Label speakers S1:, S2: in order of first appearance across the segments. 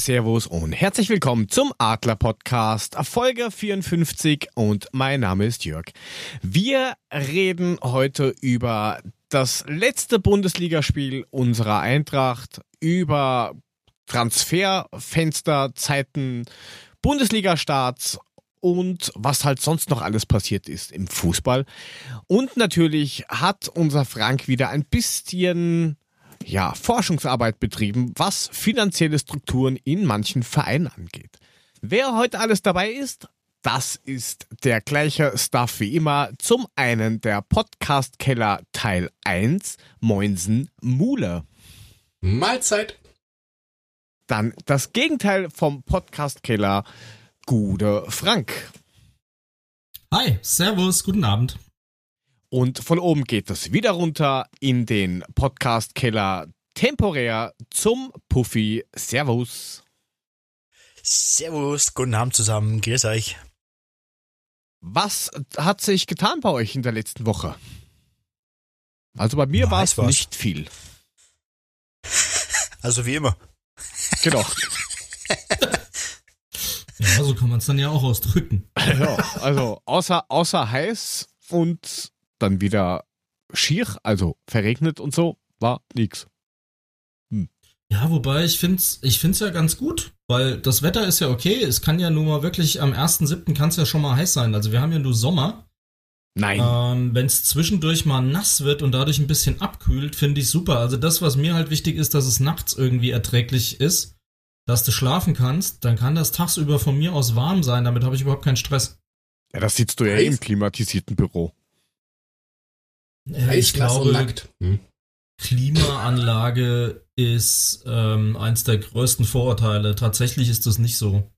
S1: Servus und herzlich willkommen zum Adler Podcast, Folge 54 und mein Name ist Jörg. Wir reden heute über das letzte Bundesligaspiel unserer Eintracht, über Transferfensterzeiten, Bundesliga-Starts und was halt sonst noch alles passiert ist im Fußball. Und natürlich hat unser Frank wieder ein bisschen ja, Forschungsarbeit betrieben, was finanzielle Strukturen in manchen Vereinen angeht. Wer heute alles dabei ist, das ist der gleiche Stuff wie immer. Zum einen der Podcast Keller Teil 1, Moinsen Mule.
S2: Mahlzeit.
S1: Dann das Gegenteil vom Podcast Keller, Gude Frank.
S3: Hi, Servus, guten Abend.
S1: Und von oben geht es wieder runter in den Podcast-Keller temporär zum Puffy. Servus.
S4: Servus, guten Abend zusammen, grüß euch.
S1: Was hat sich getan bei euch in der letzten Woche? Also bei mir war es nicht viel.
S4: Also wie immer.
S1: Genau.
S3: ja, so kann man es dann ja auch ausdrücken.
S1: Ja, also außer, außer heiß und dann wieder schier, also verregnet und so, war nix.
S3: Hm. Ja, wobei ich find's, ich find's ja ganz gut, weil das Wetter ist ja okay. Es kann ja nun mal wirklich am 1.7. kann es ja schon mal heiß sein. Also wir haben ja nur Sommer.
S1: Nein.
S3: Ähm, Wenn es zwischendurch mal nass wird und dadurch ein bisschen abkühlt, finde ich super. Also das, was mir halt wichtig ist, dass es nachts irgendwie erträglich ist, dass du schlafen kannst, dann kann das tagsüber von mir aus warm sein. Damit habe ich überhaupt keinen Stress.
S1: Ja, das sitzt du ja eh im klimatisierten Büro.
S3: Ich glaube, nackt. Hm. Klimaanlage ist ähm, eins der größten Vorurteile. Tatsächlich ist das nicht so.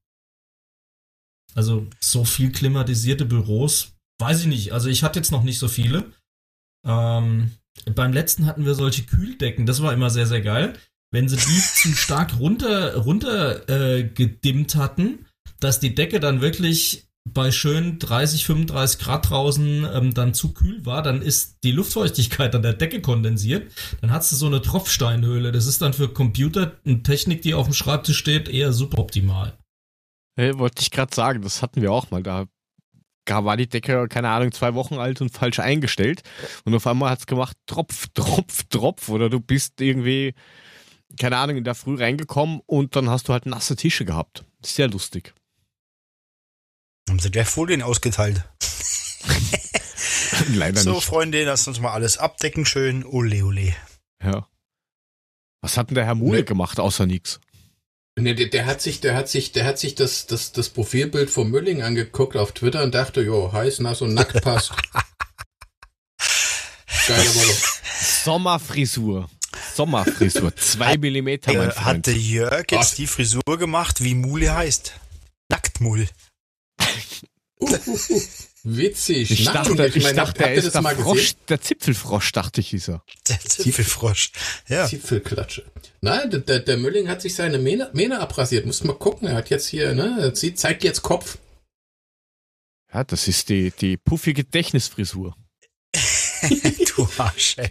S3: Also so viel klimatisierte Büros, weiß ich nicht. Also ich hatte jetzt noch nicht so viele. Ähm, beim letzten hatten wir solche Kühldecken, das war immer sehr, sehr geil. Wenn sie die zu stark runter, runter äh, gedimmt hatten, dass die Decke dann wirklich bei schön 30, 35 Grad draußen ähm, dann zu kühl war, dann ist die Luftfeuchtigkeit an der Decke kondensiert. Dann hast du so eine Tropfsteinhöhle. Das ist dann für Computer und Technik, die auf dem Schreibtisch steht, eher super optimal.
S1: Hey, wollte ich gerade sagen, das hatten wir auch mal. Da war die Decke, keine Ahnung, zwei Wochen alt und falsch eingestellt. Und auf einmal hat es gemacht, Tropf, Tropf, Tropf. Oder du bist irgendwie, keine Ahnung, in der Früh reingekommen und dann hast du halt nasse Tische gehabt. Sehr lustig.
S4: Haben sie gleich Folien ausgeteilt.
S1: Leider
S4: so,
S1: nicht.
S4: So, Freunde, lasst uns mal alles abdecken, schön. Ole, ole.
S1: Ja. Was hat denn der Herr Mule nee. gemacht, außer nix?
S2: Nee, der, der, hat sich, der hat sich, der hat sich das, das, das Profilbild von Mülling angeguckt auf Twitter und dachte, jo, heiß, nass und nackt passt.
S1: Geile Wolle. Sommerfrisur. Sommerfrisur. Zwei Millimeter, mein
S4: äh, Hat der Jörg jetzt Was? die Frisur gemacht, wie Mule heißt? Nacktmull.
S2: Witzig.
S1: Ich dachte, ich, ich dachte er ist der, Frosch, der Zipfelfrosch, dachte ich, ist er.
S4: Der Zipfelfrosch, ja.
S2: Zipfelklatsche. Nein, der, der, der Mülling hat sich seine Mähne, Mähne abrasiert. Muss mal gucken, er hat jetzt hier, ne, sie zeigt jetzt Kopf.
S1: Ja, das ist die, die puffige Gedächtnisfrisur.
S4: du Arsch, ey.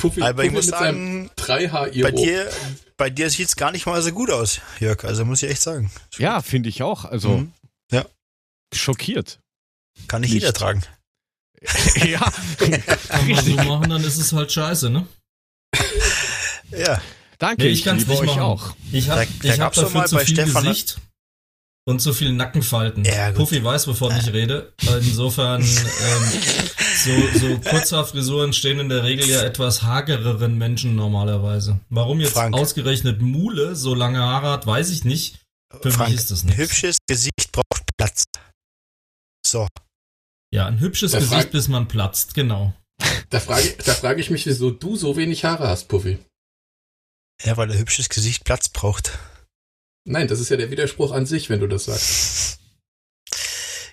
S4: Puffy, Aber Puffy ich muss sagen,
S2: bei
S4: dir, bei dir sieht's gar nicht mal so gut aus, Jörg. Also muss ich echt sagen.
S1: Ja, finde ich auch. Also, mhm.
S4: ja.
S1: Schockiert.
S4: Kann nicht, nicht. jeder tragen.
S1: ja.
S3: Kann man so machen, dann ist es halt scheiße, ne?
S4: Ja.
S1: Danke, nee, ich, ich liebe euch machen. auch.
S3: Ich habe hab dafür zu viel Stefan Gesicht und zu viel Nackenfalten. Ja, Puffy weiß, wovon ich rede. Insofern, ähm, so, so Kurzhaarfrisuren stehen in der Regel ja etwas hagereren Menschen normalerweise. Warum jetzt Frank. ausgerechnet Mule so lange Haare hat, weiß ich nicht. Für Frank, mich ist das nicht.
S4: Hübsches Gesicht braucht Platz. So.
S3: Ja, ein hübsches da Gesicht, bis man platzt, genau.
S2: Da frage, da frage ich mich, wieso du so wenig Haare hast, Puffy.
S4: Ja, weil ein hübsches Gesicht Platz braucht.
S2: Nein, das ist ja der Widerspruch an sich, wenn du das sagst.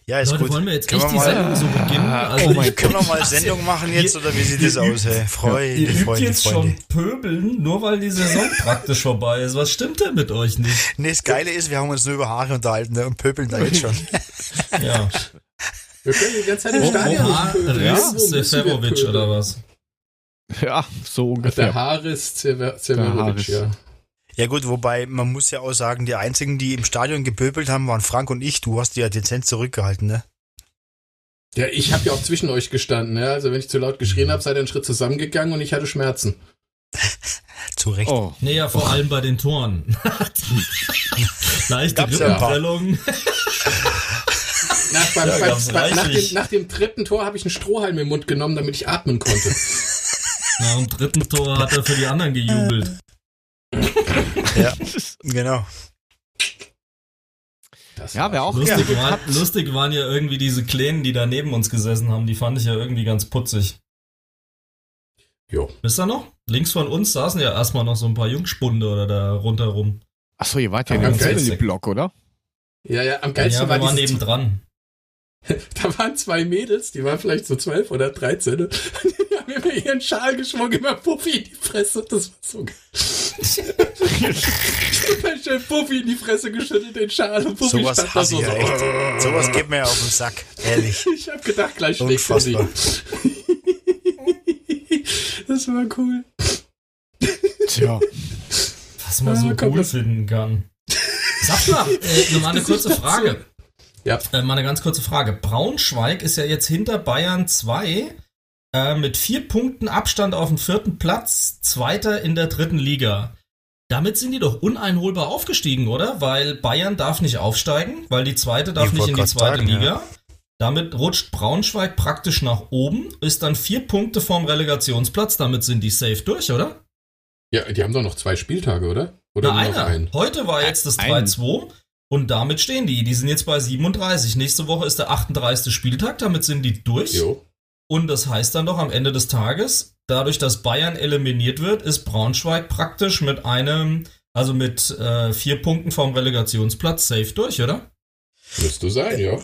S4: Ja, ist
S3: Leute,
S4: gut.
S3: wollen wir jetzt können echt die Sendung so beginnen?
S4: Also oh mein Können wir mal Sendung machen jetzt oder wie sieht das aus, hey? Freunde,
S3: ihr übt
S4: Freunde,
S3: jetzt
S4: Freunde.
S3: schon pöbeln, nur weil die Saison praktisch vorbei ist. Was stimmt denn mit euch nicht?
S4: Nee, das Geile ist, wir haben uns nur über Haare unterhalten ne, und pöbeln da jetzt schon.
S3: ja.
S2: Wir können die ganze Zeit im Stadion.
S3: Ja, Seferovic oder was?
S1: Ja, so ungefähr.
S2: Der Haris Severovic, ja.
S4: Ja gut, wobei man muss ja auch sagen, die einzigen, die im Stadion gepöbelt haben, waren Frank und ich. Du hast die ja dezent zurückgehalten, ne?
S2: Ja, ich habe ja auch zwischen euch gestanden. Ja? Also wenn ich zu laut geschrien habe, seid ihr einen Schritt zusammengegangen und ich hatte Schmerzen.
S4: Zu Recht.
S1: Oh.
S3: Nee, ja, vor allem bei den Toren. Leichte
S4: Gab's ja ein paar.
S3: Rückenprellung.
S2: Nach, beim,
S3: Ja,
S2: beim, nach, dem, nach dem dritten Tor habe ich einen Strohhalm im Mund genommen, damit ich atmen konnte.
S3: Nach dem dritten Tor hat er für die anderen gejubelt.
S4: Ja, genau.
S2: Das
S1: Ja,
S2: war
S1: wer auch
S3: Lustig, war, lustig waren ja irgendwie diese Kleinen, die da neben uns gesessen haben. Die fand ich ja irgendwie ganz putzig.
S2: Jo.
S3: Wisst ihr noch? Links von uns saßen ja erstmal noch so ein paar Jungspunde oder da rundherum.
S1: Achso, ihr wart ja
S2: Aber
S1: in dem Block, oder?
S2: Ja, ja, am
S3: Ja,
S2: geilsten
S3: wir waren
S2: war dieses,
S3: nebendran.
S2: Da waren zwei Mädels, die waren vielleicht so zwölf oder dreizehn. und Die haben immer ihren Schal geschwungen, immer Puffi in die Fresse. Das war so geil. Super schön Puffi in die Fresse geschüttelt, den Schal. Und Puffi
S4: Sowas
S2: stand da so.
S4: ja
S2: so
S4: echt. Sowas geht mir ja auf den Sack, ehrlich.
S2: Ich hab gedacht, gleich schlägt.
S4: Unfassbar.
S2: Das war cool.
S1: Tja.
S3: Was man so
S2: Ja, komm,
S3: cool
S2: das-
S3: finden kann. Sag mal, äh, nur mal eine kurze Frage.
S2: Ja.
S3: Äh, mal eine ganz kurze Frage. Braunschweig ist ja jetzt hinter Bayern 2 äh, mit vier Punkten Abstand auf den vierten Platz, Zweiter in der dritten Liga. Damit sind die doch uneinholbar aufgestiegen, oder? Weil Bayern darf nicht aufsteigen, weil die zweite darf
S4: Ich
S3: nicht in die zweite
S4: sagen,
S3: Liga.
S4: ja.
S3: Damit rutscht Braunschweig praktisch nach oben, ist dann vier Punkte vorm Relegationsplatz, damit sind die safe durch, oder?
S2: Ja, die haben doch noch zwei Spieltage, oder? Oder
S3: Na,
S2: nur noch
S3: einer.
S2: einen?
S3: Heute war jetzt das
S1: Einen.
S3: 3-2 und damit stehen die. Die sind jetzt bei 37. Nächste Woche ist der 38. Spieltag, damit sind die durch.
S2: Jo.
S3: Und das heißt dann doch am Ende des Tages, dadurch, dass Bayern eliminiert wird, ist Braunschweig praktisch mit einem, also mit äh, vier Punkten vom Relegationsplatz safe durch, oder?
S2: Müsste sein, ja.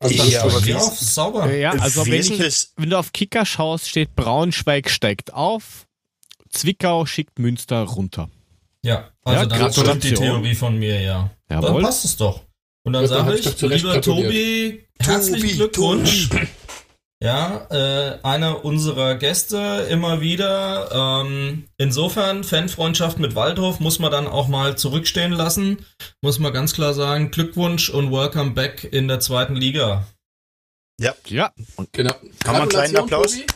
S2: Also
S4: Ja,
S2: das
S4: aber
S3: Ja, sauber.
S1: Ja, also wenn, ich, wenn du auf Kicker schaust, steht Braunschweig steigt auf, Zwickau schickt Münster runter.
S3: Ja, also
S1: Ja,
S3: dann stimmt die. Theorie von mir, ja. Dann
S1: Jawohl.
S3: passt es doch. Und dann
S2: Ja, dann
S3: sage
S2: ich
S3: ich, lieber. Tobi, herzlichen
S4: Tobi,
S3: Glückwunsch. Ja, äh, einer unserer Gäste immer wieder. Ähm, insofern, Fanfreundschaft mit Waldhof muss man dann auch mal zurückstehen lassen. Muss man ganz klar sagen, Glückwunsch und welcome back in der zweiten Liga.
S1: Ja, und
S2: Genau.
S4: Kann man einen kleinen Applaus?
S2: Tobi.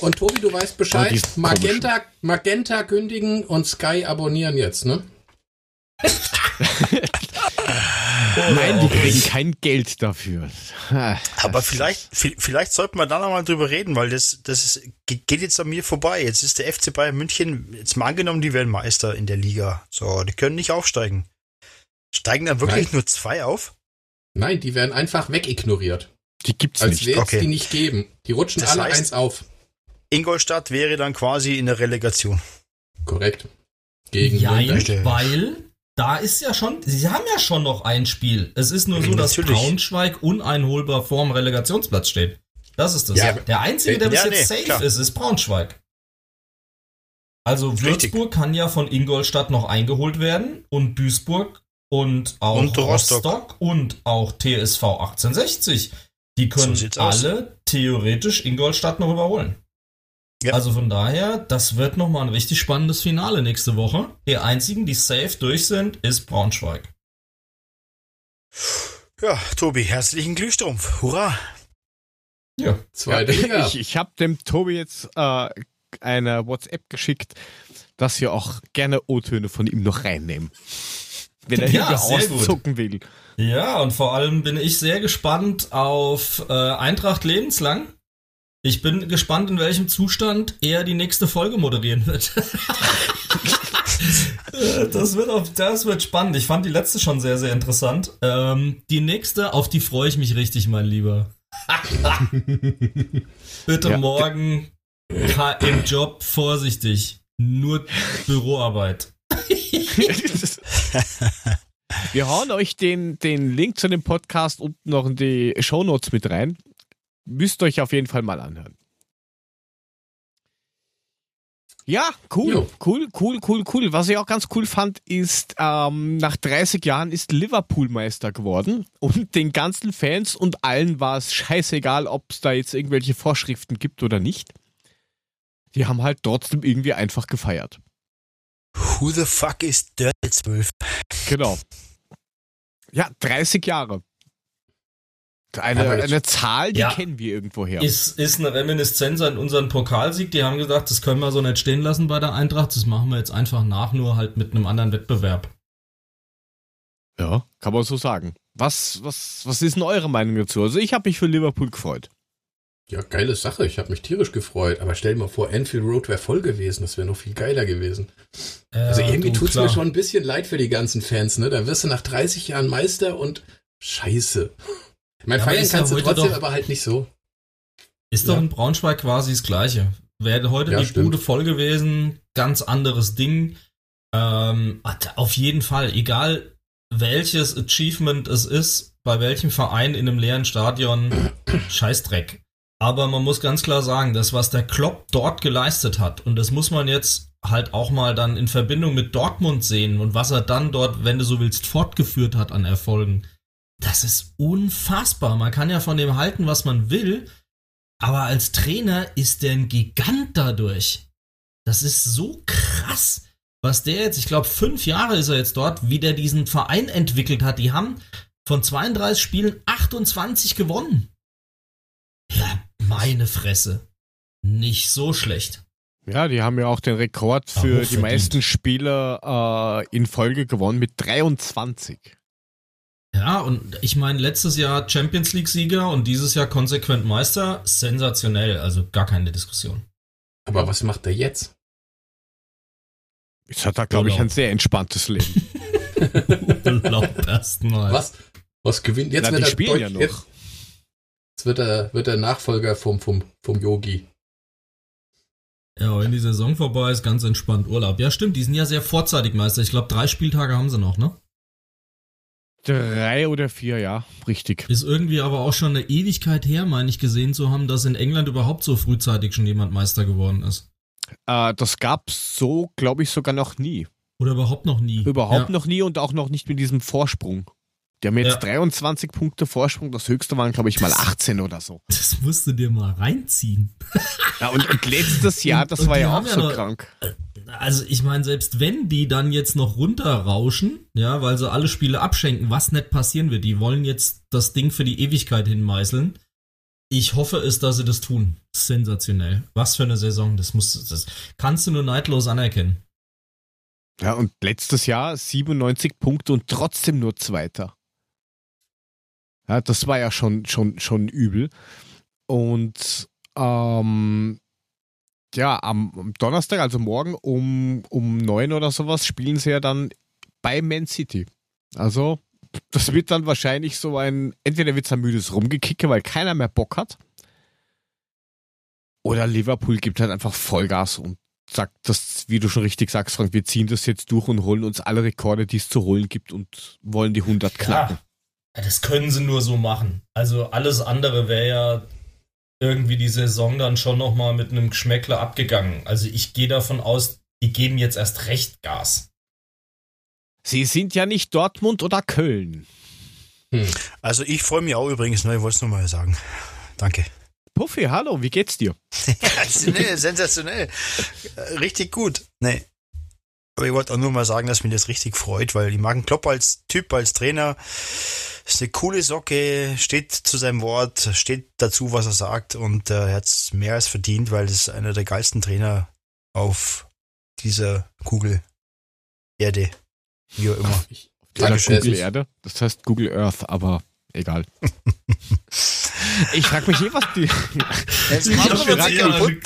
S2: Und Tobi, du weißt Bescheid.
S1: ist
S2: Magenta, Magenta kündigen und Sky abonnieren jetzt, ne?
S1: nein, die kriegen kein Geld dafür.
S4: aber vielleicht, vi- vielleicht sollten wir da nochmal drüber reden, weil das, das ist, ge- geht jetzt an mir vorbei. Jetzt ist der FC Bayern München, jetzt mal angenommen, die werden Meister in der Liga. So, die können nicht aufsteigen. Steigen dann wirklich
S2: Nein.
S4: nur zwei auf?
S2: Nein, die werden einfach wegignoriert.
S1: Die gibt's
S2: Als
S1: nicht.
S2: wäre es
S4: Okay.
S2: die nicht geben. Die rutschen
S4: Das
S2: alle
S4: heißt-
S2: eins auf.
S4: Ingolstadt wäre dann quasi in der Relegation.
S2: Korrekt. Gegen
S3: Jein, weil da ist ja schon, sie haben ja schon noch ein Spiel. Es ist nur so, dass
S4: Natürlich.
S3: Braunschweig uneinholbar vorm Relegationsplatz steht. Das ist das.
S2: Ja,
S3: der einzige, der bis
S4: ja,
S3: jetzt
S4: nee,
S3: safe
S4: klar.
S3: ist, ist Braunschweig. Also
S4: Richtig.
S3: Würzburg kann ja von Ingolstadt noch eingeholt werden und Duisburg und auch
S4: Und Rostock.
S3: Rostock. und auch TSV 1860. Die können
S4: So sieht's aus.
S3: alle theoretisch Ingolstadt noch überholen.
S4: Ja.
S3: Also von daher, das wird nochmal ein richtig spannendes Finale nächste Woche. Die einzigen, die safe durch sind, ist Braunschweig.
S4: Ja, Tobi, herzlichen Glühstrumpf. Hurra!
S3: Ja.
S2: Zweite Liga.
S1: Ich, ich habe dem Tobi jetzt äh, eine WhatsApp geschickt, dass wir auch gerne O-Töne von ihm noch reinnehmen. Wenn er
S3: Ja,
S1: hier
S3: gut.
S1: auszucken will.
S3: Ja, und vor allem bin ich sehr gespannt auf äh, Eintracht lebenslang. Ich bin gespannt, in welchem Zustand er die nächste Folge moderieren wird. Das, wird auf, das wird spannend. Ich fand die letzte schon sehr, sehr interessant. Ähm, die nächste, auf die freue ich mich richtig, mein Lieber. Bitte
S1: Ja.
S3: morgen im Job vorsichtig. Nur Büroarbeit.
S1: Wir hauen euch den, den Link zu dem Podcast unten noch in die Shownotes mit rein. Müsst euch auf jeden Fall mal anhören. Ja, cool,
S2: Jo.
S1: cool, cool, cool, cool. Was ich auch ganz cool fand, ist, ähm, nach 30 Jahren ist Liverpool Meister geworden und den ganzen Fans und allen war es scheißegal, ob es da jetzt irgendwelche Vorschriften gibt oder nicht. Die haben halt trotzdem irgendwie einfach gefeiert.
S4: Who the fuck is Dirty 12?
S1: Genau. Ja, 30 Jahre. Eine, eine Zahl, die
S3: Ja.
S1: kennen wir irgendwoher.
S3: Ist, ist eine Reminiszenz an unseren Pokalsieg. Die haben gesagt, das können wir so nicht stehen lassen bei der Eintracht. Das machen wir jetzt einfach nach, nur halt mit einem anderen Wettbewerb.
S1: Ja, kann man so sagen. Was, was, was ist denn eure Meinung dazu? Also ich habe mich für Liverpool gefreut.
S2: Ja, geile Sache. Ich habe mich tierisch gefreut. Aber stell dir mal vor, Anfield Road wäre voll gewesen. Das wäre noch viel geiler gewesen. Also
S3: Ja,
S2: irgendwie
S3: du,
S2: tut's mir schon ein bisschen leid für die ganzen Fans, ne? Da wirst du nach 30 Jahren Meister und scheiße. Ich meine,
S3: Ja,
S2: feiern
S3: ja
S2: kannst du
S3: heute
S2: trotzdem,
S3: doch-
S2: aber halt nicht so.
S3: Ist doch
S2: Ja.
S3: in Braunschweig quasi das Gleiche. Wäre heute
S2: Ja,
S3: die
S2: stimmt.
S3: Bude voll gewesen, ganz anderes Ding. Ähm, auf jeden Fall, egal welches Achievement es ist, bei welchem Verein in einem leeren Stadion, Scheißdreck. Aber man muss ganz klar sagen, das, was der Klopp dort geleistet hat, und das muss man jetzt halt auch mal dann in Verbindung mit Dortmund sehen und was er dann dort, wenn du so willst, fortgeführt hat an Erfolgen, das ist unfassbar. Man kann ja von dem halten, was man will, aber als Trainer ist der ein Gigant dadurch. Das ist so krass, was der jetzt, ich glaube, fünf Jahre ist er jetzt dort, wie der diesen Verein entwickelt hat. Die haben von 32 Spielen 28 gewonnen. Ja, meine Fresse. Nicht so schlecht.
S1: Ja, die haben ja auch den Rekord für die meisten Spiele äh, in Folge gewonnen mit 23.
S3: Ja, und ich meine, letztes Jahr Champions League-Sieger und dieses Jahr konsequent Meister. Sensationell, also gar keine Diskussion.
S2: Aber was macht er jetzt?
S1: Jetzt hat er, glaube ich, ein sehr entspanntes Leben.
S3: Urlaub erstmal.
S2: Was? Was gewinnt? Jetzt
S1: Na,
S2: wird
S1: die
S2: er
S1: ja noch.
S2: Jetzt, jetzt wird er, wird er Nachfolger vom, vom, vom Yogi.
S3: Ja, wenn die Saison vorbei ist, ganz entspannt Urlaub. Ja, stimmt, die sind ja sehr vorzeitig Meister. Ich glaube, drei Spieltage haben sie noch, ne?
S1: Drei oder vier, ja, richtig.
S3: Ist irgendwie aber auch schon eine Ewigkeit her, meine ich, gesehen zu haben, dass in England überhaupt so frühzeitig schon jemand Meister geworden ist.
S1: Äh, das gab's so, glaube ich, sogar noch nie.
S3: Oder überhaupt noch nie.
S1: Überhaupt
S3: ja.
S1: noch nie und auch noch nicht mit diesem Vorsprung. Die haben jetzt
S3: Ja.
S1: 23 Punkte Vorsprung, das höchste waren, glaube ich, mal 18 oder so.
S3: Das musst du dir mal reinziehen.
S1: Ja, und, und letztes Jahr,
S3: Und-
S1: das
S3: und
S1: war
S3: die
S1: ja auch
S3: ja
S1: so
S3: noch-
S1: krank.
S3: Also ich meine, selbst wenn die dann jetzt noch runterrauschen, ja, weil sie alle Spiele abschenken, was nicht passieren wird, die wollen jetzt das Ding für die Ewigkeit hinmeißeln. Ich hoffe es, dass sie das tun. Sensationell. Was für eine Saison. Das muss, das kannst du nur neidlos anerkennen.
S1: Ja, und letztes Jahr 97 Punkte und trotzdem nur Zweiter. Ja, das war ja schon, schon, schon übel. Und ähm, ja, am, Donnerstag, also morgen um, um neun oder sowas, spielen sie ja dann bei Man City. Also, das wird dann wahrscheinlich so ein, entweder wird es ein müdes Rumgekicke, weil keiner mehr Bock hat. Oder Liverpool gibt halt einfach Vollgas und sagt das, wie du schon richtig sagst, Frank, wir ziehen das jetzt durch und holen uns alle Rekorde, die es zu holen gibt und wollen die 100 knacken.
S3: Ja, das können sie nur so machen. Also alles andere wäre ja irgendwie die Saison dann schon nochmal mit einem Geschmäckler abgegangen. Also ich gehe davon aus, die geben jetzt erst recht Gas.
S1: Sie sind ja nicht Dortmund oder Köln.
S4: Also ich freue mich auch übrigens, ne, ich wollte es nur mal sagen. Danke.
S1: Puffy, hallo, wie geht's dir?
S4: sensationell. Äh, Richtig gut. Nee. Aber ich wollte auch nur mal sagen, dass mich das richtig freut, weil ich mag einen Klopp als Typ, als Trainer. Ist eine coole Socke, steht zu seinem Wort, steht dazu, was er sagt und äh, er hat es mehr als verdient, weil das ist einer der geilsten Trainer auf dieser Kugel Erde. Wie auch immer.
S2: Ich,
S4: Dankeschön.
S2: ist
S1: Google
S2: nicht-
S1: Erde. Das heißt Google Earth, aber egal. ich frage mich eh, was die.
S3: Ich habe an-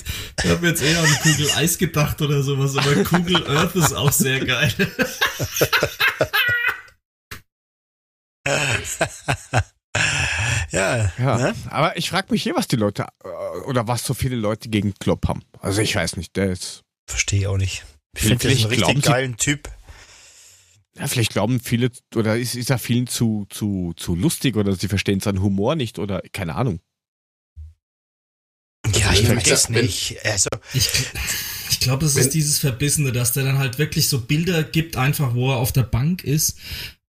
S3: ich hab jetzt eher an Kugel Eis gedacht oder sowas, aber Kugel Earth ist auch sehr geil.
S4: ja,
S1: Ja,
S4: Ne?
S1: aber ich frage mich eh, was die Leute äh, oder was so viele Leute gegen Klopp haben. Also ich weiß nicht, der ist.
S4: verstehe ich auch nicht. Ich finde das
S1: Vielleicht
S4: einen
S1: glauben
S4: richtig geilen Typ.
S1: Ja, vielleicht glauben viele, oder ist, ist er vielen zu, zu, zu lustig oder sie verstehen seinen Humor nicht oder keine Ahnung.
S4: Ja,
S2: Also
S4: ich weiß nicht. Also,
S3: Ich, ich glaube, das ist dieses Verbissene, dass der dann halt wirklich so Bilder gibt, einfach wo er auf der Bank ist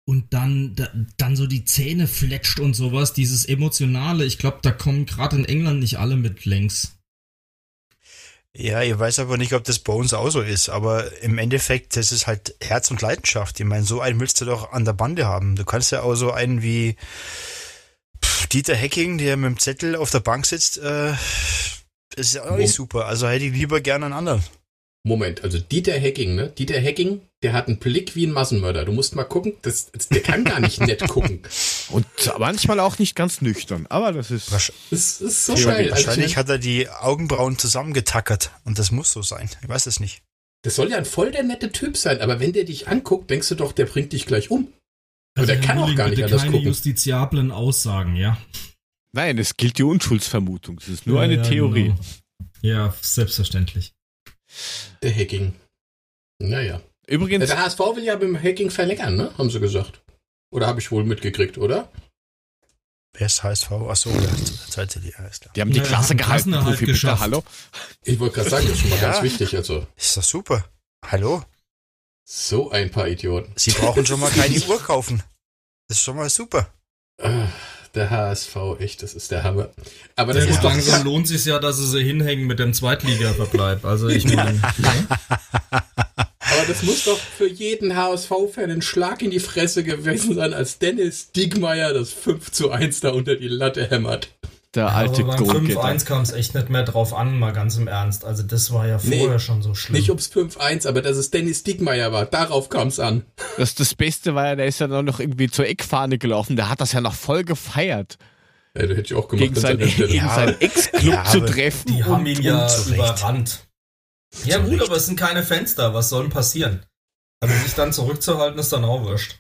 S3: und dann, da, dann so die Zähne fletscht und sowas, dieses Emotionale. Ich glaube, da kommen gerade in England nicht alle mit längs.
S4: Ja, ich weiß aber nicht, ob das bei uns auch so ist, aber im Endeffekt, das ist halt Herz und Leidenschaft. Ich meine, so einen willst du doch an der Bande haben. Du kannst ja auch so einen wie pff, Dieter Hecking, der mit dem Zettel auf der Bank sitzt, äh, ist ja auch nicht super. Also hätte ich lieber gerne einen anderen.
S2: Moment, also Dieter Hecking, ne? Dieter Hecking, der hat einen Blick wie ein Massenmörder. Du musst mal gucken, das, der kann gar nicht nett gucken.
S1: Und manchmal auch nicht ganz nüchtern, aber das ist.
S2: Das ist so geil. Also,
S4: Wahrscheinlich hat er die Augenbrauen zusammengetackert und das muss so sein. Ich weiß es nicht.
S2: das soll ja ein voll der nette Typ sein, aber wenn der dich anguckt, denkst du doch, der bringt dich gleich um. Aber der kann auch gar nicht anders
S3: keine
S2: gucken.
S3: justiziablen Aussagen, ja.
S1: Nein, es gilt die Unschuldsvermutung. Das ist nur
S3: Ja,
S1: eine
S3: ja,
S1: Theorie.
S3: genau. Ja, selbstverständlich.
S2: Der Hacking. Naja.
S1: Übrigens,
S2: Der HSV will ja beim Hacking verlängern, ne? Haben sie gesagt. Oder habe ich wohl mitgekriegt, oder?
S4: Wer ist HSV? Achso, zweite Liga, alles klar.
S1: die haben die
S3: Ja,
S1: Klasse
S3: haben
S1: gehalten,
S3: Klassenerhalt
S1: Profi, bitte,
S3: geschafft.
S1: hallo.
S2: Ich wollte gerade sagen, das ist schon mal
S4: Ja.
S2: ganz wichtig. Also,
S4: Ist doch super. Hallo?
S2: so ein paar Idioten.
S4: Sie brauchen schon mal keine Uhr kaufen. Das ist schon mal super.
S2: Der HSV, echt, das ist der Hammer. Aber
S3: Das
S2: das ist doch.
S3: langsam lohnt sich ja, dass sie sie hinhängen mit dem Zweitliga-Verbleib. Also ich meine, ne?
S2: Aber das muss doch für jeden HSV-Fan ein Schlag in die Fresse gewesen sein, als Dennis Diegmeier das 5 zu 1 da unter die Latte hämmert.
S1: Der alte
S3: aber beim
S1: Goalgetter.
S3: 5-1 kam es echt nicht mehr drauf an, mal ganz im Ernst. Also das war ja
S2: Nee,
S3: vorher schon so schlimm.
S2: Nicht ums 5-1, aber dass es Dennis Diegmeier war. Darauf kam es an.
S1: Das, das Beste war ja, der ist ja dann noch irgendwie zur Eckfahne gelaufen. Der hat das ja noch voll gefeiert,
S2: Ja, das hätte ich auch gemacht.
S1: gegen, sein, gegen
S4: Ja,
S1: seinen Ex-Club
S4: ja,
S1: zu
S4: aber
S1: treffen.
S3: Die haben ihn ja überrannt. Ja gut, aber es sind keine Fenster. Was soll denn passieren? Also sich dann zurückzuhalten, ist dann auch wurscht.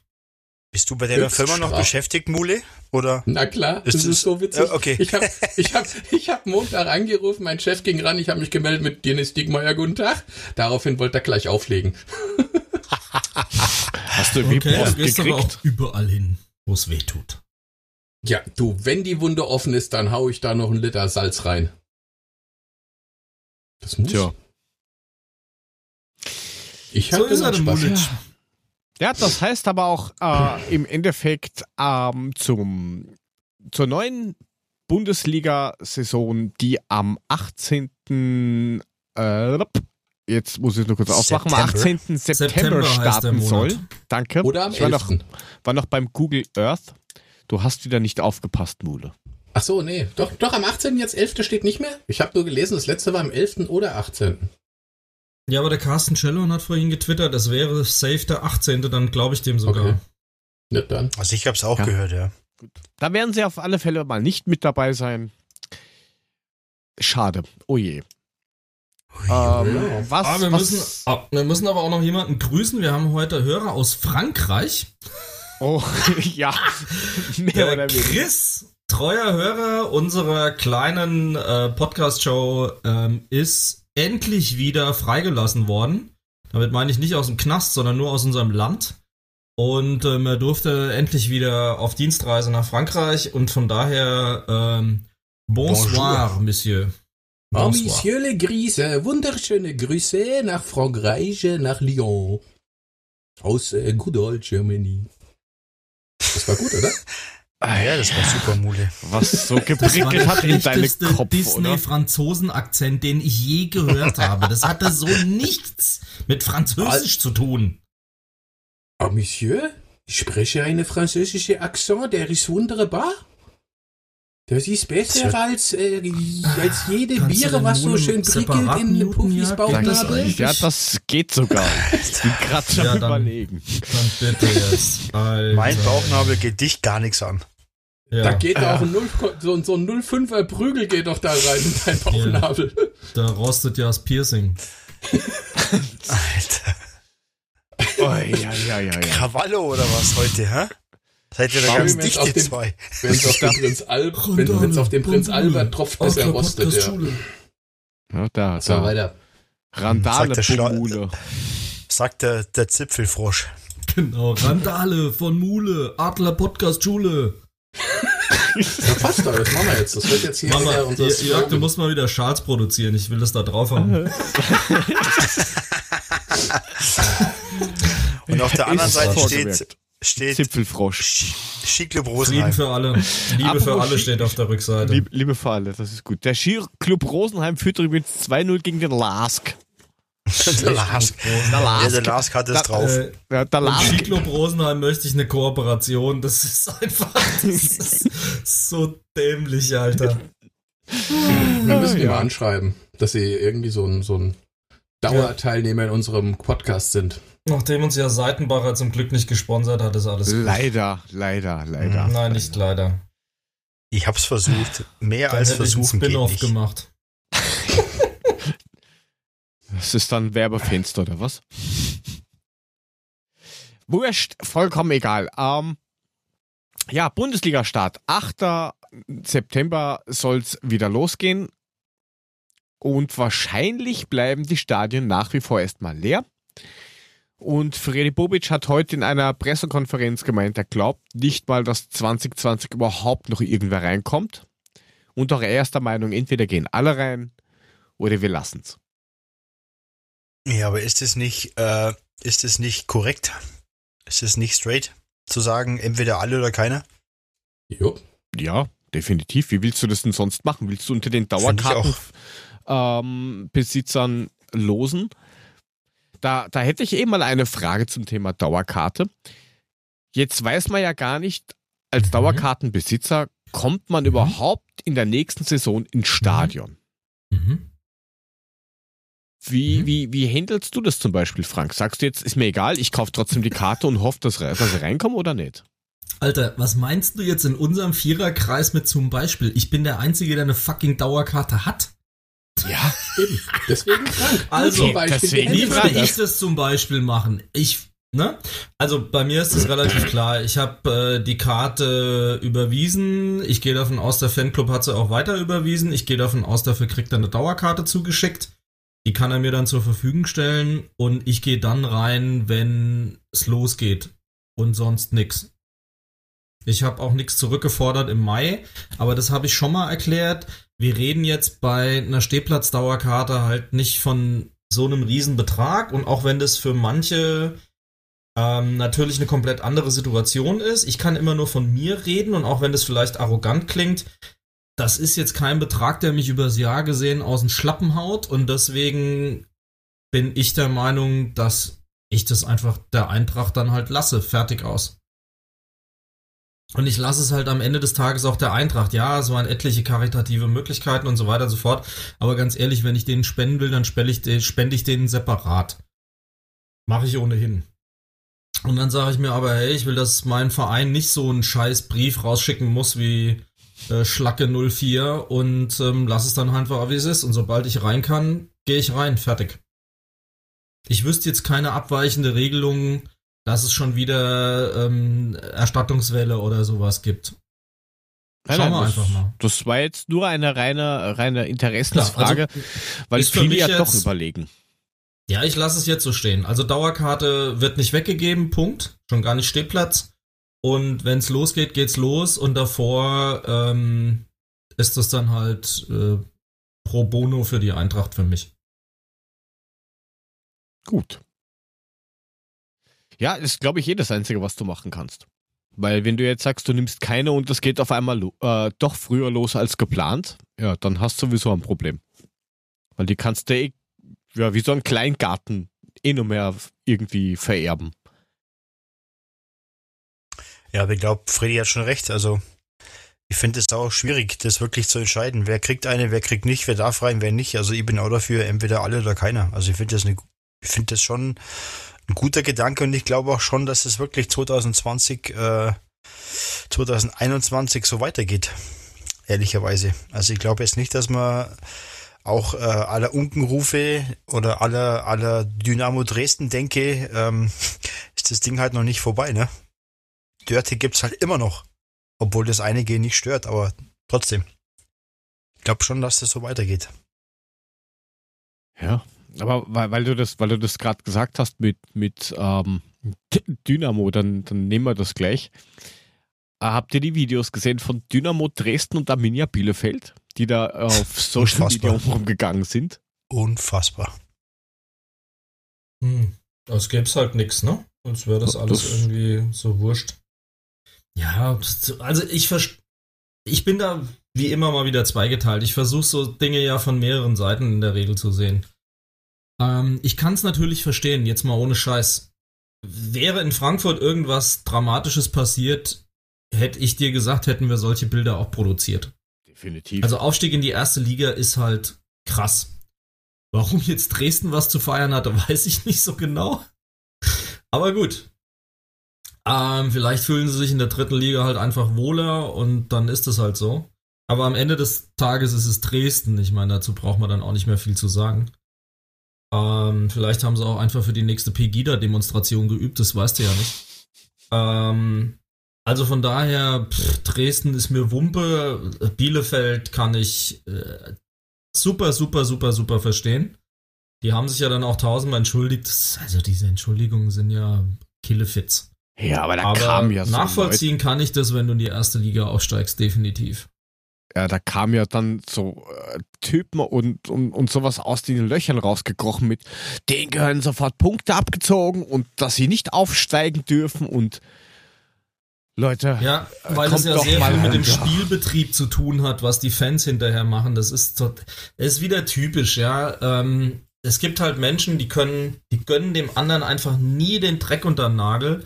S4: Bist du bei deiner Firma noch beschäftigt, Mule? Oder?
S2: Na klar,
S4: Ist
S2: das
S4: es-
S2: ist so witzig.
S4: Ja, okay.
S2: Ich habe ich hab, ich hab Montag angerufen, mein Chef ging ran, ich habe mich gemeldet mit Dennis Diegmeier, guten Tag. Daraufhin wollte er gleich auflegen.
S1: Hast du irgendwie
S3: Okay, du
S1: Post
S3: gehst aber
S1: gekriegt?
S3: auch überall hin, wo es weh tut.
S2: Ja, du, wenn die Wunde offen ist, dann hau ich da noch einen Liter Salz rein. Das muss.
S1: Tja.
S2: Ich
S3: So
S2: habe
S3: ist er,
S2: Spaß.
S1: Ja, das heißt aber auch äh, im Endeffekt ähm, zum, zur neuen Bundesliga-Saison, die am 18. Äh, jetzt muss ich nur kurz aufmachen, am
S4: September.
S1: 18. September,
S3: September
S1: starten soll. Danke.
S2: Oder am
S1: ich war noch,
S2: 11.
S1: war noch beim Google Earth. Du hast wieder nicht aufgepasst, Mule.
S2: Ach so, nee. Doch, doch, am 18. jetzt 11. steht nicht mehr. Ich habe nur gelesen, das letzte war am 11. oder 18.
S3: Ja, aber der Carsten Schellhorn hat vorhin getwittert, es wäre safe der 18., dann glaube ich dem sogar.
S2: Okay. Nicht dann.
S4: Also ich habe es auch
S1: Ja.
S4: gehört, ja.
S1: Da werden sie auf alle Fälle mal nicht mit dabei sein. Schade. Oh je. Ähm,
S2: Ja.
S1: was,
S3: Ah, wir,
S1: was,
S3: müssen, ah, wir müssen aber auch noch jemanden grüßen. Wir haben heute Hörer aus Frankreich.
S1: Oh, ja. Mehr
S3: Der
S1: oder weniger.
S3: Chris, treuer Hörer unserer kleinen äh, Podcast-Show, ähm, ist endlich wieder freigelassen worden. Damit meine ich nicht aus dem Knast, sondern nur aus unserem Land. Und ähm, er durfte endlich wieder auf Dienstreise nach Frankreich und von daher ähm, bonsoir,
S4: Bonjour.
S3: Monsieur.
S2: Oh,
S3: Bonsoir.
S2: Monsieur le Grise, wunderschöne Grüße nach Frankreich, nach Lyon. Aus äh, Good Old Germany. Das war gut, oder?
S4: Ah ja, das war super, Mule.
S1: Was so geprickelt
S3: der
S1: hat in
S3: schlechteste
S1: Kopf?
S3: Disney-Franzosen-Akzent, den ich je gehört habe. Das hatte so nichts mit Französisch zu tun.
S2: Oh, Monsieur, ich spreche eine französische Akzent, der ist wunderbar. Das ist besser als, äh, als jede
S3: Kannst
S2: Biere,
S3: den
S2: was so schön prickelt in
S3: muten,
S2: Puffis
S3: ja?
S2: Bauchnabel.
S1: Ja, das geht sogar. Ich bin gerade schon
S3: Ja, dann-
S1: überlegen.
S3: Dann bitte jetzt. Alter.
S4: Mein Bauchnabel geht dich gar nichts an.
S3: Ja,
S2: Da geht doch auch ein 0, so, so ein 05er Prügel geht doch da rein in dein Bauchnabel.
S3: da rostet ja das Piercing.
S4: Alter.
S1: Oh, ja, ja, ja, ja.
S4: Cavallo oder was heute, hä? Seid ihr da ganz dicht,
S2: auf
S4: ihr zwei?
S2: Wenn es auf den Prinz Al wenn auf den Prinz Albert tropft, dass er rostet, ja.
S1: ja da,
S2: So,
S1: da.
S2: weiter.
S1: Randale
S4: Sagt
S1: Mule.
S4: Sagt der, der Zipfelfrosch.
S3: Genau, Randale von Mule, Adler Podcast Schule.
S2: Ja, passt doch, das machen wir jetzt. Das wird jetzt hier
S3: Mama,
S2: wieder unser
S3: Jörg, du musst mal wieder Schals produzieren. Ich will das da drauf haben.
S4: Und auf der anderen
S1: Ist
S4: Seite steht, steht
S1: Zipfelfrosch.
S4: Ski- Skiclub
S3: Frieden
S4: Rosenheim.
S3: für alle. Liebe
S1: Apropos
S3: für alle steht auf der Rückseite.
S1: Liebe, liebe für alle, das ist gut. Der Skiclub Rosenheim führt übrigens 2-0 gegen den Lask.
S4: Der Lask. Ja, der Lask hat es
S1: Da-
S4: drauf.
S3: Äh,
S1: Ja, der
S3: Mit
S1: Lask.
S3: Skiclub Rosenheim möchte ich eine Kooperation. Das ist einfach das ist so dämlich, Alter.
S2: Wir müssen die
S1: Ja.
S2: mal anschreiben, dass sie irgendwie so ein, so ein Dauerteilnehmer in unserem Podcast sind.
S3: Nachdem uns ja Seitenbacher zum Glück nicht gesponsert hat, ist alles gut.
S1: Leider, leider, leider.
S3: Nein, nicht leider.
S4: Ich hab's versucht. Mehr
S3: Dann
S4: als
S3: hätte ich einen
S4: versuchen
S3: Spin-off gemacht.
S1: Das ist dann Werbefenster oder was? Wurscht, vollkommen egal. Ähm, ja, Bundesliga-Start. 8. September soll's wieder losgehen. Und wahrscheinlich bleiben die Stadien nach wie vor erstmal leer. Und Freddy Bobic hat heute in einer Pressekonferenz gemeint, er glaubt nicht mal, dass 2020 überhaupt noch irgendwer reinkommt. Und auch er ist der Meinung, entweder gehen alle rein oder wir lassen's.
S4: Ja, aber ist es nicht, äh, ist es nicht korrekt? Ist es nicht straight zu sagen, entweder alle oder keiner?
S2: Jo.
S1: Ja, definitiv. Wie willst du das denn sonst machen? Willst du unter den Dauerkartenbesitzern Besitzern losen? Da, da hätte ich eh mal eine Frage zum Thema Dauerkarte. Jetzt weiß man ja gar nicht, als
S3: Mhm.
S1: Dauerkartenbesitzer kommt man
S3: Mhm.
S1: überhaupt in der nächsten Saison ins Stadion.
S3: Mhm.
S1: Wie,
S3: Mhm.
S1: wie, wie handelst du das zum Beispiel, Frank? Sagst du jetzt, ist mir egal, ich kaufe trotzdem die Karte und hoffe, dass, dass ich reinkomme oder nicht?
S3: Alter, was meinst du jetzt in unserem Viererkreis mit zum Beispiel? Ich bin der Einzige, der eine fucking Dauerkarte hat.
S1: Ja,
S2: Eben. Deswegen Frank.
S3: Also,
S2: Beispiel
S1: deswegen
S3: Wie würde ich das zum Beispiel machen? Ich, ne? Also bei mir ist es relativ klar. Ich habe äh, die Karte überwiesen. Ich gehe davon aus, der Fanclub hat sie auch weiter überwiesen. Ich gehe davon aus, dafür kriegt er eine Dauerkarte zugeschickt. Die kann er mir dann zur Verfügung stellen und ich gehe dann rein, wenn es losgeht und sonst nix. Ich habe auch nichts zurückgefordert im Mai, aber das habe ich schon mal erklärt. Wir reden jetzt bei einer Stehplatzdauerkarte halt nicht von so einem Riesenbetrag und auch wenn das für manche ähm, natürlich eine komplett andere Situation ist, ich kann immer nur von mir reden und auch wenn das vielleicht arrogant klingt, das ist jetzt kein Betrag, der mich übers Jahr gesehen aus den Schlappen haut und deswegen bin ich der Meinung, dass ich das einfach der Eintracht dann halt lasse, fertig aus. Und ich lasse es halt am Ende des Tages auch der Eintracht. Ja, es waren etliche karitative Möglichkeiten und so weiter und so fort. Aber ganz ehrlich, wenn ich denen spenden will, dann spende ich, de- spende ich denen separat. Mache ich ohnehin. Und dann sage ich mir aber, hey, ich will, dass mein Verein nicht so einen scheiß Brief rausschicken muss wie äh, Schlacke 04 und ähm, lass es dann einfach, wie es ist. Und sobald ich rein kann, gehe ich rein. Fertig. Ich wüsste jetzt keine abweichende Regelung, dass es schon wieder ähm, Erstattungswelle oder sowas gibt.
S1: Nein,
S3: Schauen wir einfach mal.
S1: Das war jetzt nur eine reine, reine Interessensfrage,
S3: Klar,
S1: weil
S3: ist für
S1: viele ja
S3: jetzt-
S1: doch überlegen.
S3: Ja, ich lasse es jetzt so stehen. Also Dauerkarte wird nicht weggegeben, Punkt. Schon gar nicht Stehplatz. Und wenn es losgeht, geht's los. Und davor ähm, ist das dann halt äh, pro bono für die Eintracht für mich.
S1: Gut. Ja, ist, glaube ich, eh das Einzige, was du machen kannst. Weil wenn du jetzt sagst, du nimmst keine und das geht auf einmal äh, doch früher los als geplant, ja, dann hast du sowieso ein Problem. Weil die kannst du eh, ja, wie so ein Kleingarten eh nur mehr irgendwie vererben.
S4: Ja, aber ich glaube, Freddy hat schon recht. Also, ich finde es auch schwierig, das wirklich zu entscheiden. Wer kriegt eine, wer kriegt nicht, wer darf rein, wer nicht. Also, ich bin auch dafür, entweder alle oder keiner. Also, ich finde das, ich finde das schon ein guter Gedanke und ich glaube auch schon, dass es wirklich 2020, äh, 2021 so weitergeht. Ehrlicherweise. Also, ich glaube jetzt nicht, dass man auch äh, aller Unkenrufe oder aller, aller Dynamo Dresden denke, ähm, ist das Ding halt noch nicht vorbei, ne? Dörte gibt's halt immer noch. Obwohl das einige nicht stört, aber trotzdem. Ich glaube schon, dass das so weitergeht.
S1: Ja, aber weil, weil du das, weil du das gerade gesagt hast mit, mit ähm, Dynamo, dann, dann nehmen wir das gleich. Äh, habt ihr die Videos gesehen von Dynamo Dresden und Arminia Bielefeld, die da auf Social
S4: Unfassbar.
S1: Media rumgegangen sind?
S4: Unfassbar.
S3: Hm. Das gäb's halt nix, ne? Als wäre das alles
S1: Das-
S3: irgendwie so wurscht. Ja, also ich ich bin da wie immer mal wieder zweigeteilt. Ich versuche so Dinge ja von mehreren Seiten in der Regel zu sehen. Ähm, ich kann es natürlich verstehen, jetzt mal ohne Scheiß. Wäre in Frankfurt irgendwas Dramatisches passiert, hätte ich dir gesagt, hätten wir solche Bilder auch produziert.
S1: Definitiv.
S3: Also Aufstieg in die erste Liga ist halt krass. Warum jetzt Dresden was zu feiern hatte, weiß ich nicht so genau. Aber gut. Ähm, vielleicht fühlen sie sich in der dritten Liga halt einfach wohler und dann ist es halt so. Aber am Ende des Tages ist es Dresden. Ich meine, dazu braucht man dann auch nicht mehr viel zu sagen. Ähm, vielleicht haben sie auch einfach für die nächste Pegida-Demonstration geübt, das weißt du ja nicht. Ähm, also von daher, pff, Dresden ist mir Wumpe, Bielefeld kann ich äh, super, super, super, super verstehen. Die haben sich ja dann auch tausendmal entschuldigt. Also diese Entschuldigungen sind ja Killefits.
S1: Ja, aber da
S3: Aber
S1: kam ja so
S3: nachvollziehen kann ich das, wenn du in die erste Liga aufsteigst, definitiv.
S1: ja, da kam ja dann so äh, Typen und, und, und sowas aus den Löchern rausgekrochen mit, denen gehören sofort Punkte abgezogen und dass sie nicht aufsteigen dürfen und Leute,
S3: Ja,
S1: Äh,
S3: weil es ja sehr viel mit dem. Spielbetrieb zu tun hat, was die Fans hinterher machen. Das ist, so, das ist wieder typisch, ja. Ähm, es gibt halt Menschen, die können, die gönnen dem anderen einfach nie den Dreck unter den Nagel.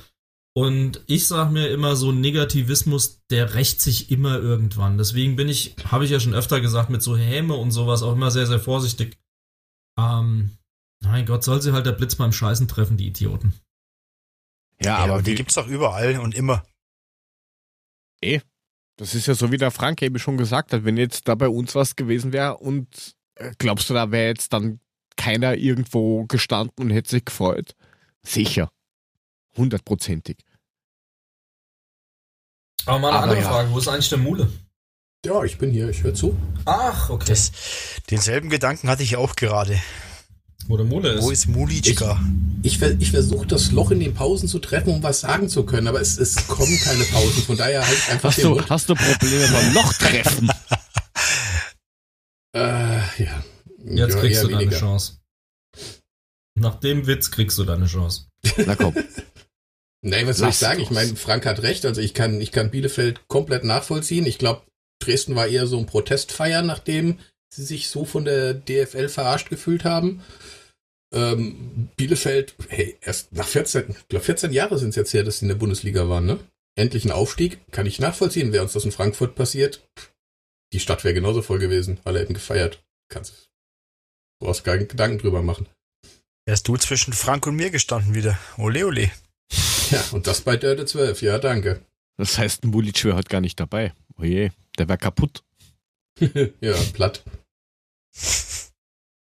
S3: Und ich sag mir immer, so Negativismus, der rächt sich immer irgendwann. Deswegen bin ich, habe ich ja schon öfter gesagt, mit so Häme und sowas auch immer sehr, sehr vorsichtig. Ähm, mein Gott, soll sie halt der Blitz beim Scheißen treffen, die Idioten.
S1: ja, aber
S4: die
S1: wie,
S4: gibt's doch überall und immer.
S1: das ist ja so, wie der Frank eben schon gesagt hat, wenn jetzt da bei uns was gewesen wäre und äh, glaubst du, da wäre jetzt dann keiner irgendwo gestanden und hätte sich gefreut? Sicher. Hundertprozentig.
S3: Aber mal eine
S1: Aber
S3: andere
S1: ja.
S3: Frage, wo ist eigentlich der Mule?
S2: Ja, ich bin hier, ich höre zu.
S3: Ach, okay.
S4: Das, denselben Gedanken hatte ich auch gerade.
S3: Wo der Mule ist.
S4: Wo ist Mulitschka?
S2: Ich, ver ich versuche das Loch in den Pausen zu treffen, um was sagen zu können, aber es, es kommen keine Pausen. Von daher halt einfach
S1: Hast
S2: den
S1: du,
S2: Mund.
S1: hast du Probleme beim Lochtreffen?
S2: Äh, ja.
S3: Jetzt
S2: ja,
S3: kriegst du deine
S2: weniger.
S3: Chance. Nach dem Witz kriegst du deine Chance.
S1: Na komm.
S2: Nein, was soll ich sagen? Ich
S1: los.
S2: meine, Frank hat recht. Also ich kann, ich kann Bielefeld komplett nachvollziehen. Ich glaube, Dresden war eher so ein Protestfeier, nachdem sie sich so von der DFL verarscht gefühlt haben. Ähm, Bielefeld, hey, erst nach 14, ich glaube 14 Jahre sind es jetzt her, dass sie in der Bundesliga waren, ne? Endlich ein Aufstieg, kann ich nachvollziehen. Wäre uns das in Frankfurt passiert, die Stadt wäre genauso voll gewesen. Alle hätten gefeiert. Kannst, du brauchst gar keinen Gedanken drüber machen.
S4: Wärst du zwischen Frank und mir gestanden wieder. Ole, ole.
S2: Ja, und das bei Dörde 12. Ja, danke.
S1: Das heißt, ein Mulic wäre heute gar nicht dabei. Oje, der wäre kaputt.
S2: ja, platt.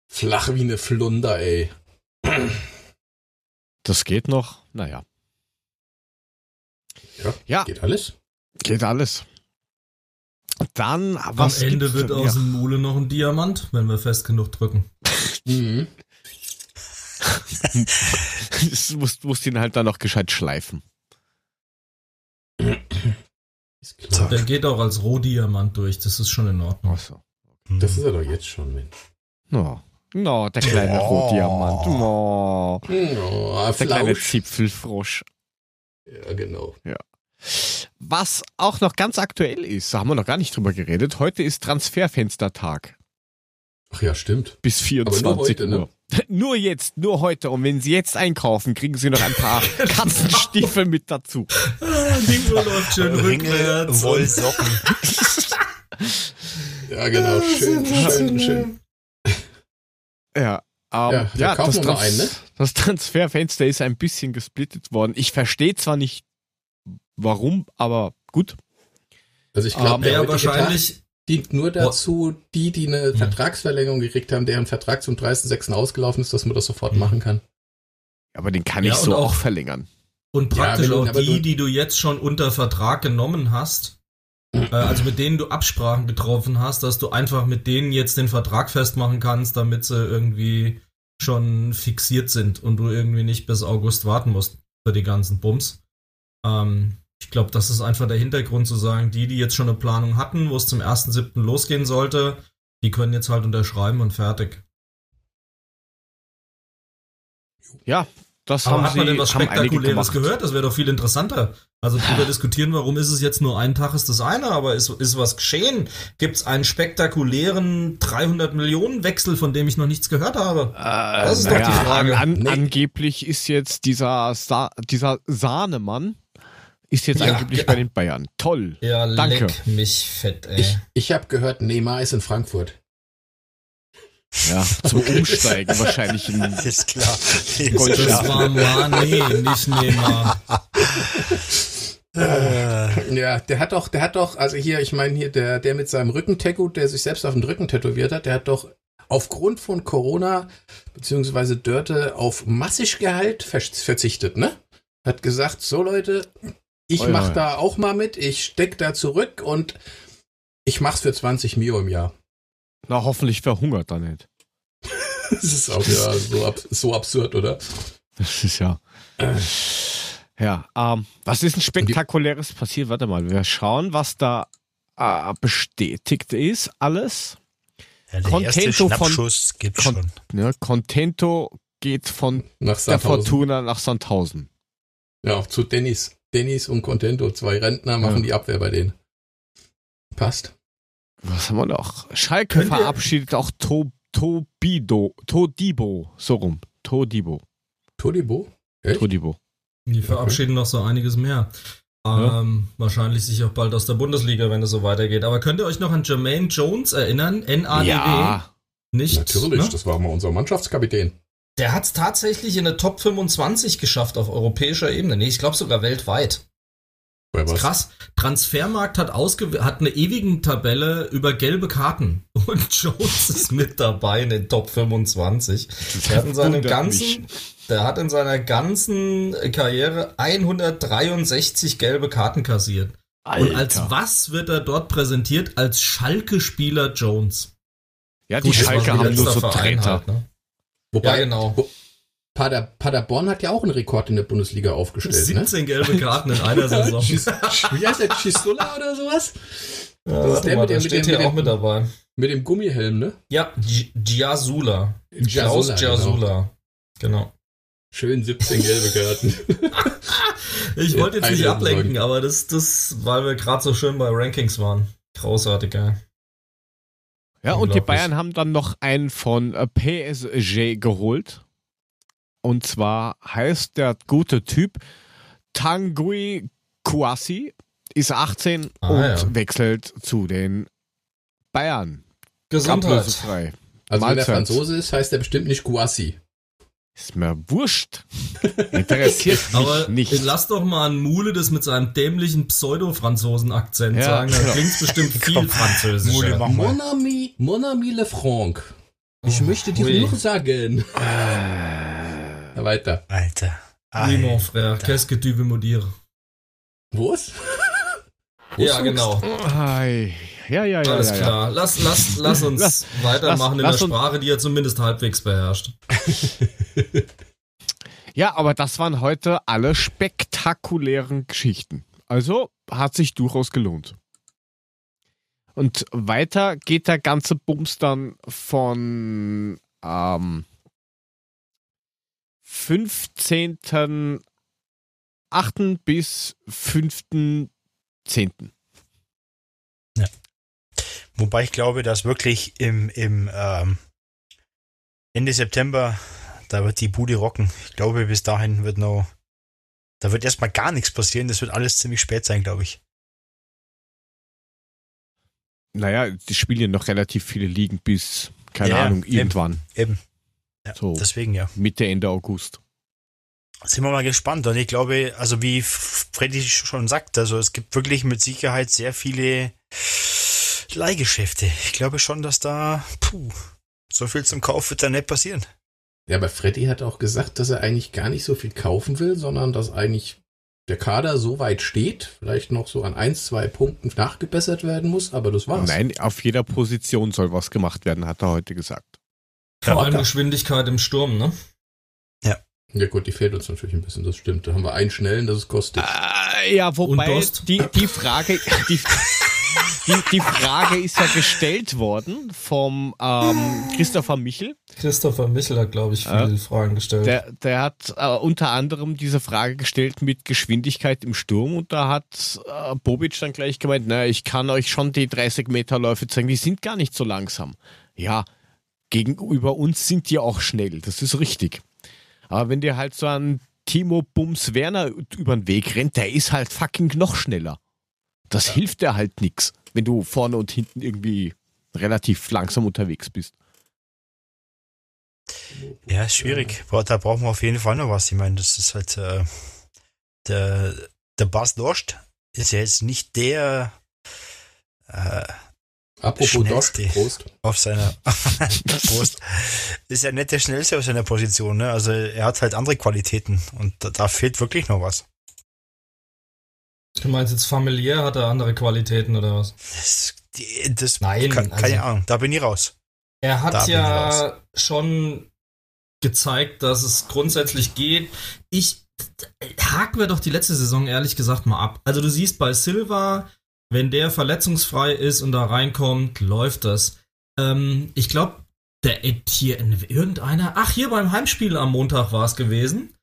S2: Flach wie eine Flunder, ey.
S1: Das geht noch. Naja.
S2: Ja,
S1: Ja,
S2: geht alles.
S1: geht alles. Dann, was
S3: Am Ende
S1: gibt's
S3: wird aus
S1: Ja.
S3: dem Mule noch ein Diamant, wenn wir fest genug drücken.
S2: Mhm.
S1: Das musst, musst ihn halt dann noch gescheit schleifen.
S2: Ist klar.
S3: Der geht auch als Rohdiamant durch, das ist schon in Ordnung.
S1: Achso.
S2: Das ist er doch jetzt schon, Mensch.
S1: No. no, der kleine
S4: Oh.
S1: Rotdiamant. No.
S2: Oh,
S1: Der kleine. Zipfelfrosch.
S2: Ja, genau.
S1: Was auch noch ganz aktuell ist, da haben wir noch gar nicht drüber geredet. Heute ist Transferfenstertag
S2: Ach ja, stimmt.
S1: bis 24
S2: Aber nur heute, ne?
S1: Uhr. Nur jetzt, nur heute. Und wenn Sie jetzt einkaufen, kriegen Sie noch ein paar Katzenstiefel mit dazu.
S3: Die Uhr läuft schön
S4: Ringe, Wollsocken.
S2: Ja, genau. Schön, schön, schön.
S1: Ja, ähm,
S2: Ja,
S1: ja, das, Trans
S2: einen, ne?
S1: das Transferfenster ist ein bisschen gesplittet worden. Ich verstehe zwar nicht, warum, aber gut.
S2: Also ich glaube,
S1: Ähm,
S3: Ja, wahrscheinlich,
S2: dient nur dazu, die, die eine Vertragsverlängerung gekriegt haben, deren Vertrag zum 30.06. ausgelaufen ist, dass man das sofort
S3: Mhm.
S2: machen kann.
S1: Aber den kann
S3: Ja,
S1: ich so auch,
S3: auch-
S1: verlängern.
S3: und
S2: Ja,
S3: praktisch
S2: du-
S3: auch die,
S2: du-
S3: die du jetzt schon unter Vertrag genommen hast, äh, also mit denen du Absprachen getroffen hast, dass du einfach mit denen jetzt den Vertrag festmachen kannst, damit sie irgendwie schon fixiert sind und du irgendwie nicht bis August warten musst für die ganzen Bums. Ähm, ich glaube, das ist einfach der Hintergrund zu sagen, die, die jetzt schon eine Planung hatten, wo es zum 1.7. losgehen sollte, die können jetzt halt unterschreiben und fertig.
S1: Ja, das
S3: Aber
S1: haben
S3: hat man denn was Spektakuläres gehört? Das wäre doch viel interessanter. Also drüber diskutieren, warum ist es jetzt nur ein Tag, ist das eine, aber ist, ist was geschehen? Gibt es einen spektakulären 300 Millionen Wechsel, von dem ich noch nichts gehört habe?
S1: Äh,
S3: Das ist doch die Frage.
S1: An,
S2: Nee.
S1: Angeblich ist jetzt dieser, Sa dieser Sahnemann ist jetzt
S3: Ja,
S1: angeblich bei den Bayern. Toll.
S3: Ja,
S1: Danke.
S3: leck mich fett, ey.
S2: Ich, ich habe gehört, Neymar ist in Frankfurt.
S1: Ja, zum Umsteigen wahrscheinlich in
S4: Ist klar. Ist
S3: das war Mane, nicht Neymar.
S4: Äh,
S2: Ja, der hat doch, der hat doch, also hier, ich meine hier, der, der mit seinem Rückentattoo, der sich selbst auf den Rücken tätowiert hat, der hat doch aufgrund von Corona beziehungsweise Dörte auf Massiggehalt ver verzichtet, ne? Hat gesagt, so Leute, ich
S1: Oh ja,
S2: mach
S1: ja.
S2: da auch mal mit, ich steck da zurück und ich mach's für 20 Mio im Jahr.
S1: Na, hoffentlich verhungert er nicht.
S2: Das ist auch ja so, ab, so absurd, oder?
S1: Das ist ja. Ja, ähm, was ist ein spektakuläres passiert? Warte mal, wir schauen, was da äh, bestätigt ist, alles.
S4: ja, der
S1: Contento
S4: erste
S1: von-
S4: Schnappschuss gibt's
S1: Con-
S4: schon.
S1: Ja, Contento geht von
S2: Nach
S1: der. Fortuna nach Sandhausen.
S2: Ja, zu Dennis. Dennis und Contento, zwei Rentner machen
S1: Ja.
S2: die Abwehr bei denen. Passt.
S1: Was haben wir noch? Schalke
S3: Könnt ihr-
S1: verabschiedet auch to Tobido, Todibo, so rum. Todibo,
S2: Todibo? Echt?
S1: Todibo.
S3: Die verabschieden noch so einiges mehr.
S1: Ja.
S3: Ähm, wahrscheinlich sich auch bald aus der Bundesliga, wenn es so weitergeht. Aber könnt ihr euch noch an Jermaine Jones erinnern? NADW?
S1: Ja,
S3: Nicht?
S2: Natürlich,
S3: ne?
S2: das war mal unser Mannschaftskapitän.
S3: Der hat es tatsächlich in eine Top 25 geschafft auf europäischer Ebene. Nee, ich glaube sogar weltweit.
S2: Was?
S3: Krass. Transfermarkt hat, ausge hat eine ewigen Tabelle über gelbe Karten. Und Jones ist mit dabei in den Top 25. Der hat in seinem ganzen, der hat in seiner ganzen Karriere 163 gelbe Karten kassiert. Und als
S1: Alter.
S3: was wird er dort präsentiert? Als Schalke-Spieler Jones.
S1: Ja, die
S3: Gut,
S1: Schalke haben nur so
S3: Verein
S1: Treter.
S3: halt, ne?
S2: Wobei,
S3: Ja, genau.
S2: wo- Pader, Paderborn hat ja auch einen Rekord in der Bundesliga aufgestellt, ne?
S3: 17 gelbe Karten in einer Saison.
S2: Wie heißt der? Chisula oder sowas?
S3: Ja,
S2: ist
S3: warte
S2: der
S3: mal,
S2: mit
S3: der
S2: dem-
S3: steht
S2: mit
S3: hier auch mit dabei.
S2: Mit dem Gummihelm, ne?
S3: Ja, Gi- Giasula. Klaus
S2: Jasula, genau.
S3: Giasula. Genau.
S2: Schön 17 gelbe Karten.
S3: Ich wollte jetzt nicht ablenken, aber das, das, weil wir gerade so schön bei Rankings waren. Großartig, ja.
S1: Ja, und die. Bayern haben dann noch einen von äh, PSG geholt. Und zwar heißt der gute Typ Tanguy Kouassi, ist 18
S3: Ah,
S1: und
S3: ja.
S1: wechselt zu den Bayern.
S3: Gesundheit.
S2: Also wenn der
S1: Mahlzeit.
S2: Franzose ist, heißt er bestimmt nicht Guassi.
S1: Ist mir wurscht. Interessiert mich
S3: Aber
S1: nicht.
S3: lass doch mal einen Mule das mit seinem dämlichen Pseudo-Franzosen-Akzent
S1: Ja,
S3: sagen. Da
S1: genau.
S3: klingt's bestimmt viel
S4: Komm,
S3: französischer.
S4: Mule, mach mal.
S2: Mon ami, mon ami Le Franc. Ich
S3: Oh,
S2: möchte dir
S3: ui.
S2: nur sagen.
S1: Äh,
S2: Ja, weiter.
S4: Alter.
S3: Oui, mon frère,
S4: Alter.
S3: qu'est-ce que tu veux me dire?
S2: Was?
S3: Ja, genau.
S1: Ei. Ja, ja, ja.
S3: Alles
S1: ja, ja.
S3: klar. Lass, lass, lass uns
S1: Lass-
S3: weitermachen
S1: lass-
S3: in der Sprache, die er zumindest halbwegs beherrscht.
S1: Ja, aber das waren heute alle spektakulären Geschichten. Also hat sich durchaus gelohnt. Und weiter geht der ganze Bums dann von ähm, 15.8. bis 5.10.
S4: Wobei ich glaube, dass wirklich im, im ähm, Ende September, da wird die Bude rocken. Ich glaube, bis dahin wird noch, da wird erstmal gar nichts passieren. Das wird alles ziemlich spät sein, glaube ich.
S1: Naja, die spielen ja noch relativ viele Ligen bis, keine
S4: Ja,
S1: Ahnung,
S4: eben.
S1: irgendwann.
S4: Eben. Ja,
S1: So.
S4: Deswegen ja.
S1: Mitte, Ende August.
S4: Sind wir mal gespannt. Und ich glaube, also wie Freddy schon sagt, also es gibt wirklich mit Sicherheit sehr viele Leihgeschäfte. Ich glaube schon, dass da, puh, so viel zum Kauf wird da nicht passieren.
S2: Ja, aber Freddy hat auch gesagt, dass er eigentlich gar nicht so viel kaufen will, sondern dass eigentlich der Kader so weit steht, vielleicht noch so an ein, zwei Punkten nachgebessert werden muss, aber das war's.
S1: Nein, auf jeder Position soll was gemacht werden, hat er heute gesagt.
S3: Vor allem
S2: Ja.
S3: Geschwindigkeit im Sturm, ne?
S2: Ja gut, die fehlt uns natürlich ein bisschen, das stimmt. Da haben wir einen schnellen, das ist kostet.
S1: Äh, ja, wobei die, die Frage, die, die, die Frage ist ja gestellt worden vom ähm, Christopher Michel.
S3: Christopher Michel hat, glaube ich, viele
S1: Ja.
S3: Fragen gestellt.
S1: Der, der hat äh, unter anderem diese Frage gestellt mit Geschwindigkeit im Sturm und da hat äh, Bobic dann gleich gemeint, naja, ich kann euch schon die 30 Meter Läufe zeigen, die sind gar nicht so langsam. Ja, gegenüber uns sind die auch schnell, das ist richtig. Aber wenn dir halt so ein Timo Bums Werner über den Weg rennt, der ist halt fucking noch schneller. Das hilft dir halt nix, wenn du vorne und hinten irgendwie relativ langsam unterwegs bist.
S4: Ja, ist schwierig. Boah, Da brauchen wir auf jeden Fall noch was. Ich meine, das ist halt äh, der, der Bas Dost ist ja jetzt nicht der äh,
S2: Apropos Dost,
S4: Schnellste.
S2: Prost.
S4: auf seiner Brust. Ist ja nicht der schnellste auf seiner Position, ne? Also er hat halt andere Qualitäten und da, da fehlt wirklich noch was.
S3: Du meinst jetzt familiär hat er andere Qualitäten oder was?
S4: Das, das
S3: Nein,
S4: ke- keine
S3: also-
S4: Ahnung, da bin ich raus.
S3: Er
S4: Da
S3: hat
S4: bin
S3: ja schon gezeigt, dass es grundsätzlich geht. Ich haken wir doch die letzte Saison ehrlich gesagt mal ab. Also du siehst bei Silva, wenn der verletzungsfrei ist und da reinkommt, läuft das. Ähm, ich glaube, der hier irgendeiner, ach hier beim Heimspiel am Montag war es gewesen.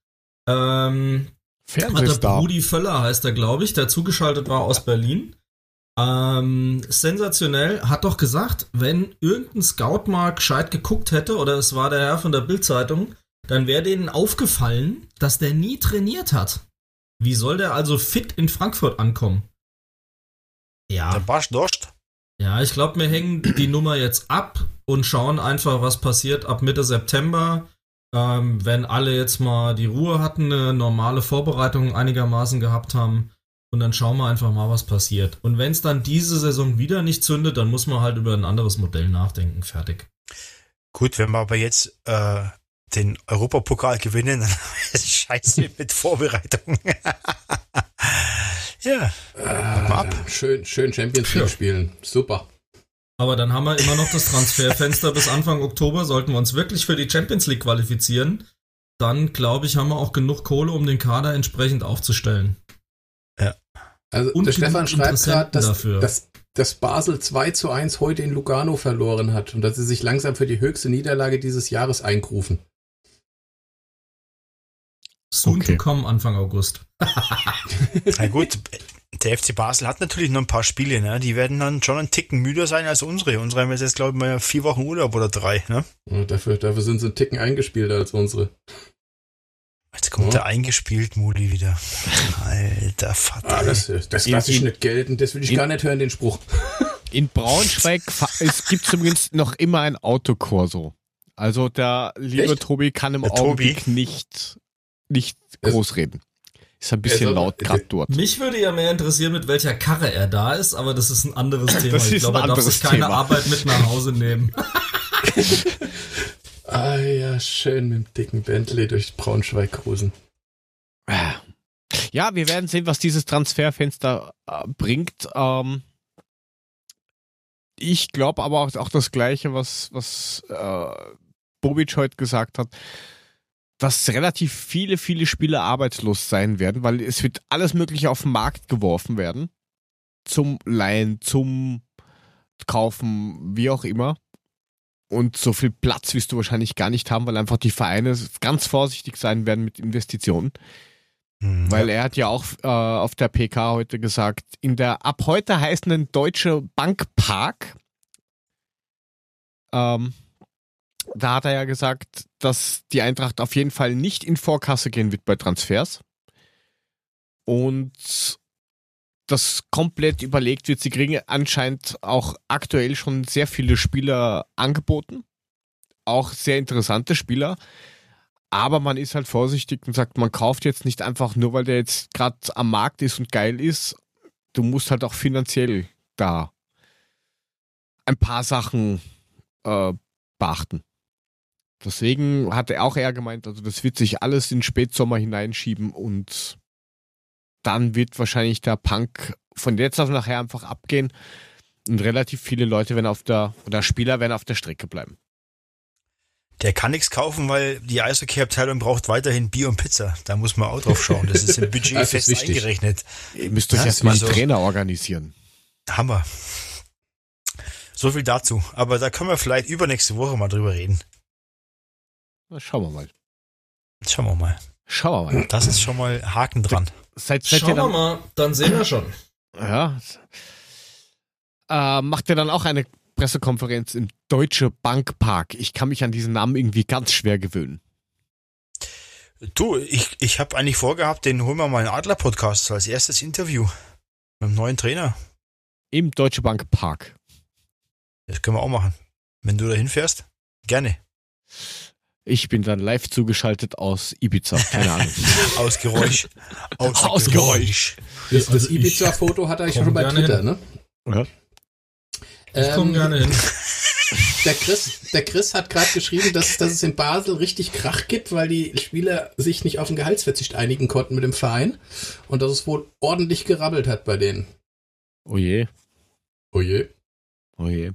S3: Ähm, hat der
S1: Fernsehstar.
S3: Brudi Völler heißt er, glaube ich, der zugeschaltet war aus Berlin. Ähm, sensationell, hat doch gesagt, wenn irgendein Scout mal gescheit geguckt hätte, oder es war der Herr von der Bildzeitung, dann wäre denen aufgefallen, dass der nie trainiert hat. Wie soll der also fit in Frankfurt ankommen?
S4: Der
S3: Ja,
S4: Bas Dost,
S3: ja, ich glaube, wir hängen die Nummer jetzt ab und schauen einfach, was passiert ab Mitte September. Ähm, wenn alle jetzt mal die Ruhe hatten, eine normale Vorbereitung einigermaßen gehabt haben. Und dann schauen wir einfach mal, was passiert. Und wenn es dann diese Saison wieder nicht zündet, dann muss man halt über ein anderes Modell nachdenken. Fertig.
S4: gut, wenn wir aber jetzt äh, den Europapokal gewinnen, dann ist scheiße mit Vorbereitung. ja, mal ab.
S2: Schön, schön Champions League
S3: Ja.
S2: spielen. Super.
S3: Aber dann haben wir immer noch das Transferfenster bis Anfang Oktober. Sollten wir uns wirklich für die Champions League qualifizieren, dann glaube ich, haben wir auch genug Kohle, um den Kader entsprechend aufzustellen.
S2: Also
S3: Und
S2: der Stefan schreibt gerade, dass,
S3: dafür.
S2: dass, dass Basel 2 zu 1 heute in Lugano verloren hat und dass sie sich langsam für die höchste Niederlage dieses Jahres eingrufen.
S3: Soon
S1: Okay.
S3: to come Anfang August.
S4: Na gut, der FC Basel hat natürlich noch ein paar Spiele, ne? Die werden dann schon einen Ticken müder sein als unsere. Unsere haben jetzt, glaube ich, mal vier Wochen Urlaub oder drei, ne?
S2: Und dafür, dafür sind sie einen Ticken eingespielter als unsere.
S4: Jetzt kommt
S2: Ja.
S4: der eingespielt Muli wieder. Alter Vater.
S2: Ah, das, das
S1: In-
S2: lasse ich
S1: in-
S2: nicht gelten, das will ich
S1: in-
S2: gar nicht hören, den Spruch.
S1: In Braunschweig es gibt übrigens noch immer ein Autokorso. Also der liebe
S2: Echt?
S1: Tobi kann im
S4: Der Tobi?
S1: Augenblick nicht, nicht
S2: Es-
S1: groß reden. Ist ein bisschen
S2: Es-
S1: laut gerade dort.
S3: Mich würde ja mehr interessieren, mit welcher Karre er da ist, aber das ist ein anderes Thema.
S1: Das
S3: ich
S1: ist
S3: glaube,
S1: ein
S3: er darf
S1: anderes
S3: sich keine
S1: Thema.
S3: Arbeit mit nach Hause nehmen.
S2: Ah ja, schön mit dem dicken Bentley durch Braunschweig cruisen.
S1: Ja, wir werden sehen, was dieses Transferfenster äh, bringt. Ähm, ich glaube aber auch, auch das Gleiche, was, was äh, Bobic heute gesagt hat, dass relativ viele, viele Spieler arbeitslos sein werden, weil es wird alles Mögliche auf den Markt geworfen werden. Zum Leihen, zum Kaufen, wie auch immer. Und so viel Platz wirst du wahrscheinlich gar nicht haben, weil einfach die Vereine ganz vorsichtig sein werden mit Investitionen.
S4: Hm,
S1: Weil er hat ja auch äh, auf der PK heute gesagt, in der ab heute heißenden Deutsche Bank Park, ähm, da hat er ja gesagt, dass die Eintracht auf jeden Fall nicht in Vorkasse gehen wird bei Transfers. Und das komplett überlegt wird. Sie kriegen anscheinend auch aktuell schon sehr viele Spieler angeboten. Auch sehr interessante Spieler. Aber man ist halt vorsichtig und sagt, man kauft jetzt nicht einfach nur, weil der jetzt gerade am Markt ist und geil ist. Du musst halt auch finanziell da ein paar Sachen äh, beachten. Deswegen hat er auch eher gemeint, also das wird sich alles in Spätsommer hineinschieben und dann wird wahrscheinlich der Punk von jetzt auf nachher einfach abgehen und relativ viele Leute werden auf der, oder Spieler werden auf der Strecke bleiben.
S4: Der kann nichts kaufen, weil die Eishockey-Abteilung braucht weiterhin Bier und Pizza. Da muss man auch drauf schauen. Das ist im Budget
S2: ist
S4: fest
S2: wichtig.
S4: eingerechnet.
S1: Ihr müsst euch
S4: Ja,
S1: erstmal einen
S4: also-
S1: Trainer organisieren.
S4: Hammer. So viel dazu. Aber da können wir vielleicht übernächste Woche mal drüber reden.
S1: Na, schauen wir mal.
S4: Schauen wir mal.
S1: Schauen wir mal.
S4: Das ist schon mal Haken dran.
S1: Seid, seid
S3: Schauen wir
S1: dann,
S3: mal, dann sehen wir schon.
S1: ja. Äh, macht ihr dann auch eine Pressekonferenz im Deutsche Bank Park? Ich kann mich an diesen Namen irgendwie ganz schwer gewöhnen.
S4: Du, ich, ich habe eigentlich vorgehabt, den holen wir mal in Adler-Podcast als erstes Interview mit dem neuen Trainer.
S1: Im Deutsche Bank Park.
S4: Das können wir auch machen. Wenn du da hinfährst, gerne.
S1: Ich bin dann live zugeschaltet aus Ibiza. Keine Ahnung.
S4: Aus Geräusch. Aus,
S1: Aus Geräusch.
S2: Das, das
S3: Also ich
S2: Ibiza-Foto hat er schon bei Twitter,
S3: hin.
S2: ne?
S1: Ja.
S3: Ich komme
S2: Ähm,
S3: gerne hin.
S2: Der Chris, der Chris hat gerade geschrieben, dass, dass es in Basel richtig Krach gibt, weil die Spieler sich nicht auf den Gehaltsverzicht einigen konnten mit dem Verein und dass es wohl ordentlich gerabbelt hat bei denen.
S1: Oh je.
S2: Oh je.
S1: Oh je.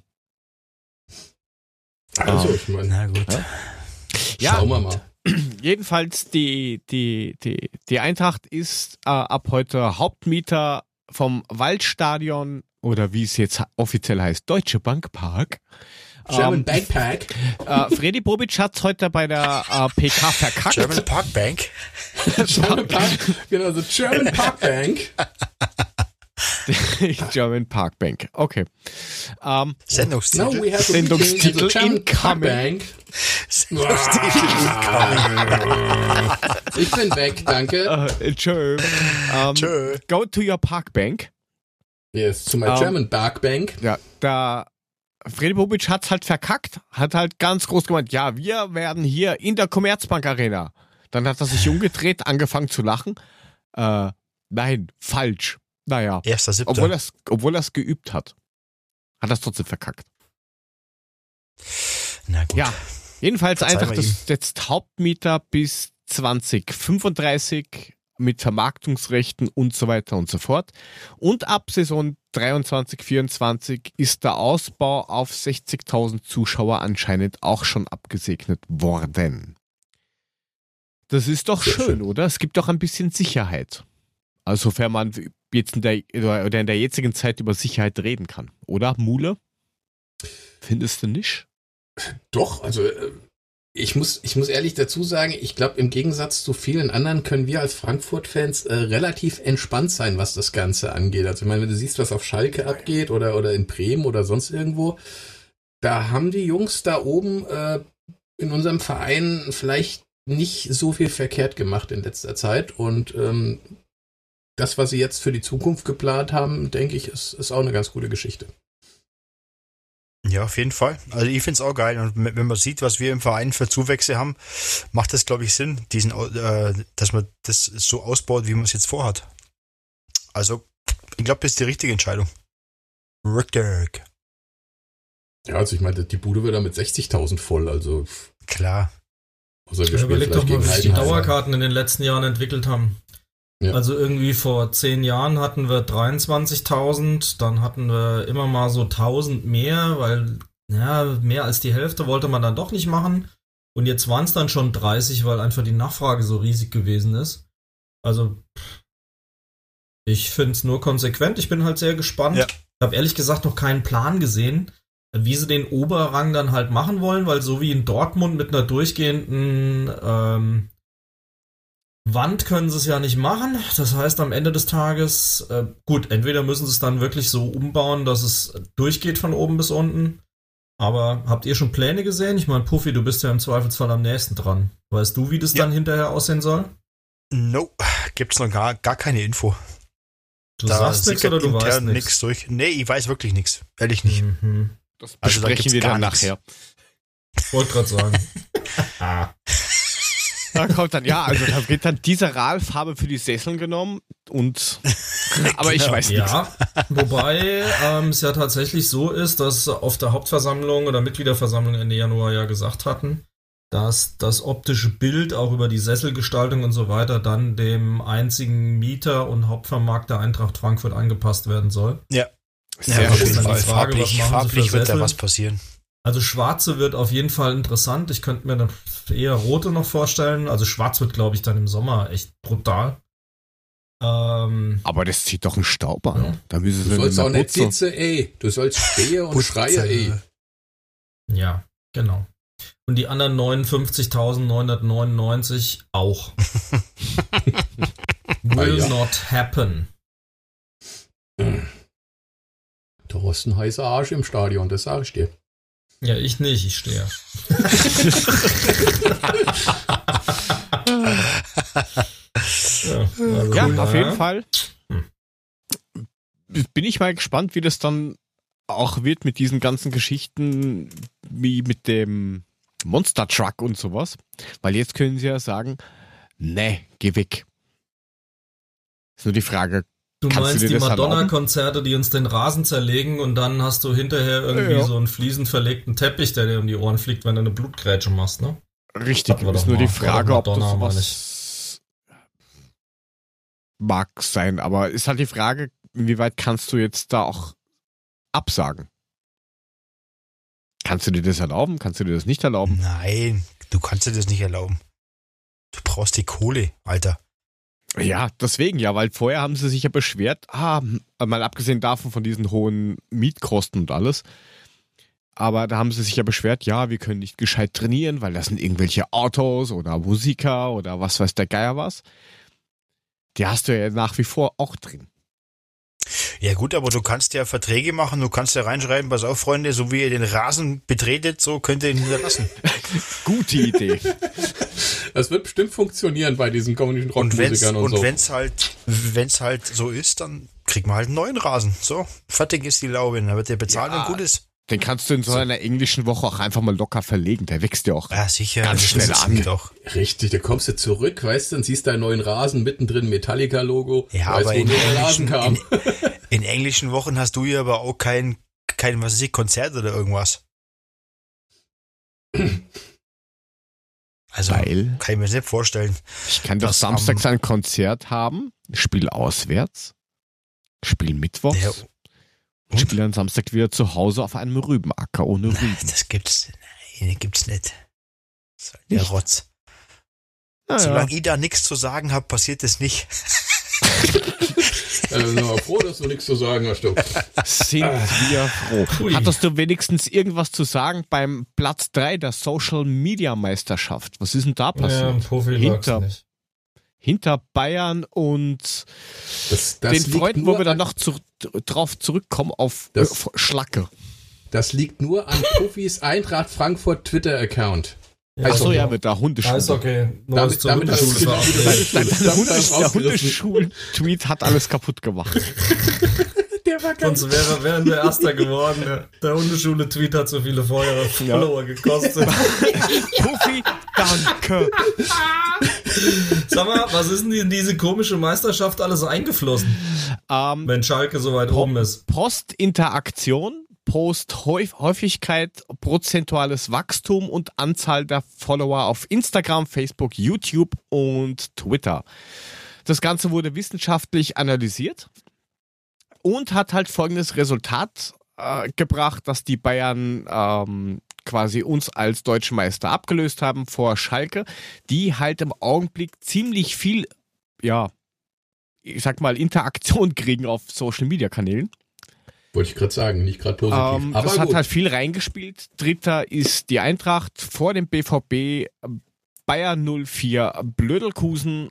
S2: Also,
S1: Ah.
S2: ich meine,
S4: Na gut.
S1: Ja. Ja,
S2: schauen wir mal.
S1: jedenfalls die, die, die, die Eintracht ist äh, ab heute Hauptmieter vom Waldstadion oder wie es jetzt offiziell heißt, Deutsche Bank Park.
S2: German
S1: Ähm,
S2: Backpack.
S1: äh, Freddy Bobic hat heute bei der äh, PK verkackt.
S4: German Park Bank.
S2: German Park, genau, so German Park Bank.
S1: German Park Bank. Okay. Ähm,
S2: Now
S4: Sendungstitel.
S2: we have a
S1: Sendungstitel
S2: the German Park
S1: incoming.
S4: Sendungstitel.
S2: Ich bin weg, danke.
S1: äh, tschö. Ähm,
S4: Tschö.
S1: go to your Park Bank.
S2: Yes, to my
S1: Ähm,
S2: German Park Bank.
S1: Ja, da Freddy Bobic hat's halt verkackt, hat halt ganz groß gemeint, ja, wir werden hier in der Commerzbank Arena. Dann hat er sich umgedreht, angefangen zu lachen. Äh, nein, falsch. Naja,
S4: Erster Siebter.
S1: obwohl er es obwohl er's geübt hat. Hat er trotzdem verkackt.
S4: Na gut.
S1: Ja, jedenfalls
S4: Verzeih
S1: einfach das jetzt Hauptmieter bis 2035 mit Vermarktungsrechten und so weiter und so fort. Und ab Saison 23, 24 ist der Ausbau auf 60.000 Zuschauer anscheinend auch schon abgesegnet worden. Das ist doch schön,
S2: schön.
S1: oder? Es gibt doch ein bisschen Sicherheit. Also, sofern man jetzt in der, oder in der jetzigen Zeit über Sicherheit reden kann. Oder, Mule? Findest du nicht?
S2: Doch, also äh, ich muss, ich muss ehrlich dazu sagen, ich glaube, im Gegensatz zu vielen anderen können wir als Frankfurt-Fans äh, relativ entspannt sein, was das Ganze angeht. Also ich meine, wenn du siehst, was auf Schalke abgeht oder, oder in Bremen oder sonst irgendwo, da haben die Jungs da oben äh, in unserem Verein vielleicht nicht so viel verkehrt gemacht in letzter Zeit. Und ähm, das, was sie jetzt für die Zukunft geplant haben, denke ich, ist, ist auch eine ganz gute Geschichte.
S4: Ja, auf jeden Fall. Also ich find's auch geil. Und wenn man sieht, was wir im Verein für Zuwächse haben, macht das, glaube ich, Sinn, diesen, äh, dass man das so ausbaut, wie man es jetzt vorhat. Also, ich glaube, das ist die richtige Entscheidung. Richtig.
S2: Ja, also ich meine, die Bude wird da mit 60.000 voll, also
S4: Klar.
S2: wir
S3: Ja, überleg doch mal, wie sich die. Dauerkarten in den letzten Jahren entwickelt haben.
S2: Ja.
S3: Also irgendwie vor zehn Jahren hatten wir 23.000, dann hatten wir immer mal so 1000 mehr, weil ja, mehr als die Hälfte wollte man dann doch nicht machen. Und jetzt waren es dann schon 30, weil einfach die Nachfrage so riesig gewesen ist. Also ich finde es nur konsequent. Ich bin halt sehr gespannt.
S4: Ja.
S3: Ich habe ehrlich gesagt noch keinen Plan gesehen, wie sie den Oberrang dann halt machen wollen, weil so wie in Dortmund mit einer durchgehenden ähm, Wand können sie es ja nicht machen. Das heißt, am Ende des Tages, äh, gut, entweder müssen sie es dann wirklich so umbauen, dass es durchgeht von oben bis unten. Aber habt ihr schon Pläne gesehen? Ich meine, Puffy, du bist ja im Zweifelsfall am nächsten dran. Weißt du, wie das
S4: Ja.
S3: dann hinterher aussehen soll?
S4: No, gibt's noch gar, gar keine Info.
S3: Du sagst nichts oder du weißt nichts?
S4: durch. Nee, ich weiß wirklich nichts. Ehrlich nicht.
S3: Mhm.
S1: Das
S4: Also da
S1: besprechen
S4: gibt's
S1: wir
S4: gar
S1: dann
S4: nichts.
S1: nachher.
S3: Wollte gerade sagen.
S1: Da kommt dann, ja, also da wird dann diese Ralfarbe für die Sesseln genommen und aber ich weiß nichts.
S3: Ja, wobei ähm, es ja tatsächlich so ist, dass auf der Hauptversammlung oder Mitgliederversammlung Ende Januar ja gesagt hatten, dass das optische Bild auch über die Sesselgestaltung und so weiter dann dem einzigen Mieter und Hauptvermarkter Eintracht Frankfurt angepasst werden soll.
S1: Sehr
S3: Ja,
S4: auf
S3: schön. Frage, was
S4: Farblich, farblich wird da was passieren.
S3: Also schwarze wird auf jeden Fall interessant. Ich könnte mir dann eher rote noch vorstellen. Also schwarz wird, glaube ich, dann im Sommer echt brutal. Ähm,
S1: Aber das zieht doch einen Staub an.
S3: Ja.
S1: Da müssen
S2: Du sollst auch nicht sitzen, ey. Du sollst stehen und
S4: Putze.
S2: schreien, ey.
S3: ja, genau. Und die anderen 59.999 auch. Will
S2: Ah, ja.
S3: not happen.
S2: Du hast einen heißen Arsch im Stadion, das sag ich dir.
S3: Ja, ich nicht, ich stehe. ja, also
S1: Ja, auf jeden Fall.
S3: Hm.
S1: Bin ich mal gespannt, wie das dann auch wird mit diesen ganzen Geschichten, wie mit dem Monster Truck und sowas. Weil jetzt können sie ja sagen, ne, geh weg. Ist nur die Frage,
S3: Du
S1: Kannst du
S3: meinst
S1: dir
S3: die? Madonna-Konzerte, die uns den Rasen zerlegen und dann hast du hinterher irgendwie
S1: Ja.
S3: so einen fliesend verlegten Teppich, der dir um die Ohren fliegt, wenn du eine Blutgrätsche machst, ne?
S1: richtig, ist nur die
S3: mal. War
S1: Frage, ob das sowas mag sein. Aber ist halt die Frage, inwieweit kannst du jetzt da auch absagen? Kannst du dir das erlauben? Kannst du dir das nicht erlauben?
S4: Nein, du kannst dir das nicht erlauben. Du brauchst die Kohle, Alter.
S1: Ja, deswegen ja, weil vorher haben sie sich ja beschwert, ah, mal abgesehen davon von diesen hohen Mietkosten und alles. Aber da haben sie sich ja beschwert, ja, wir können nicht gescheit trainieren, weil das sind irgendwelche Autos oder Musiker oder was weiß der Geier was. Die hast du ja nach wie vor auch drin.
S4: Ja gut, aber du kannst ja Verträge machen, du kannst ja reinschreiben, pass auf, Freunde, so wie ihr den Rasen betretet, so könnt ihr ihn hinterlassen.
S1: Gute Idee.
S2: Das wird bestimmt funktionieren bei diesen komischen
S4: Und wenn's,
S2: Rockmusikern und,
S4: und
S2: so.
S4: wenn's halt, wenn's halt so ist, dann kriegt man halt einen neuen Rasen. So, fertig ist die Laube, dann wird der bezahlt
S1: Ja.
S4: und gut ist.
S1: Den kannst du in so einer englischen Woche auch einfach mal locker verlegen. Der wächst ja auch.
S4: Ja, sicher.
S1: Ganz schnell an.
S4: Doch.
S2: Richtig, da kommst du zurück, weißt du, und siehst deinen neuen Rasen mittendrin, Metallica-Logo.
S4: Ja,
S2: weißt,
S4: aber
S2: wo
S4: in
S2: der Rasen
S4: englischen,
S2: kam.
S4: in, in englischen Wochen hast du ja aber auch kein, kein, was weiß ich, Konzert oder irgendwas. Also,
S1: Weil
S4: kann ich mir das nicht vorstellen.
S1: ich kann doch samstags
S4: am-
S1: ein Konzert haben, spiel auswärts, spiel mittwochs.
S4: Ja,
S1: Und spiele dann Samstag wieder zu Hause auf einem Rübenacker ohne Rüben.
S4: Das gibt's, nein, gibt's nicht. Das ist halt der
S1: Nicht?
S4: Rotz.
S1: Naja,
S4: Solange ich da nichts zu sagen habe, passiert das nicht.
S2: äh, sind wir froh, dass du nichts zu sagen hast, du.
S1: sind wir froh.
S3: Hui.
S1: Hattest du wenigstens irgendwas zu sagen beim Platz 3 der Social Media Meisterschaft? Was ist denn da
S3: Ja,
S1: passiert?
S3: Profi
S1: Hinter-. Hinter Bayern und
S2: Das, das
S1: den Freunden, wo wir dann
S2: an-
S1: noch zu, drauf zurückkommen auf
S2: Das-
S1: äh, Schlacke.
S2: Das liegt nur an Puffis Eintracht Frankfurt Twitter-Account.
S3: Ja,
S1: Achso,
S2: okay.
S1: ja, mit der Hundeschule.
S3: Ist okay. Nur
S2: Damit-
S3: ist zur
S2: damit
S3: Hundeschule
S2: wieder-
S1: Der, der. Hundeschul-Tweet hat alles kaputt gemacht.
S2: Der war ganz
S3: Sonst wäre, wären wir Erster geworden. Der, der Hundeschule-Tweet hat so viele Feuer Follower gekostet.
S1: Puffy, danke.
S3: Sag mal, was ist denn in diese komische Meisterschaft alles eingeflossen,
S1: Ähm,
S3: wenn Schalke so weit
S1: Po-
S3: oben ist?
S1: Postinteraktion, Posthäufigkeit, prozentuales Wachstum und Anzahl der Follower auf Instagram, Facebook, YouTube und Twitter. Das Ganze wurde wissenschaftlich analysiert und hat halt folgendes Resultat äh, gebracht, dass die Bayern ähm, quasi uns als deutschen Meister abgelöst haben vor Schalke, die halt im Augenblick ziemlich viel, ja, ich sag mal, Interaktion kriegen auf Social Media Kanälen.
S2: Wollte ich gerade sagen, nicht gerade positiv.
S1: Ähm,
S2: Aber
S1: das hat
S2: gut.
S1: halt viel reingespielt. Dritter ist die Eintracht vor dem BVB, Bayern 04, Blödelkusen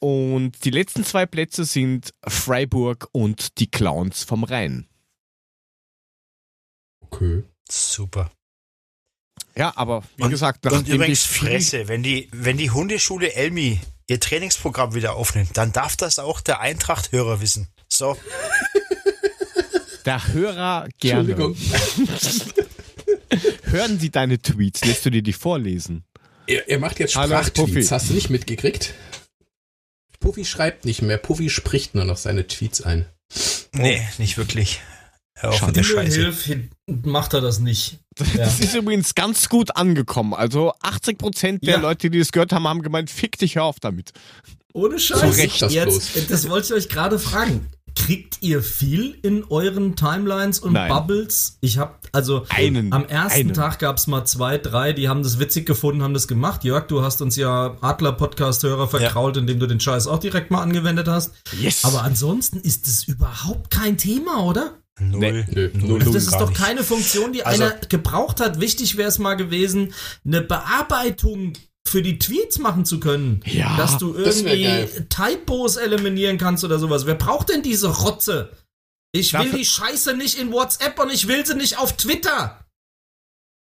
S1: und die letzten zwei Plätze sind Freiburg und die Clowns vom Rhein.
S2: okay.
S4: Super.
S1: Ja, aber wie
S4: Und-
S1: gesagt,
S4: Und übrigens Fresse, wenn die, wenn die Hundeschule Elmi ihr Trainingsprogramm wieder aufnimmt, dann darf das auch der Eintracht-Hörer wissen. So,
S1: der Hörer gerne.
S2: Entschuldigung.
S1: Hören Sie deine Tweets, lässt du dir die vorlesen?
S2: Er, er macht jetzt Sprachtweets,
S1: Puffy.
S2: hast du nicht mitgekriegt? Puffy schreibt nicht mehr, Puffy spricht nur noch seine Tweets ein.
S4: nee, nicht wirklich. Auf mit der Scheiße.
S3: hilf, macht er das nicht. Ja.
S1: Das ist übrigens ganz gut angekommen. Also 80% der
S3: Ja.
S1: Leute, die das gehört haben, haben gemeint, fick dich, hör auf damit.
S3: Ohne
S2: So
S3: Scheiß.
S2: recht das
S3: Jetzt, das wollte ich euch gerade fragen. Kriegt ihr viel in euren Timelines und
S1: Nein.
S3: Bubbles? Ich habe also
S1: Einen.
S3: am ersten
S1: einen.
S3: Tag gab es mal zwei, drei, die haben das witzig gefunden, haben das gemacht. Jörg, du hast uns ja Adler-Podcast-Hörer verkrault, indem du den Scheiß auch direkt mal angewendet hast.
S1: Yes.
S3: Aber ansonsten ist es überhaupt kein Thema, oder?
S4: Null.
S2: Nö, null.
S3: Also das ist doch keine Funktion, die
S4: Also-
S3: einer gebraucht hat. Wichtig wäre es mal gewesen, eine Bearbeitung für die Tweets machen zu können.
S1: Ja,
S3: dass du
S2: das
S3: irgendwie Typos eliminieren kannst oder sowas. Wer braucht denn diese Rotze? Ich will
S1: Dafür-
S3: die Scheiße nicht in WhatsApp und ich will sie nicht auf Twitter.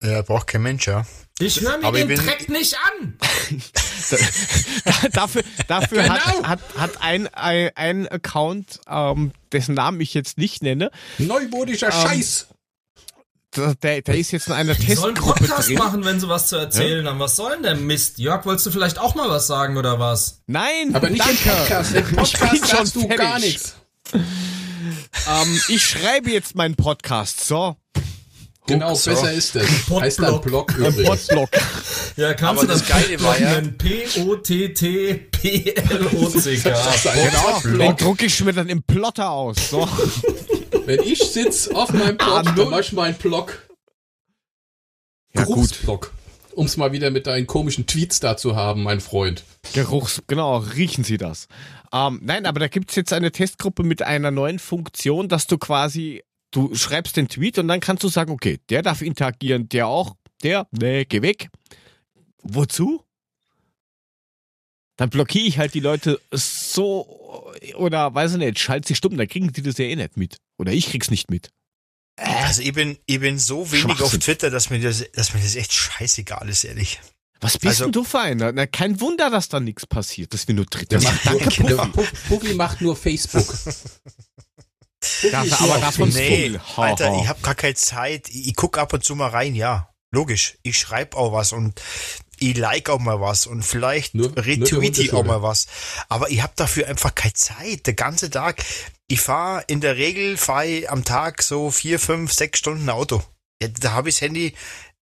S4: Ja, braucht kein Mensch, ja.
S3: Ich höre mir
S4: Aber
S3: den
S4: bin-
S3: Dreck nicht an.
S1: dafür dafür
S2: Genau.
S1: hat, hat, hat ein, ein, ein Account, ähm, dessen Namen ich jetzt nicht nenne,
S2: Neumodischer
S1: Ähm,
S2: Scheiß.
S1: Der, der ist jetzt in einer
S3: Die sollen einen
S1: Testgruppe
S3: Podcast
S1: drin.
S3: machen, wenn sie was zu erzählen haben. Was soll denn der Mist? Jörg, wolltest du vielleicht auch mal was sagen oder was?
S1: Nein,
S2: Aber nicht
S1: danke.
S2: im Podcast. Im Podcast sagst du
S1: fertig.
S2: gar nichts.
S1: Ähm, ich schreibe jetzt meinen Podcast. So,
S2: Genau,
S4: so.
S2: besser ist das. Heißt dann
S1: ein
S2: übrigens.
S1: Podblog.
S3: Ja, kannst
S4: Aber
S3: du
S4: das Geile war ja-
S3: P-O-T-T-P-L-O-C-K.
S1: Genau, den drucke ich mir dann im Plotter aus. So.
S2: Wenn ich sitze auf meinem
S1: Ah,
S2: Blog, dann mach ich meinen Blog.
S1: Ja, gut.
S2: Geruchsblog. Um es mal wieder mit deinen komischen Tweets da zu haben, mein Freund.
S1: Geruchs, genau, riechen Sie das. Ähm, nein, aber da gibt's jetzt eine Testgruppe mit einer neuen Funktion, dass du quasi, du schreibst den Tweet und dann kannst du sagen, okay, der darf interagieren, der auch, der, nee, geh weg. Wozu? Dann blockiere ich halt die Leute so, oder weiß ich nicht, schalte sie stumm, dann kriegen die das ja eh nicht mit. Oder ich krieg's nicht mit.
S4: Also ich bin, ich bin so wenig auf. Twitter, dass mir das, dass mir das echt scheißegal ist, ehrlich.
S1: Was bist
S4: Also-
S1: denn du für einer? Na, kein Wunder, dass da nichts passiert, dass wir nur dritte
S2: Der
S1: sind.
S2: macht nur,
S1: Danke,
S2: der
S1: Puffi.
S2: Puff- Puffi macht nur Facebook. Nur
S1: aber davon-
S2: Facebook.
S4: Nee, Alter,
S1: ha.
S4: ich habe gar keine Zeit. Ich, ich guck ab und zu mal rein, ja. Logisch. Ich schreibe auch was und ich like auch mal was und vielleicht
S2: Nur- nur für
S4: retweete ich auch mal was. Aber ich habe dafür einfach keine Zeit. Der ganze Tag. Ich fahre in der Regel fahre ich am Tag so vier, fünf, sechs Stunden Auto. Ja, da habe ich das Handy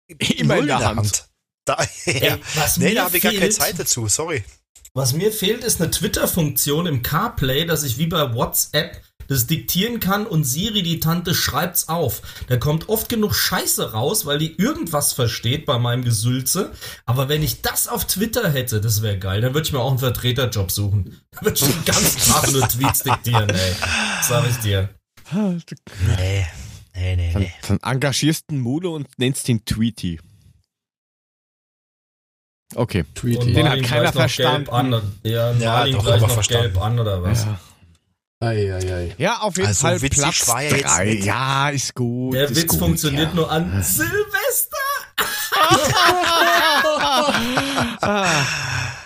S1: Immer in der Hand.
S4: Da, ja.
S3: was
S4: Nee, da habe ich gar keine Zeit dazu. Sorry.
S3: Was mir fehlt, ist eine Twitter-Funktion im CarPlay, dass ich wie bei WhatsApp das diktieren kann und Siri, die Tante, schreibt's auf. Da kommt oft genug Scheiße raus, weil die irgendwas versteht bei meinem Gesülze. Aber wenn ich das auf Twitter hätte, das wäre geil. Dann würde ich mir auch einen Vertreterjob suchen. Dann würde ich den ganzen Tag nur Tweets diktieren, ey. Sag ich dir.
S4: Nee. Nee, nee,
S1: Dann,
S4: nee.
S1: dann engagierst du einen Mule und nennst ihn Tweety. Okay.
S2: Tweety.
S1: Den hat keiner verstanden.
S3: Ja,
S4: Ja, doch, aber verstanden.
S3: gelb an oder was?
S1: Ja.
S2: Ei, ei, ei.
S1: ja, auf jeden
S4: Also
S1: Fall
S4: witzig
S1: Platz
S4: war er jetzt
S1: drei.
S4: nicht.
S1: Ja, ist gut.
S3: Der
S1: ist
S3: Witz
S1: gut,
S3: funktioniert
S1: ja.
S3: nur an Silvester.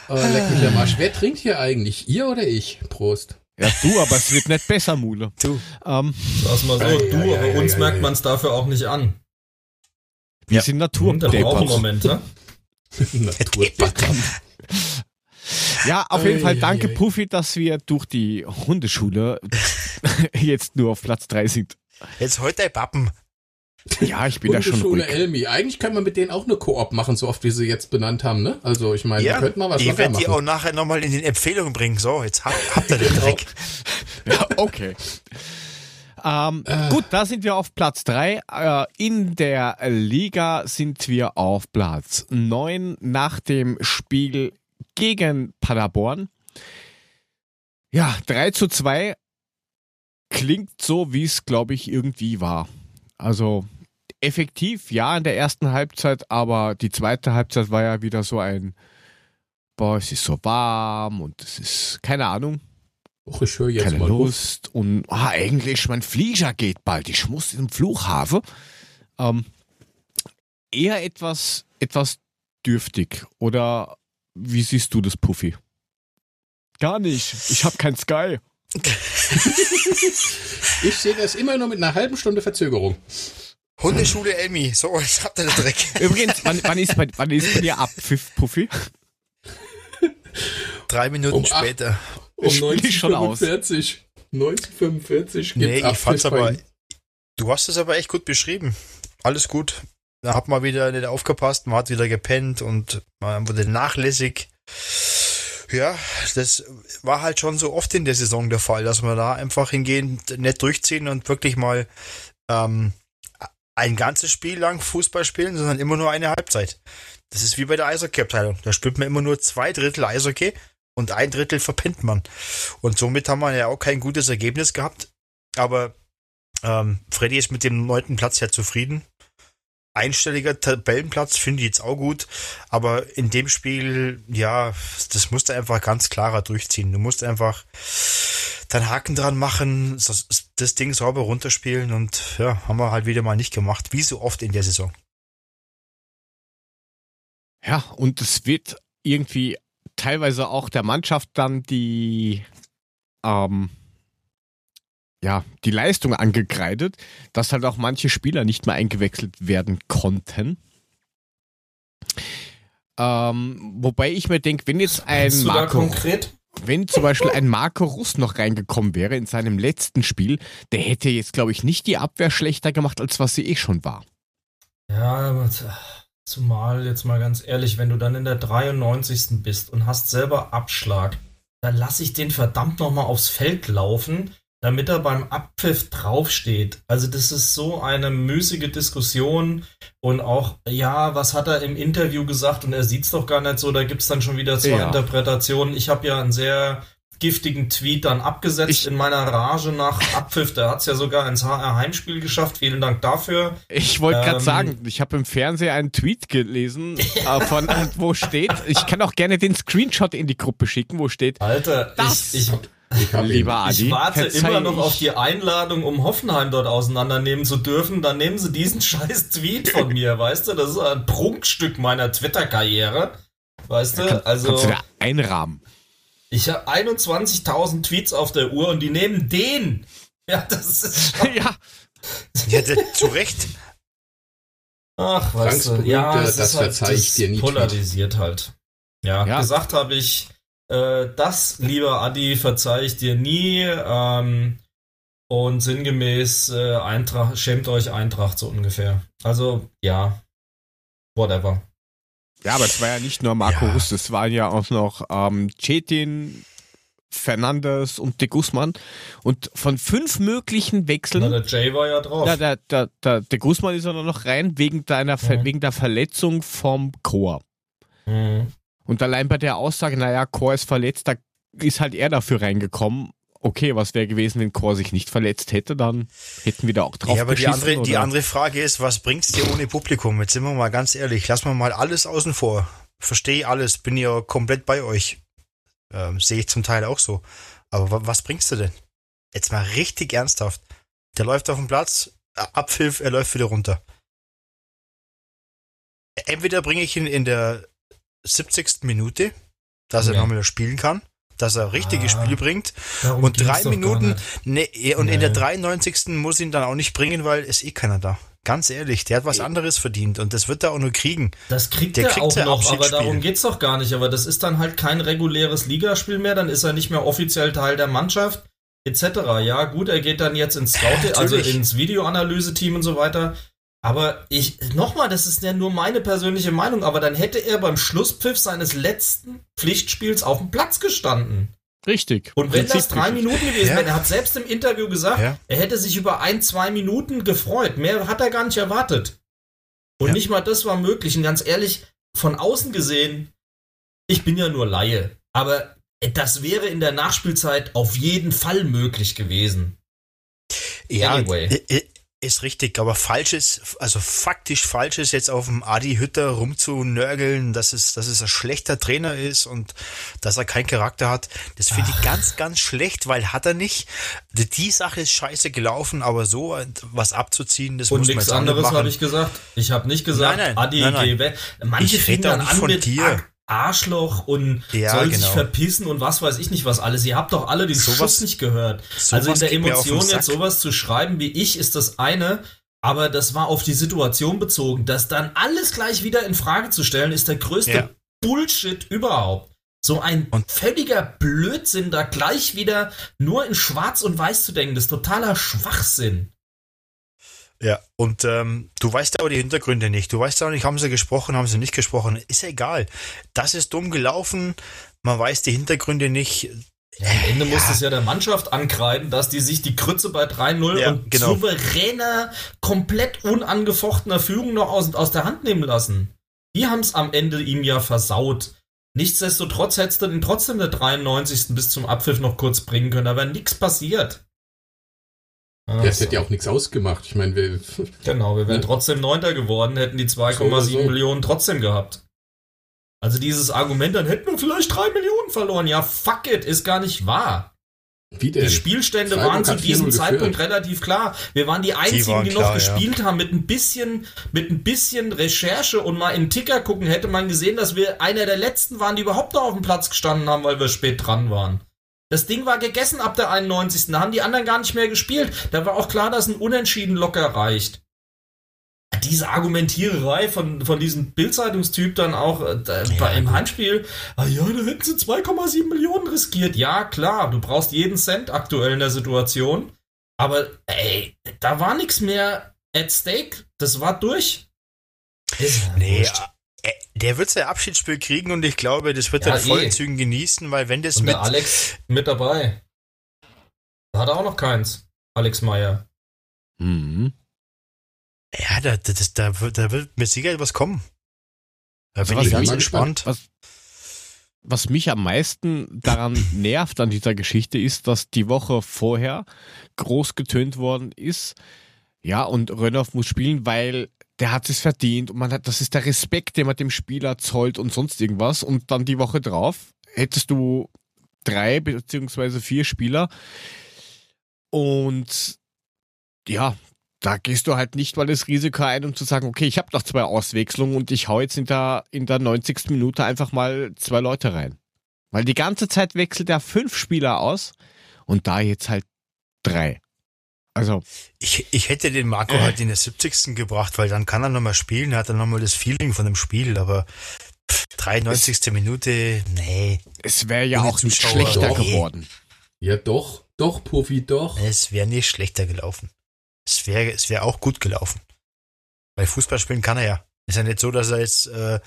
S2: Oh, leck mich am Arsch. Wer trinkt hier eigentlich? Ihr oder ich? Prost.
S1: Ja, du, aber es wird nicht besser, Mule.
S4: Du.
S1: Ähm,
S3: Sag's mal so,
S2: Ei,
S3: du,
S2: ei,
S3: aber
S2: ei,
S3: uns
S2: ei,
S3: merkt man es dafür auch nicht an.
S1: wir
S4: Ja.
S1: sind
S3: Hm, der braucht einen
S1: Naturdeppers.
S3: Ja?
S1: Auf jeden Fall danke,
S2: ei.
S1: Puffy, dass wir durch die Hundeschule jetzt nur auf Platz drei sind.
S4: Jetzt heute dein Pappen.
S1: Ja, ich bin da schon
S2: Hundeschule
S1: ruhig.
S2: Elmi. Eigentlich kann man mit denen auch eine Koop machen, so oft wie sie jetzt benannt haben, ne? Also ich meine,
S4: Ja,
S2: da könnte man was
S4: ich
S2: locker
S4: werde die auch
S2: machen.
S4: nachher nochmal in den Empfehlungen bringen. So, jetzt habt, habt ihr den Trick.
S1: Ja, okay. Ähm,
S2: Äh.
S1: Gut, da sind wir auf Platz drei. Äh, in der Liga sind wir auf Platz neun nach dem Spiel gegen Paderborn. Ja, 3 zu 2 klingt so, wie es, glaube ich, irgendwie war. Also effektiv, ja, in der ersten Halbzeit, aber die zweite Halbzeit war ja wieder so ein, boah, es ist so warm und es ist, keine Ahnung,
S2: Och, ich höre jetzt
S1: keine
S2: mal
S1: Lust und ah, Englisch, mein Flieger geht bald, ich muss im Flughafen. Ähm, eher etwas, etwas dürftig oder wie siehst du das, Puffy? Gar nicht, ich habe kein Sky.
S2: Ich sehe das immer nur mit einer halben Stunde Verzögerung.
S4: Hundeschule Elmi. So, jetzt habt ihr den Trick.
S1: Übrigens, wann, wann, ist bei, wann ist bei dir Abpfiff, Puffy?
S4: Drei Minuten
S2: Um acht.
S4: später.
S2: Um
S1: ich schon aus.
S2: 1945. 1945
S4: Nee,
S2: gibt's
S4: ich
S2: Abpfiff
S4: fand's aber. Du hast es aber echt gut beschrieben. Alles gut. Da hat man wieder nicht aufgepasst, man hat wieder gepennt und man wurde nachlässig. Ja, das war halt schon so oft in der Saison der Fall, dass wir da einfach hingehen, nicht durchziehen und wirklich mal ähm, ein ganzes Spiel lang Fußball spielen, sondern immer nur eine Halbzeit. Das ist wie bei der Eishockey-Abteilung. Da spielt man immer nur zwei Drittel Eishockey und ein Drittel verpennt man. Und somit haben wir ja auch kein gutes Ergebnis gehabt. Aber ähm, Freddy ist mit dem neunten Platz ja zufrieden einstelliger Tabellenplatz finde ich jetzt auch gut, aber in dem Spiel, ja, das musst du einfach ganz klarer durchziehen. Du musst einfach deinen Haken dran machen, das, das Ding sauber runterspielen und ja, haben wir halt wieder mal nicht gemacht, wie so oft in der Saison.
S1: Ja, und es wird irgendwie teilweise auch der Mannschaft dann die ähm, ja, die Leistung angekreidet, dass halt auch manche Spieler nicht mehr eingewechselt werden konnten. Ähm, wobei ich mir denke, wenn jetzt ein Marco, wenn zum Beispiel ein Marco Russ noch reingekommen wäre in seinem letzten Spiel, der hätte jetzt, glaube ich, nicht die Abwehr schlechter gemacht, als was sie eh schon war.
S3: Ja, aber zumal jetzt mal ganz ehrlich, wenn du dann in der 93. bist und hast selber Abschlag, dann lass ich den verdammt nochmal aufs Feld laufen damit er beim Abpfiff draufsteht. Also das ist so eine müßige Diskussion und auch, ja, was hat er im Interview gesagt und er sieht es doch gar nicht so, da gibt es dann schon wieder zwei ja. Interpretationen. Ich habe ja einen sehr giftigen Tweet dann abgesetzt ich, in meiner Rage nach Abpfiff. Der hat es ja sogar ins HR Heimspiel geschafft. Vielen Dank dafür.
S1: Ich wollte gerade ähm, sagen, ich habe im Fernsehen einen Tweet gelesen, äh, von wo steht, ich kann auch gerne den Screenshot in die Gruppe schicken, wo steht.
S3: Alter, das ich, ich ich Lieber Adi, ich warte immer noch auf die Einladung, um Hoffenheim dort auseinandernehmen zu dürfen. Dann nehmen sie diesen scheiß Tweet von mir, weißt du? Das ist ein Prunkstück meiner Twitter-Karriere. Weißt du?
S1: Kann, also. Kannst du da einrahmen?
S3: Ich habe 21.000 Tweets auf der Uhr und die nehmen den. Ja, das ist.
S1: ja.
S4: ja, zu Recht.
S3: Ach, weißt du, ja, das, das halt, das dir nie polarisiert halt. Ja, ja. gesagt habe ich, äh, das, lieber Adi, verzeih ich dir nie. Ähm, und sinngemäß äh, Eintracht, schämt euch Eintracht so ungefähr. Also, ja. Whatever.
S1: Ja, aber es war ja nicht nur Marco ja. Rust, es waren ja auch noch ähm, Cetin, Fernandes und De Guzman. Und von fünf möglichen Wechseln.
S3: Na, der Jay war ja drauf.
S1: Ja, der, der, der, De Guzman ist ja noch rein wegen, deiner, mhm. wegen der Verletzung vom Chor. Mhm. Und allein bei der Aussage, naja, Chor ist verletzt, da ist halt er dafür reingekommen. Okay, was wäre gewesen, wenn Chor sich nicht verletzt hätte, dann hätten wir da auch drauf
S4: Ja, aber die andere, die andere Frage ist, was bringt's dir ohne Publikum? Jetzt sind wir mal ganz ehrlich, lassen wir mal alles außen vor. Verstehe alles, bin ja komplett bei euch. Ähm, Sehe ich zum Teil auch so. Aber was bringst du denn? Jetzt mal richtig ernsthaft. Der läuft auf dem Platz, Abpfiff, er läuft wieder runter. Entweder bringe ich ihn in der 70. Minute, dass er ja. nochmal spielen kann, dass er richtige ah, Spiele bringt. Und drei Minuten, ne, und nee. in der 93. muss ihn dann auch nicht bringen, weil es eh keiner da. Ganz ehrlich, der hat was anderes verdient und das wird er auch nur kriegen.
S3: Das kriegt der er kriegt auch noch, aber darum geht's doch gar nicht. Aber das ist dann halt kein reguläres Ligaspiel mehr, dann ist er nicht mehr offiziell Teil der Mannschaft, etc. Ja, gut, er geht dann jetzt ins Scout, also ins Videoanalyse-Team und so weiter. Aber ich, nochmal, das ist ja nur meine persönliche Meinung, aber dann hätte er beim Schlusspfiff seines letzten Pflichtspiels auf dem Platz gestanden.
S1: Richtig.
S3: Und wenn das drei Minuten gewesen ja. wäre, er hat selbst im Interview gesagt, ja. er hätte sich über ein, zwei Minuten gefreut. Mehr hat er gar nicht erwartet. Und ja. nicht mal das war möglich. Und ganz ehrlich, von außen gesehen, ich bin ja nur Laie. Aber das wäre in der Nachspielzeit auf jeden Fall möglich gewesen.
S4: Ja, anyway. Ist richtig, aber falsch ist, also faktisch falsch ist jetzt auf dem Adi Hütter rumzunörgeln, dass es, dass es ein schlechter Trainer ist und dass er keinen Charakter hat. Das finde ich ganz, ganz schlecht, weil hat er nicht. Die Sache ist scheiße gelaufen, aber so was abzuziehen, das und muss man
S3: nichts anderes habe ich gesagt. Ich habe nicht gesagt,
S4: nein, nein,
S3: Adi,
S4: nein, nein.
S3: geh weg. Manche ich rede dann an von dir. Arschloch und ja, soll genau. sich verpissen und was weiß ich nicht was alles. Ihr habt doch alle den sowas, Schuss nicht gehört. Also in der Emotion jetzt sowas zu schreiben wie ich ist das eine, aber das war auf die Situation bezogen. Das dann alles gleich wieder in Frage zu stellen, ist der größte ja. Bullshit überhaupt. So ein und völliger Blödsinn, da gleich wieder nur in Schwarz und Weiß zu denken, das ist totaler Schwachsinn.
S4: Ja, und ähm, du weißt aber die Hintergründe nicht. Du weißt auch nicht, haben sie gesprochen, haben sie nicht gesprochen. Ist ja egal. Das ist dumm gelaufen. Man weiß die Hintergründe nicht.
S3: Ja, am Ende muss es ja der Mannschaft ankreiden, dass die sich die Krütze bei 3-0
S4: Ja,
S3: und
S4: genau.
S3: souveräner, komplett unangefochtener Führung noch aus, aus der Hand nehmen lassen. Die haben es am Ende ihm ja versaut. Nichtsdestotrotz hättest du den trotzdem der 93. bis zum Abpfiff noch kurz bringen können, wäre nichts passiert.
S2: Ja, es
S3: so.
S2: hätte ja auch nichts ausgemacht. Ich meine, wir,
S3: Genau, wir wären
S2: Ja.
S3: trotzdem Neunter geworden, hätten die 2,7
S2: So.
S3: Millionen trotzdem gehabt. Also dieses Argument, dann hätten wir vielleicht 3 Millionen verloren. Ja, fuck it, ist gar nicht wahr.
S2: wie denn?
S3: Die Spielstände
S2: Freiburg
S3: waren zu
S2: hat 4-0
S3: diesem
S2: geführt.
S3: Zeitpunkt relativ klar. Wir waren die einzigen, die, noch
S4: klar, ja.
S3: gespielt haben. Mit ein bisschen, mit ein bisschen Recherche und mal im Ticker gucken, hätte man gesehen, dass wir einer der letzten waren, die überhaupt noch auf dem Platz gestanden haben, weil wir spät dran waren. Das Ding war gegessen ab der 91. Da haben die anderen gar nicht mehr gespielt. Da war auch klar, dass ein Unentschieden locker reicht. Diese Argumentiererei von, von diesem Bildzeitungstyp dann auch äh, da, bei im Heimspiel, ah ja, da hätten sie 2,7 Millionen riskiert. Ja, klar, du brauchst jeden Cent aktuell in der Situation. Aber ey, da war nichts mehr at stake. Das war durch. Ist ja
S4: Nee,
S3: wurscht.
S4: Äh, der wird sein Abschiedsspiel kriegen und ich glaube, das wird
S3: Ja,
S4: er in vollen
S3: eh.
S4: Zügen genießen, weil wenn das
S3: Und
S4: mit.
S3: der Alex mit dabei. Da hat er auch noch keins. Alex Meyer.
S1: Mhm.
S4: Ja, da, da, das, da, wird, da wird mit Sicherheit was kommen. Da bin
S1: was
S4: ich
S2: ich
S4: ganz
S2: mal
S4: gespannt.
S1: Was, was mich am meisten daran nervt an dieser Geschichte ist, dass die Woche vorher groß getönt worden ist. Ja, und Rönnoff muss spielen, weil der hat es verdient und man hat, das ist der Respekt, den man dem Spieler zollt und sonst irgendwas. Und dann die Woche drauf hättest du drei beziehungsweise vier Spieler und ja, da gehst du halt nicht mal das Risiko ein, um zu sagen, okay, ich habe noch zwei Auswechslungen und ich hau jetzt in der, in der 90. Minute einfach mal zwei Leute rein. Weil die ganze Zeit wechselt er fünf Spieler aus und da jetzt halt drei. Also,
S4: Ich, ich hätte den Marco
S1: Äh.
S4: halt in der 70. gebracht, weil dann kann er nochmal spielen, er hat dann nochmal das Feeling von dem Spiel, aber pff, 93. Minute, nee,
S1: es wäre ja auch nicht
S4: Zuschauer,
S1: schlechter
S2: doch.
S1: geworden.
S2: Ja, doch, doch, Puffy, doch.
S4: es wäre nicht schlechter gelaufen. Es wäre es wäre auch gut gelaufen. Weil Fußball spielen kann er ja. Ist ja nicht so, dass er jetzt äh,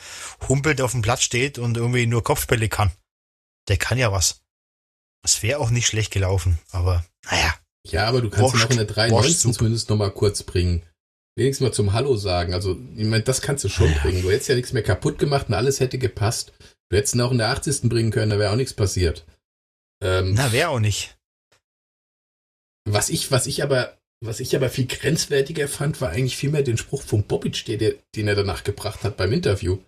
S4: humpelt auf dem Platz steht und irgendwie nur Kopfbälle kann. Der kann ja was. Es wäre auch nicht schlecht gelaufen, aber naja.
S2: Ja, aber du kannst ihn
S4: Wurscht.
S2: auch in der 93.
S4: Wurstsuppe.
S2: zumindest nochmal kurz bringen. Wenigstens mal zum Hallo sagen. Also, ich meine, das kannst du schon
S4: Ja.
S2: bringen. Du hättest ja nichts mehr kaputt gemacht und alles hätte gepasst. Du hättest ihn auch in der 80. bringen können, da wäre auch nichts passiert. Ähm,
S4: Na, wäre auch nicht.
S2: was ich, was ich aber, was ich aber viel grenzwertiger fand, war eigentlich vielmehr den Spruch von Bobic, den, der- den er danach gebracht hat beim Interview.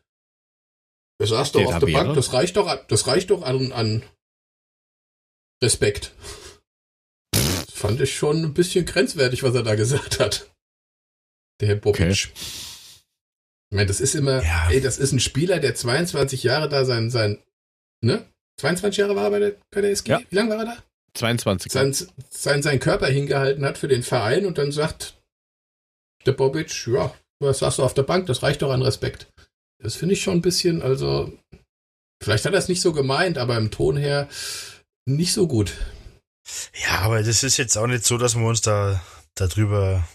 S2: Er saß doch auf der? Bank, das reicht doch, das reicht doch an, an Respekt. Fand ich schon ein bisschen grenzwertig, was er da gesagt hat. Der Herr Bobic.
S1: Okay.
S2: Ich meine, das ist immer,
S4: Ja.
S2: ey, das ist ein Spieler, der 22 Jahre da sein, sein, ne? 22 Jahre war er bei der, bei der SG?
S1: Ja.
S2: Wie lange war er da?
S1: 22.
S2: sein, sein, sein Körper hingehalten hat für den Verein und dann sagt der Bobic, ja, was sagst du auf der Bank, das reicht doch an Respekt. Das finde ich schon ein bisschen, also, vielleicht hat er es nicht so gemeint, aber im Ton her nicht so gut.
S4: Ja, aber das ist jetzt auch nicht so, dass wir uns da darüber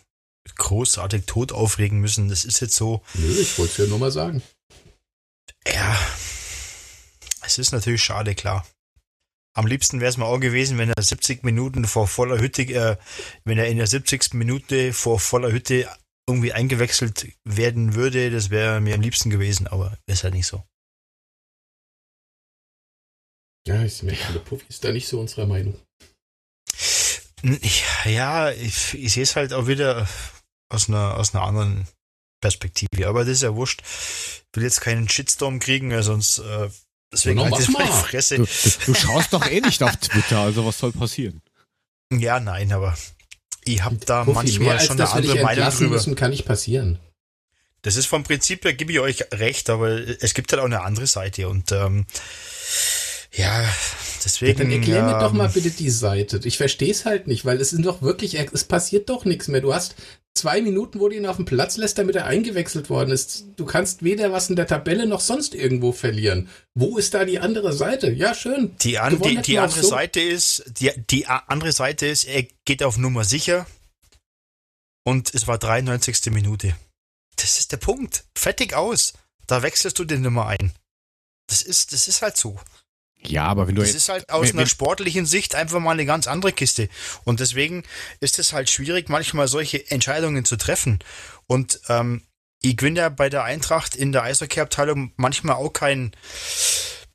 S4: großartig tot aufregen müssen. Das ist jetzt so,
S2: Nö, ich wollte es ja nur mal sagen.
S4: ja, es ist natürlich schade, klar. Am liebsten wäre es mir auch gewesen, wenn er 70 Minuten vor voller Hütte, äh, wenn er in der 70. Minute vor voller Hütte irgendwie eingewechselt werden würde. Das wäre mir am liebsten gewesen, aber ist halt nicht so.
S2: Ja, ich merke, der Puffy ist da nicht so unserer Meinung.
S4: Ja, ich, ich sehe es halt auch wieder aus einer, aus einer anderen Perspektive. Aber das ist ja wurscht. Ich will jetzt keinen Shitstorm kriegen, weil sonst äh, deswegen halt mal die. Fresse.
S1: Du, du, du schaust doch eh nicht auf Twitter, also was soll passieren?
S4: Ja, nein, aber ich habe da
S2: mehr
S4: manchmal schon eine andere Meinung drüber.
S2: müssen, kann nicht passieren.
S4: Das ist vom Prinzip her, gebe ich euch recht, aber es gibt halt auch eine andere Seite und ähm, ja,
S2: Ja,
S4: deswegen.
S2: dann erklär mir
S4: ähm,
S2: doch mal bitte die Seite. Ich verstehe es halt nicht, weil es sind doch wirklich, es passiert doch nichts mehr. Du hast zwei Minuten, wo du ihn auf den Platz lässt, damit er eingewechselt worden ist. Du kannst weder was in der Tabelle noch sonst irgendwo verlieren. Wo ist da die andere Seite? Ja, schön.
S4: Die, an, die, die andere
S2: so.
S4: Seite ist, die, die andere Seite ist, er geht auf Nummer sicher und es war 93. Minute. Das ist der Punkt. Fertig aus. Da wechselst du den Nummer ein. Das ist, das ist halt so.
S1: Ja, aber wenn du
S4: Das
S1: jetzt,
S4: ist halt aus
S1: wenn-
S4: einer sportlichen Sicht einfach mal eine ganz andere Kiste. Und deswegen ist es halt schwierig, manchmal solche Entscheidungen zu treffen. Und ähm, ich gewinne ja bei der Eintracht in der Eishockey-Abteilung manchmal auch keinen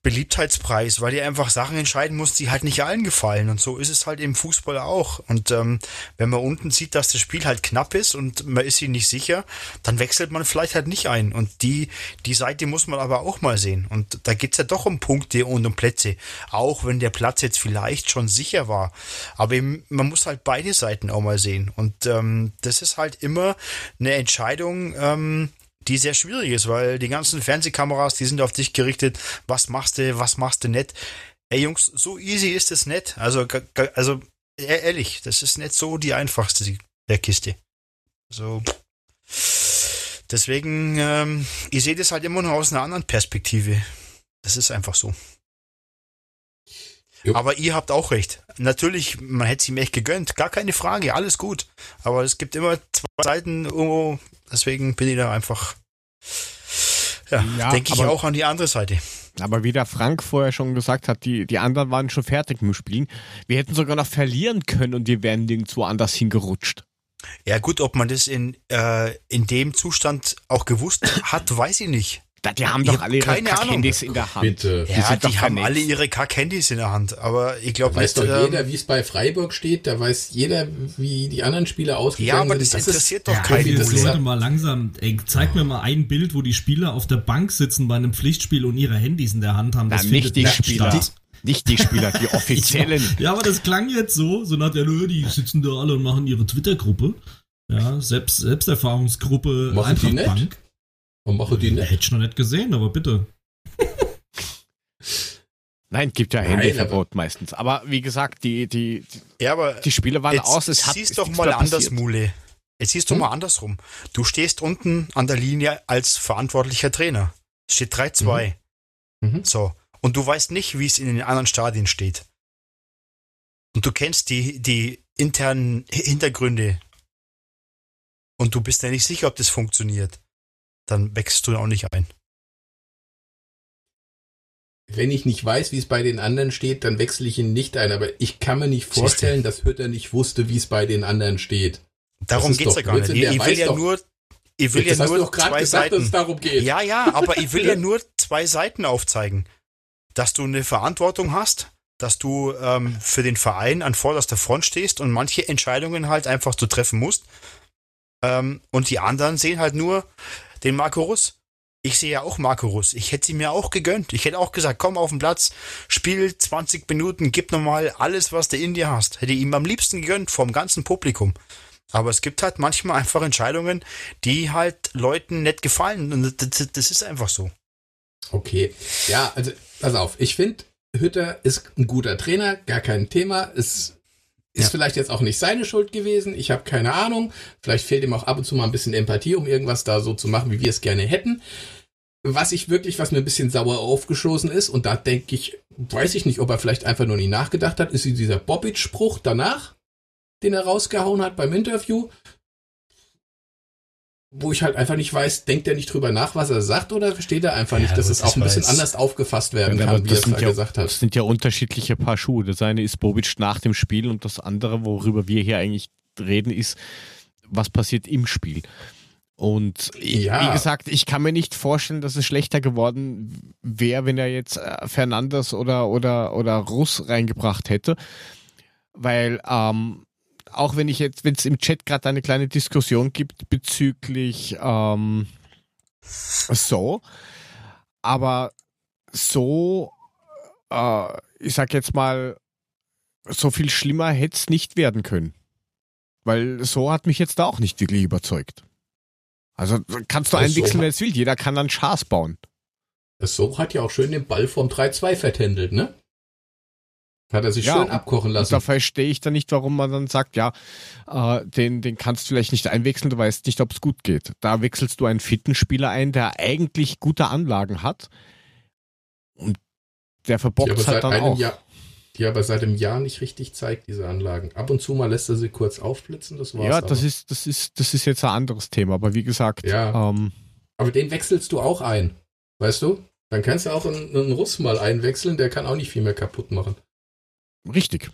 S4: Beliebtheitspreis, weil ihr einfach Sachen entscheiden muss, die halt nicht allen gefallen. Und so ist es halt im Fußball auch. Und ähm, wenn man unten sieht, dass das Spiel halt knapp ist und man ist sich nicht sicher, dann wechselt man vielleicht halt nicht ein. Und die, die Seite muss man aber auch mal sehen. Und da geht's ja doch um Punkte und um Plätze. Auch wenn der Platz jetzt vielleicht schon sicher war. Aber eben, man muss halt beide Seiten auch mal sehen. Und ähm, das ist halt immer eine Entscheidung, ähm, die sehr schwierig ist, weil die ganzen Fernsehkameras, die sind auf dich gerichtet. Was machst du, was machst du nicht? Ey Jungs, so easy ist es nicht. Also, also e- ehrlich, das ist nicht so die einfachste der Kiste. So. Deswegen, ähm, ich sehe das halt immer nur aus einer anderen Perspektive. Das ist einfach so.
S2: Jo.
S4: Aber ihr habt auch recht. Natürlich, man hätte es ihm echt gegönnt. Gar keine Frage, alles gut. Aber es gibt immer zwei Seiten irgendwo. Deswegen bin ich da einfach. Ja,
S1: Ja,
S4: denke ich auch an die andere Seite.
S1: aber wie der Frank vorher schon gesagt hat, die, die anderen waren schon fertig mit dem Spielen. Wir hätten sogar noch verlieren können und die wären nirgendwo anders hingerutscht.
S4: Ja, gut, ob man das in, äh, in dem Zustand auch gewusst hat, weiß ich nicht.
S1: Da, die haben
S4: Ich
S1: doch
S4: hab
S1: alle ihre
S4: keine Ahnung.
S1: Handys in der Hand.
S2: Bitte.
S1: Die
S4: Ja,
S1: sind
S4: die,
S1: doch
S4: haben alle ihre Kack-Handys in der Hand. Aber ich glaube
S2: Weiß
S4: nicht.
S2: doch
S4: ähm,
S2: jeder, wie es bei Freiburg steht, da weiß jeder, wie die anderen Spieler ausgegangen
S4: ja, aber das
S2: sind.
S4: interessiert doch
S3: Ja,
S4: keinen.
S2: das
S3: jetzt
S2: ist-
S3: Leute mal langsam, ey, zeig mir mal ein Bild, wo die Spieler auf der Bank sitzen bei einem Pflichtspiel und ihre Handys in der Hand haben.
S1: Na,
S3: Das
S1: nicht
S3: findet
S1: die
S3: nicht
S1: Spieler.
S3: statt.
S1: Nicht die Spieler, die offiziellen.
S3: Ja, aber das klang jetzt so, so nach der, nö, die sitzen da alle und machen ihre Twitter-Gruppe. Ja, Selbst, Selbsterfahrungsgruppe
S2: Machen die nicht?
S3: Bank.
S2: Und mache die nicht.
S3: Hätte ich noch nicht gesehen, aber bitte.
S1: Nein, gibt ja Handyverbot meistens. Aber wie gesagt, die, die,
S4: Ja, aber
S1: die Spiele waren
S4: jetzt
S1: aus. Es hat
S4: siehst doch mal anders. Mule. Jetzt siehst du
S2: Hm?
S4: mal andersrum. Du stehst unten an der Linie als verantwortlicher Trainer. Es steht 3-2.
S2: Mhm.
S4: So. Und du weißt nicht, wie es in den anderen Stadien steht. Und du kennst die, die internen Hintergründe. Und du bist ja nicht sicher, ob das funktioniert. Dann wechselst du auch nicht ein.
S2: Wenn ich nicht weiß, wie es bei den anderen steht, dann wechsle ich ihn nicht ein. Aber ich kann mir nicht vorstellen, dass Hütter nicht wusste, wie es bei den anderen steht.
S4: Darum geht's
S2: doch
S4: ja gar nicht. Ich, ich will ja
S2: doch-
S4: nur, ich will ja nur zwei
S2: gesagt, dass
S4: Seiten.
S2: es darum geht.
S4: Ja, ja, aber ich will ja nur zwei Seiten aufzeigen. Dass du eine Verantwortung hast, dass du ähm, für den Verein an vorderster Front stehst und manche Entscheidungen halt einfach zu treffen musst. Ähm, und die anderen sehen halt nur den Marco Russ. Ich sehe ja auch Marco Russ. Ich hätte sie mir auch gegönnt. Ich hätte auch gesagt, komm auf den Platz, spiel 20 Minuten, gib nochmal alles, was du in dir hast. Hätte ich ihm am liebsten gegönnt, vom ganzen Publikum. Aber es gibt halt manchmal einfach Entscheidungen, die halt Leuten nicht gefallen. Und das, ist einfach so.
S2: Okay. Ja, also, pass auf. Ich finde, Hütter ist ein guter Trainer, gar kein Thema. Es ist
S4: Ja.
S2: vielleicht jetzt auch nicht seine Schuld gewesen. Ich habe keine Ahnung. Vielleicht fehlt ihm auch ab und zu mal ein bisschen Empathie, um irgendwas da so zu machen, wie wir es gerne hätten. Was ich wirklich, was mir ein bisschen sauer aufgeschossen ist, und da denke ich, weiß ich nicht, ob er vielleicht einfach nur nie nachgedacht hat, ist dieser Bobic-Spruch danach, den er rausgehauen hat beim Interview. Wo ich halt einfach nicht weiß, denkt er nicht drüber nach, was er sagt, oder versteht er einfach
S4: Ja,
S2: nicht, dass es
S4: das
S2: auch ein
S4: war
S2: bisschen anders aufgefasst werden
S1: Ja,
S2: kann, wie
S1: das
S2: er es
S1: ja-
S2: gesagt hat.
S1: Das sind ja unterschiedliche Paar Schuhe. Das eine ist Bobic nach dem Spiel und das andere, worüber wir hier eigentlich reden, ist, was passiert im Spiel. Und
S2: Ja.
S1: wie gesagt, ich kann mir nicht vorstellen, dass es schlechter geworden wäre, wenn er jetzt äh, Fernandes oder, oder, oder Russ reingebracht hätte. Weil ähm, auch wenn ich jetzt, wenn es im Chat gerade eine kleine Diskussion gibt bezüglich ähm, so, aber so, äh, ich sag jetzt mal, so viel schlimmer hätte es nicht werden können. Weil so hat mich jetzt da auch nicht wirklich überzeugt. Also kannst du
S2: Also
S1: einwechseln, wer es will. Jeder kann dann Schaß bauen.
S2: So hat ja auch schön den Ball vom 3-2 vertändelt, ne? Hat er sich
S1: Ja,
S2: schön abkochen
S1: Und
S2: lassen.
S1: da verstehe ich dann nicht, warum man dann sagt, ja, äh, den, den kannst du vielleicht nicht einwechseln, du weißt nicht, ob es gut geht. Da wechselst du einen fitten Spieler ein, der eigentlich gute Anlagen hat. Und der verbockt es halt dann auch.
S2: Jahr, die aber seit einem Jahr nicht richtig zeigt, diese Anlagen. Ab und zu mal lässt er sie kurz aufblitzen, das war's.
S1: Ja, das ist, das ist, das ist jetzt ein anderes Thema, aber wie gesagt,
S2: Ja.
S1: ähm,
S2: Aber den wechselst du auch ein. Weißt du? Dann kannst du auch einen, einen Russ mal einwechseln, der kann auch nicht viel mehr kaputt machen.
S1: Richtig.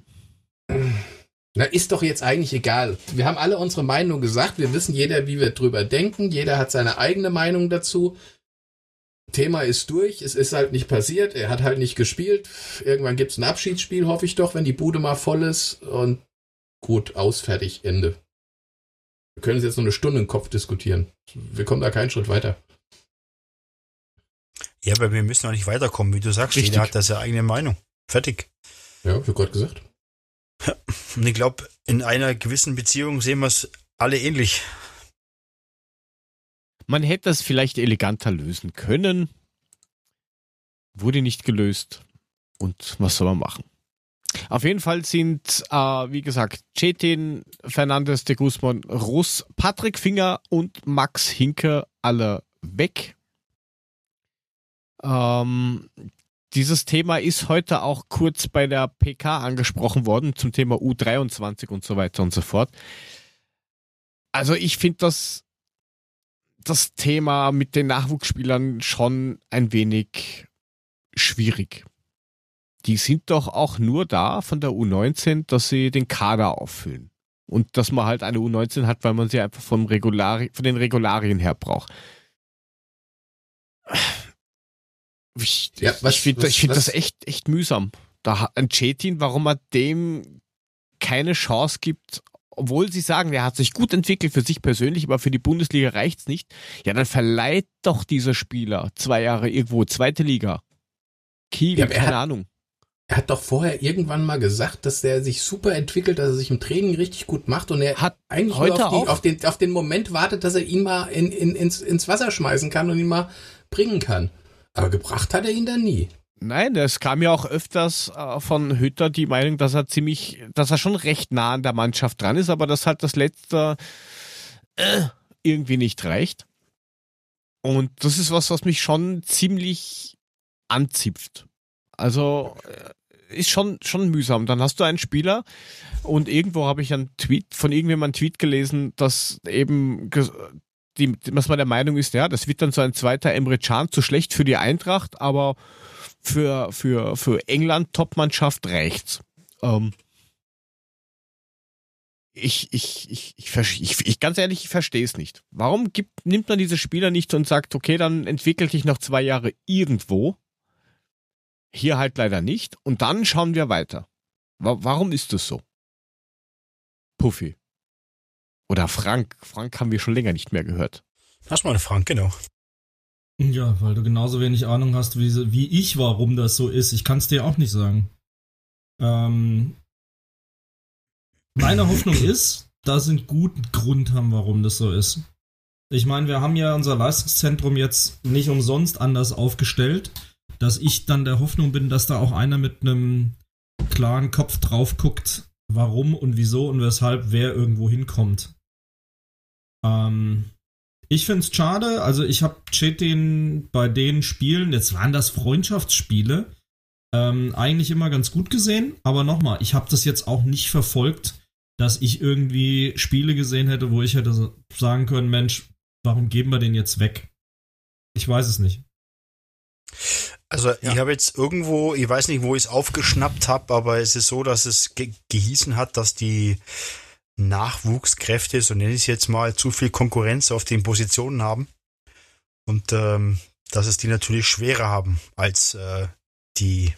S2: Na, ist doch jetzt eigentlich egal. Wir haben alle unsere Meinung gesagt. Wir wissen jeder, wie wir drüber denken. Jeder hat seine eigene Meinung dazu. Thema ist durch. Es ist halt nicht passiert. Er hat halt nicht gespielt. Irgendwann gibt's ein Abschiedsspiel, hoffe ich doch, wenn die Bude mal voll ist. Und gut, aus, fertig, Ende. Wir können es jetzt noch eine Stunde im Kopf diskutieren. Wir kommen da keinen Schritt weiter.
S4: Ja, aber wir müssen auch nicht weiterkommen, wie du sagst.
S1: Richtig.
S4: Jeder hat da seine eigene Meinung. Fertig.
S2: Ja, wie Gott gesagt.
S4: Und ich glaube, in einer gewissen Beziehung sehen wir es alle ähnlich.
S1: Man hätte das vielleicht eleganter lösen können. Wurde nicht gelöst. Und was soll man machen? Auf jeden Fall sind, äh, wie gesagt, Cetin, Fernandes de Guzman, Russ, Patrick Finger und Max Hinke alle weg. Ähm, dieses Thema ist heute auch kurz bei der PK angesprochen worden zum Thema U23 und so weiter und so fort. Also ich finde das das Thema mit den Nachwuchsspielern schon ein wenig schwierig. Die sind doch auch nur da von der U19, dass sie den Kader auffüllen. Und dass man halt eine U19 hat, weil man sie einfach vom Regulari von den Regularien her braucht. Ich,
S2: Ja, was-
S1: ich finde find das echt, echt mühsam. Da ein Chetin, warum man dem keine Chance gibt, obwohl sie sagen, der hat sich gut entwickelt für sich persönlich, aber für die Bundesliga reicht's nicht. Ja, dann verleiht doch dieser Spieler zwei Jahre irgendwo, zweite Liga. Kiel,
S2: Ja, er
S1: keine
S2: hat-
S1: Ahnung.
S2: Er hat doch vorher irgendwann mal gesagt, dass er sich super entwickelt, dass er sich im Training richtig gut macht und er
S1: Hat
S2: eigentlich
S1: heute
S2: nur auf, die, auf, den, auf den Moment wartet, dass er ihn mal in, in, ins, ins Wasser schmeißen kann und ihn mal bringen kann. Aber gebracht hat er ihn dann nie.
S1: Nein, es kam ja auch öfters äh, von Hütter die Meinung, dass er ziemlich, dass er schon recht nah an der Mannschaft dran ist, aber dass halt das letzte äh, irgendwie nicht reicht. Und das ist was, was mich schon ziemlich anzipft. Also äh, ist schon schon mühsam. Dann hast du einen Spieler und irgendwo habe ich einen Tweet von irgendjemandem einen Tweet gelesen, dass eben die, dass man der Meinung ist, ja, das wird dann so ein zweiter Emre Can zu schlecht für die Eintracht, aber für, für, für England Topmannschaft reicht's. Ähm, ich, ich, ich, ich, ich, ich, ganz ehrlich, ich verstehe es nicht. Warum gibt, nimmt man diese Spieler nicht und sagt, okay, dann entwickel dich noch zwei Jahre irgendwo. Hier halt leider nicht. Und dann schauen wir weiter. Wa warum ist das so? Puffy. Oder Frank. Frank haben wir schon länger nicht mehr gehört.
S4: Hast mal Frank, genau.
S3: Ja, weil du genauso wenig Ahnung hast wie, wie ich, warum das so ist. Ich kann es dir auch nicht sagen. Ähm, meine Hoffnung ist, dass sie einen guten Grund haben, warum das so ist. Ich meine, wir haben ja unser Leistungszentrum jetzt nicht umsonst anders aufgestellt, dass ich dann der Hoffnung bin, dass da auch einer mit einem klaren Kopf drauf guckt, warum und wieso und weshalb wer irgendwo hinkommt. Ähm, ich finde es schade, also ich habe Chetin bei den Spielen, jetzt waren das Freundschaftsspiele, ähm, eigentlich immer ganz gut gesehen, aber nochmal, ich habe das jetzt auch nicht verfolgt, dass ich irgendwie Spiele gesehen hätte, wo ich hätte sagen können, Mensch, warum geben wir den jetzt weg? Ich weiß es nicht.
S4: Also ich habe jetzt irgendwo, ich weiß nicht, wo ich es aufgeschnappt habe, aber es ist so, dass es ge gehießen hat, dass die Nachwuchskräfte, so nenne ich es jetzt mal, zu viel Konkurrenz auf den Positionen haben. Und ähm, dass es die natürlich schwerer haben als äh, die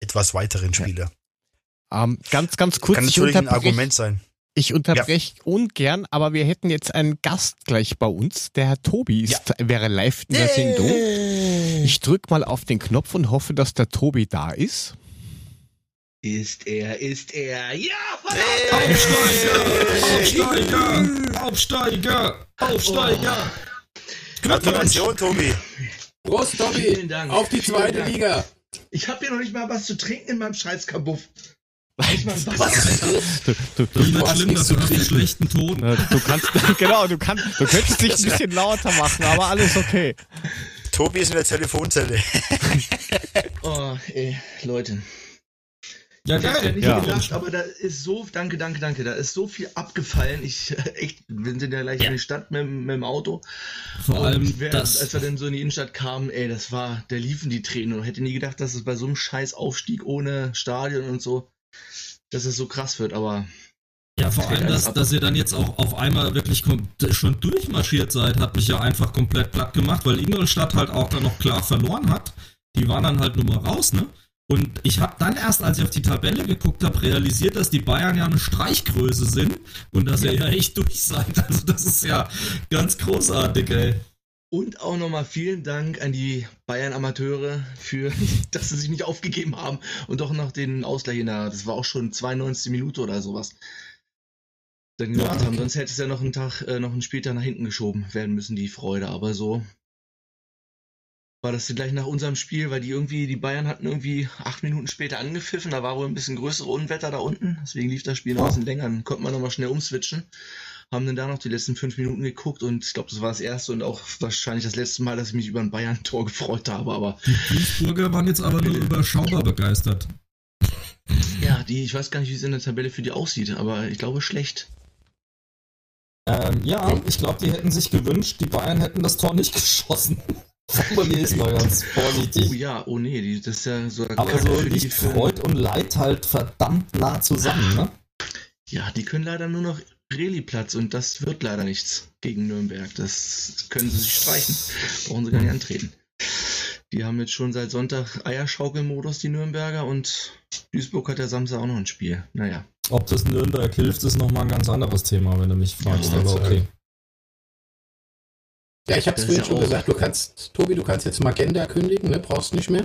S4: etwas weiteren Spieler.
S1: Ähm, ganz, ganz kurz.
S4: Kann
S1: ich
S4: natürlich ein Argument sein.
S1: Ich unterbreche ungern, aber wir hätten jetzt einen Gast gleich bei uns. Der Herr Tobi ist, wäre live in der Sendung. Ich drück mal auf den Knopf und hoffe, dass der Tobi da ist.
S5: Ist er, ist er. Ja,
S3: Aufsteiger! Aufsteiger! Aufsteiger!
S4: Gratulation, Tobi.
S2: Prost, Tommy!
S5: Vielen Dank.
S2: Auf die zweite
S5: Dank.
S2: Liga!
S5: Ich habe hier noch nicht mal was zu trinken in meinem scheiß Kabuff. Nicht mal ein Wasser.
S2: Was?
S1: Du, du, du,
S2: hast
S3: schlimm, dass du hast einen
S2: trinken.
S3: schlechten Ton.
S1: du kannst, genau, du kannst, du könntest dich ein bisschen lauter machen, aber alles okay.
S4: Tobi ist in der Telefonzelle.
S5: Oh, ey, Leute.
S3: Ja,
S5: Ich hab's ja nicht
S1: Ja.
S5: gedacht, aber da ist so, danke, danke, danke, da ist so viel abgefallen. Ich, echt, wir sind ja gleich in die Stadt mit, dem- mit dem Auto.
S3: Vor
S5: Und
S3: allem
S5: wer,
S3: das.
S5: als wir dann so in die Innenstadt kamen, ey, das war, da liefen die Tränen und hätte nie gedacht, dass es bei so einem scheiß Aufstieg ohne Stadion und so, dass es so krass wird, aber
S3: Ja, vor allem, dass, dass ihr dann jetzt auch auf einmal wirklich schon durchmarschiert seid, hat mich ja einfach komplett platt gemacht, weil Ingolstadt halt auch dann noch klar verloren hat. Die waren dann halt nur mal raus, ne? Und ich habe dann erst, als ich auf die Tabelle geguckt habe, realisiert, dass die Bayern ja eine Streichgröße sind und dass ihr ja echt durch seid. Also das ist ja ganz großartig, ey.
S5: Und auch nochmal vielen Dank an die Bayern-Amateure für, dass sie sich nicht aufgegeben haben und doch noch den Ausgleich in der, das war auch schon 92 Minute oder sowas, dann gemacht
S3: Ja,
S5: haben. Sonst hätte es ja noch einen Tag, äh, noch einen Spieltag nach hinten geschoben werden müssen, die Freude. Aber so war das gleich nach unserem Spiel, weil die irgendwie, die Bayern hatten irgendwie acht Minuten später angepfiffen, da war wohl ein bisschen größere Unwetter da unten, deswegen lief das Spiel noch ein bisschen länger, dann konnte man nochmal schnell umswitchen haben dann da noch die letzten fünf Minuten geguckt und ich glaube, das war das erste und auch wahrscheinlich das letzte Mal, dass ich mich über ein Bayern-Tor gefreut habe. Aber
S3: Die Duisburger waren jetzt aber nur überschaubar begeistert.
S5: ja, die, ich weiß gar nicht, wie es in der Tabelle für die aussieht, aber ich glaube schlecht.
S3: Ähm, ja, ich glaube, die hätten sich gewünscht, die Bayern hätten das Tor nicht geschossen. Formulier ist mal ganz
S5: Oh
S3: vorsichtig.
S5: ja, oh nee, die, das ist ja so
S3: Aber
S5: Kacke
S3: so
S5: für-
S3: Freud und Leid halt verdammt nah zusammen, ne?
S5: Ja, die können leider nur noch Reli-Platz und das wird leider nichts gegen Nürnberg. Das können sie sich streichen. Brauchen sie gar nicht antreten. Die haben jetzt schon seit Sonntag Eierschaukelmodus, die Nürnberger, und Duisburg hat ja Samstag auch noch ein Spiel. Naja.
S3: Ob das Nürnberg hilft, ist nochmal ein ganz anderes Thema, wenn du mich fragst,
S2: Ja,
S3: aber okay.
S2: Ja, ich vorhin
S5: ja
S2: schon gesagt, du kannst, Tobi, du kannst jetzt Magenta kündigen, ne? Brauchst nicht mehr.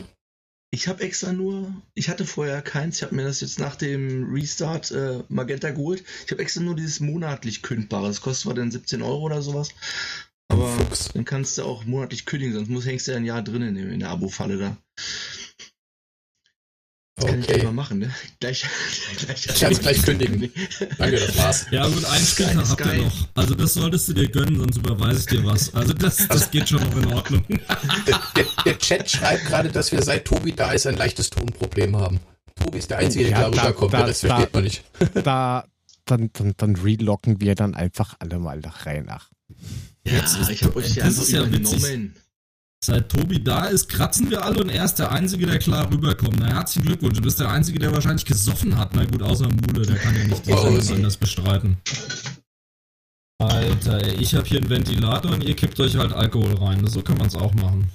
S5: Ich habe extra nur, ich hatte vorher keins, ich habe mir das jetzt nach dem Restart äh, Magenta geholt. Ich habe extra nur dieses monatlich kündbare. Das kostet zwar dann 17 Euro oder sowas. Aber
S2: Fuchs.
S5: dann kannst du auch monatlich kündigen, sonst musst, hängst du ja ein Jahr drin in der Abo-Falle da. Das kann ich gleich
S2: Okay.
S5: mal machen, ne? Gleich, gleich,
S2: Ich kann's gleich kündigen. Danke, das war's.
S3: Ja gut, ein
S5: Geil,
S3: habt ihr noch. Also das solltest du dir gönnen, sonst überweise ich dir was. Also das, das geht schon noch in Ordnung.
S2: Der, der, der Chat schreibt gerade, dass wir seit Tobi da ist ein leichtes Tonproblem haben. Tobi ist der Einzige, der
S1: Ja,
S2: da
S1: da-
S2: rüberkommt,
S1: da-
S2: der Rest
S1: da-
S2: versteht man nicht.
S1: Da, dann, dann, dann relocken wir dann einfach alle mal nach Reihe nach.
S3: Jetzt
S5: Ja,
S3: ist-
S5: ich habe euch ja
S3: das
S5: einfach
S3: ist ja
S5: übernommen.
S3: Seit Tobi da ist, kratzen wir alle und er ist der Einzige, der klar rüberkommt. Na, herzlichen Glückwunsch. Du bist der Einzige, der wahrscheinlich gesoffen hat. Na gut, außer Mule, der kann ja nicht die
S2: Oh, sie.
S3: anders bestreiten. Alter, ey, ich habe hier einen Ventilator und ihr kippt euch halt Alkohol rein. So kann man es auch machen.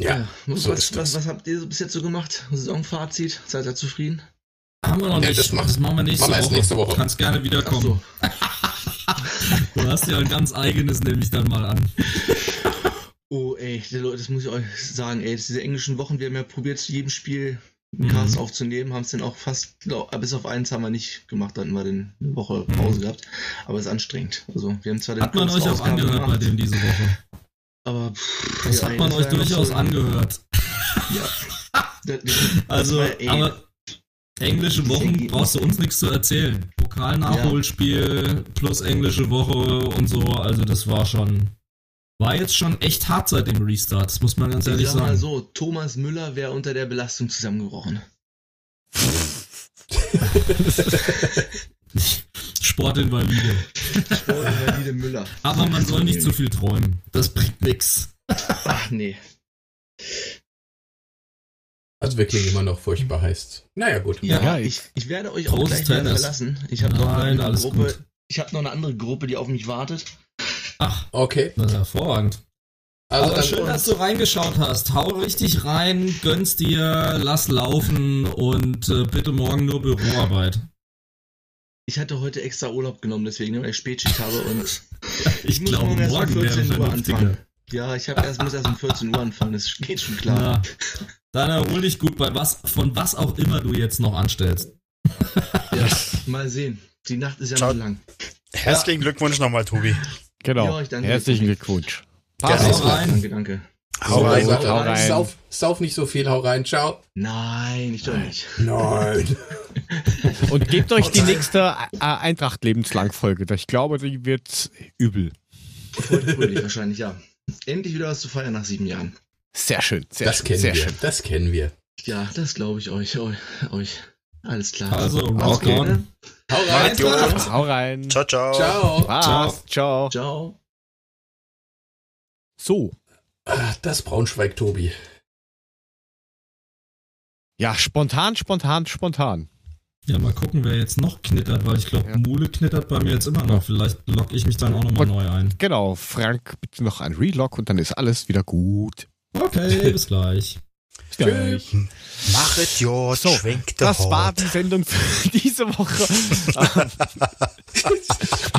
S2: Ja,
S5: Ja, was,
S2: so
S5: was, was, was habt ihr so bis jetzt so gemacht? Saisonfazit? Seid ihr zufrieden?
S3: Haben wir noch
S2: Ja,
S3: nicht.
S2: das
S3: Das,
S2: machen-
S3: wir nächste,
S2: machen wir
S3: Woche.
S2: nächste Woche.
S3: Du kannst gerne wiederkommen.
S5: so.
S3: Du hast ja ein ganz eigenes, nehme ich dann mal an.
S5: Oh, ey, Leute, das muss ich euch sagen, ey, diese englischen Wochen, wir haben ja probiert, zu jedem Spiel einen
S3: Mhm.
S5: Cast aufzunehmen, haben es dann auch fast, glaub, bis auf eins haben wir nicht gemacht, dann hatten wir eine Woche Pause gehabt. Aber es ist anstrengend. Also, wir haben zwar den
S3: Hat man euch auch angehört bei
S5: gemacht,
S3: denen diese Woche.
S5: aber pff,
S3: Das
S5: ja,
S3: hat
S5: ey,
S3: man
S5: das
S3: euch
S5: ja
S3: durchaus
S5: so-
S3: angehört.
S5: Ja.
S3: Also,
S5: war, ey,
S3: aber englische Wochen brauchst du uns nichts zu erzählen. Pokalnachholspiel plus englische Woche und so, also das war schon, war jetzt schon echt hart seit dem Restart, das muss man ganz
S5: ich
S3: ehrlich
S5: sag mal
S3: sagen.
S5: so, Thomas Müller wäre unter der Belastung zusammengebrochen.
S3: Sportinvalide.
S5: Sportinvalide Müller.
S3: Aber man soll nicht zu viel träumen. Das bringt nix.
S5: Ach nee.
S2: Also wir klingen immer noch furchtbar heiß. Naja, gut.
S5: Ja,
S1: Ja,
S5: ich, ich werde euch auch
S3: Großes
S5: gleich verlassen. Ich habe noch eine
S3: alles
S5: Gruppe.
S3: gut.
S5: Ich habe noch eine andere Gruppe, die auf mich wartet.
S3: Ach,
S2: Okay.
S3: das ist hervorragend.
S2: Also
S3: Aber schön, dass du reingeschaut hast. Hau richtig rein, gönn's dir, lass laufen und äh, bitte morgen nur Büroarbeit.
S5: Ich hatte heute extra Urlaub genommen, deswegen, weil ich Spätschicht habe und
S3: Ich,
S5: muss
S3: glaube,
S5: erst um
S3: morgen wäre
S5: 14 Uhr anfangen. Ja, ich hab erst, muss erst um 14 Uhr anfangen, das geht schon klar.
S3: Na, dann erhol dich gut bei was, von was auch immer du jetzt noch anstellst.
S5: Ja, mal sehen. Die Nacht ist ja
S4: Ciao.
S5: noch lang.
S4: Herzlichen Glückwunsch nochmal, Tobi.
S1: Genau.
S5: Ja, danke
S1: Herzlichen. Glückwunsch.
S2: Ja,
S3: Hau
S2: ist
S3: rein.
S5: Danke, danke.
S1: Hau rein,
S2: Leute,
S1: hau rein.
S2: Sauf, sauf nicht so viel, hau rein, ciao.
S5: Nein, ich doch nicht.
S2: Nein.
S1: Und gebt euch die nächste äh, Eintracht lebenslang Folge. Ich glaube, die wird übel.
S5: Heute fröhlich wahrscheinlich, ja. Endlich wieder was zu feiern nach sieben Jahren.
S1: Sehr schön, sehr
S2: Das
S1: schön,
S2: kennen
S1: sehr
S2: wir.
S1: schön.
S2: Das kennen wir.
S5: Ja, das glaube ich euch, eu- euch. Alles klar.
S3: Also, rock
S1: Okay.
S3: on.
S2: Hau rein.
S4: Idiot.
S1: Hau rein.
S4: Ciao, ciao.
S2: Ciao.
S1: Was? Ciao.
S5: Ciao.
S1: So.
S2: Ah, Das Braunschweig, Tobi.
S1: Ja, spontan, spontan, spontan.
S3: Ja, mal gucken, wer jetzt noch knittert, weil ich glaube,
S1: Ja.
S3: Mule knittert bei mir jetzt immer noch. Vielleicht logge ich mich dann auch nochmal neu ein.
S1: Genau, Frank, bitte noch ein Relog und dann ist alles wieder gut.
S3: Okay, bis gleich.
S1: Bis gleich.
S4: Mach Idiot,
S1: So,
S4: schwenk der
S1: Das war
S4: Hort.
S1: die Sendung für diese Woche.